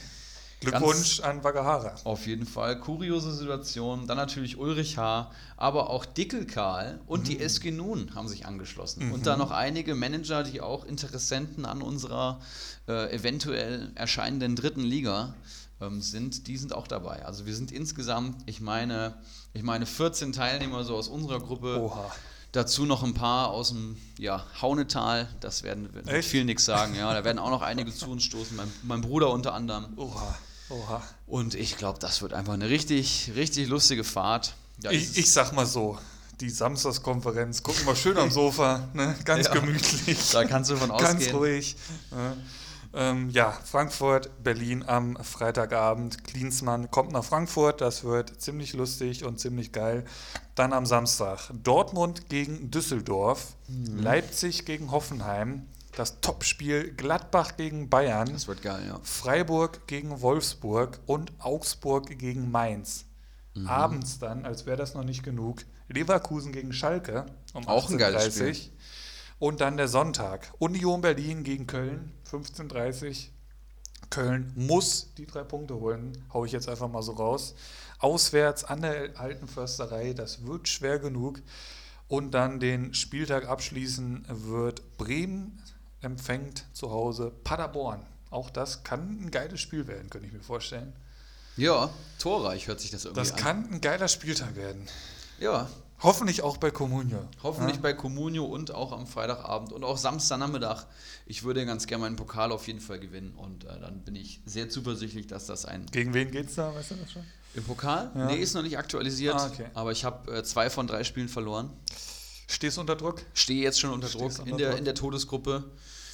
S1: Glückwunsch an Wagahara.
S2: Auf jeden Fall. Kuriose Situation. Dann natürlich Ulrich H., aber auch Dickel Karl und
S1: Mhm.
S2: die SG Nun haben sich angeschlossen. Und dann noch einige Manager, die auch Interessenten an unserer äh, eventuell erscheinenden dritten Liga ähm, sind, die sind auch dabei. Also wir sind insgesamt, ich meine, ich meine 14 Teilnehmer so aus unserer Gruppe.
S1: Oha.
S2: Dazu noch ein paar aus dem ja, Haunetal, das werden
S1: Echt?
S2: viel nichts sagen. Ja, da werden auch noch einige zu uns stoßen, mein, mein Bruder unter anderem.
S1: Oha. Oha.
S2: Und ich glaube, das wird einfach eine richtig, richtig lustige Fahrt. Ist
S1: Ich, ich sag mal so, die Samstagskonferenz, gucken wir schön am Sofa, ne? ganz
S2: Ja.
S1: gemütlich,
S2: da kannst du von
S1: ganz
S2: ausgehen.
S1: ruhig. Ne? Ähm, ja, Frankfurt, Berlin am Freitagabend. Klinsmann kommt nach Frankfurt, das wird ziemlich lustig und ziemlich geil. Dann am Samstag Dortmund gegen Düsseldorf,
S2: Mhm.
S1: Leipzig gegen Hoffenheim, das Topspiel Gladbach gegen Bayern.
S2: Das wird geil, ja.
S1: Freiburg gegen Wolfsburg und Augsburg gegen Mainz.
S2: Mhm.
S1: Abends dann, als wäre das noch nicht genug, Leverkusen gegen Schalke um
S2: Auch ein geiles
S1: 18:30.
S2: Spiel.
S1: Und dann der Sonntag, Union Berlin gegen Köln, 15.30 Köln muss die drei Punkte holen, hau ich jetzt einfach mal so raus. Auswärts an der alten Försterei, das wird schwer genug. Und dann den Spieltag abschließen wird Bremen empfängt zu Hause Paderborn. Auch das kann ein geiles Spiel werden, könnte ich mir vorstellen.
S2: Ja, torreich hört sich das irgendwie
S1: Das
S2: an.
S1: kann ein geiler Spieltag werden.
S2: Ja,
S1: Hoffentlich auch bei Comunio.
S2: hoffentlich
S1: Ja?
S2: bei Comunio und auch am Freitagabend und auch Samstagnachmittag. Ich würde ganz gerne meinen Pokal auf jeden Fall gewinnen und äh, dann bin ich sehr zuversichtlich, dass das ein
S1: Gegen wen geht's da? Weißt du das schon?
S2: Im Pokal?
S1: Ja.
S2: Nee, ist noch nicht aktualisiert,
S1: Ah, okay.
S2: aber ich habe äh, zwei von drei Spielen verloren.
S1: Stehst du unter Druck?
S2: Stehe jetzt schon unter Druck
S1: unter
S2: in der,
S1: Druck?
S2: in der Todesgruppe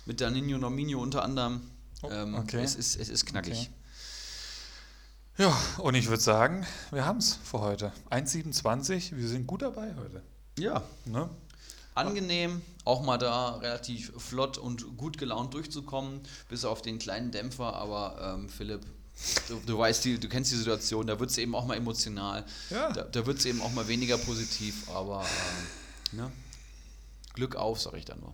S2: mit Danino Nominio unter anderem.
S1: Oh,
S2: ähm,
S1: okay.
S2: es, ist, es ist knackig.
S1: Okay. Ja, und ich würde sagen, wir haben es für heute. 1,27, wir sind gut dabei heute.
S2: Ja,
S1: Ne?
S2: angenehm, auch mal da relativ flott und gut gelaunt durchzukommen, bis auf den kleinen Dämpfer, aber ähm, Philipp, du, du weißt, die, du kennst die Situation, da wird es eben auch mal emotional,
S1: Ja.
S2: da, da wird es eben auch mal weniger positiv, aber ähm, ne? Glück auf, sag ich dann nur.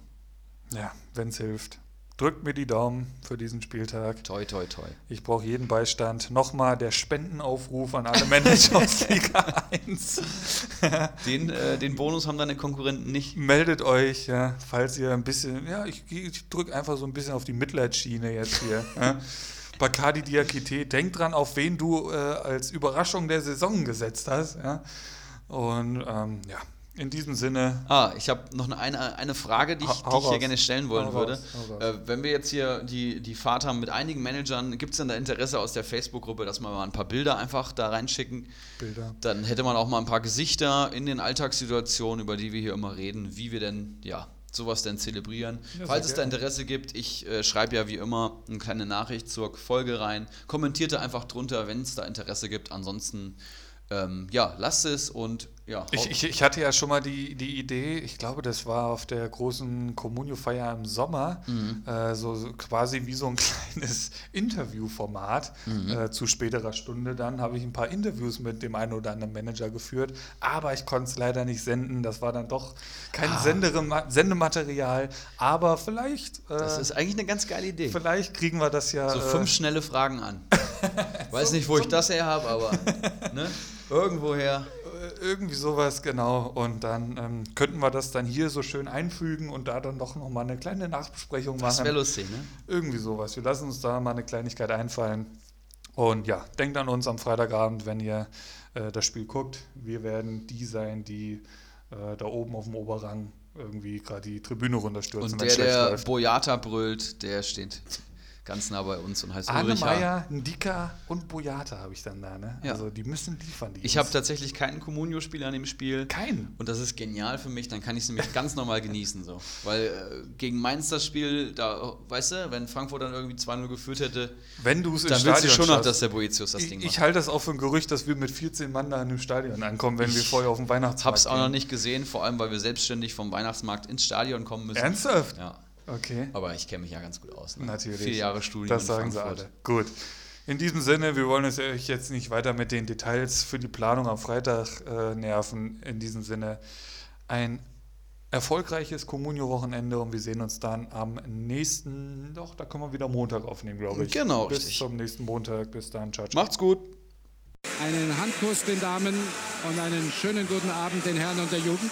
S1: Ja, wenn es hilft. Drückt mir die Daumen für diesen Spieltag.
S2: Toi, toi, toi.
S1: Ich brauche jeden Beistand. Nochmal der Spendenaufruf an alle Manager aus Liga 1.
S2: Den, äh, den Bonus haben deine Konkurrenten nicht.
S1: Meldet euch, ja, falls ihr ein bisschen, ja, ich, ich drücke einfach so ein bisschen auf die Mitleidsschiene jetzt hier. ja. Bacardi Diakite, denk dran, auf wen du äh, als Überraschung der Saison gesetzt hast. Ja. Und ähm, ja, in diesem Sinne,
S2: Ah, ich habe noch eine- eine, Frage, die ich, die ich hier gerne stellen wollen
S1: Hau
S2: würde.
S1: raus.
S2: Äh, wenn wir jetzt hier die, die Fahrt haben mit einigen Managern, gibt es denn da Interesse aus der Facebook-Gruppe, dass wir mal ein paar Bilder einfach da reinschicken?
S1: Bilder.
S2: Dann hätte man auch mal ein paar Gesichter in den Alltagssituationen, über die wir hier immer reden, wie wir denn, ja, sowas denn zelebrieren.
S1: Ja,
S2: Falls es da. Interesse gibt, ich äh, schreibe ja wie immer eine kleine Nachricht zur Folge rein. Kommentiert da einfach drunter, wenn es da Interesse gibt. Ansonsten ähm, ja, lasst es und ja.
S1: Ich, ich, ich hatte ja schon mal die, die Idee, ich glaube, das war auf der großen Communio-Feier im Sommer,
S2: Mhm.
S1: äh, so, so quasi wie so ein kleines Interviewformat.
S2: Mhm.
S1: Äh, zu späterer Stunde dann habe ich ein paar Interviews mit dem einen oder anderen Manager geführt, aber ich konnte es leider nicht senden. Das war dann doch kein
S2: Ah.
S1: Sendere Sendematerial, aber vielleicht, äh,
S2: das ist eigentlich eine ganz geile Idee.
S1: vielleicht kriegen wir das ja.
S2: So
S1: äh,
S2: fünf schnelle Fragen an. Weiß nicht, wo ich das her habe, aber ne? irgendwoher.
S1: Irgendwie sowas, genau. Und dann ähm, könnten wir das dann hier so schön einfügen und da dann doch nochmal eine kleine Nachbesprechung
S2: Das
S1: machen.
S2: wäre lustig, ne?
S1: Irgendwie sowas. Wir lassen uns da mal eine Kleinigkeit einfallen. Und ja, denkt an uns am Freitagabend, wenn ihr äh, das Spiel guckt. Wir werden die sein, die äh, da oben auf dem Oberrang irgendwie gerade die Tribüne runterstürzen,
S2: Und der, der
S1: läuft.
S2: Boyata brüllt, der steht ganz nah bei uns und heißt
S1: Arne
S2: Ulrich H.
S1: Meyer, Ndika und Boyata habe ich dann da. Ne?
S2: Ja.
S1: Also die müssen liefern. Die
S2: Ich habe tatsächlich keinen Communio-Spiel an dem Spiel.
S1: keinen.
S2: Und das ist genial für mich, dann kann ich es nämlich ganz normal genießen. So. Weil äh, gegen Mainz das Spiel, da, weißt du, wenn Frankfurt dann irgendwie 2-0 geführt hätte,
S1: Wenn du es
S2: dann willst du schon noch, dass der Boetius das
S1: Ich,
S2: Ding
S1: ich
S2: macht.
S1: halte das auch für ein Gerücht, dass wir mit 14 Mann da in dem Stadion ankommen, wenn wir vorher auf dem Weihnachtsmarkt
S2: Hab's auch noch nicht gesehen, vor allem weil wir selbstständig vom Weihnachtsmarkt ins Stadion kommen müssen.
S1: Ernsthaft?
S2: Ja,
S1: Okay.
S2: aber ich kenne mich ja ganz gut aus. Ne?
S1: Natürlich.
S2: Vier Jahre Studium
S1: Das
S2: in
S1: sagen
S2: Frankfurt.
S1: sie alle. Gut. In diesem Sinne, wir wollen es euch jetzt nicht weiter mit den Details für die Planung am Freitag äh, nerven. In diesem Sinne, ein erfolgreiches Communio-Wochenende und wir sehen uns dann am nächsten, doch, da können wir wieder Montag aufnehmen, glaube ich.
S2: Genau,
S1: Bis
S2: richtig.
S1: zum nächsten Montag. Bis dann. Ciao, ciao.
S2: Macht's gut.
S3: Einen Handkuss den Damen und einen schönen guten Abend den Herren und der Jugend.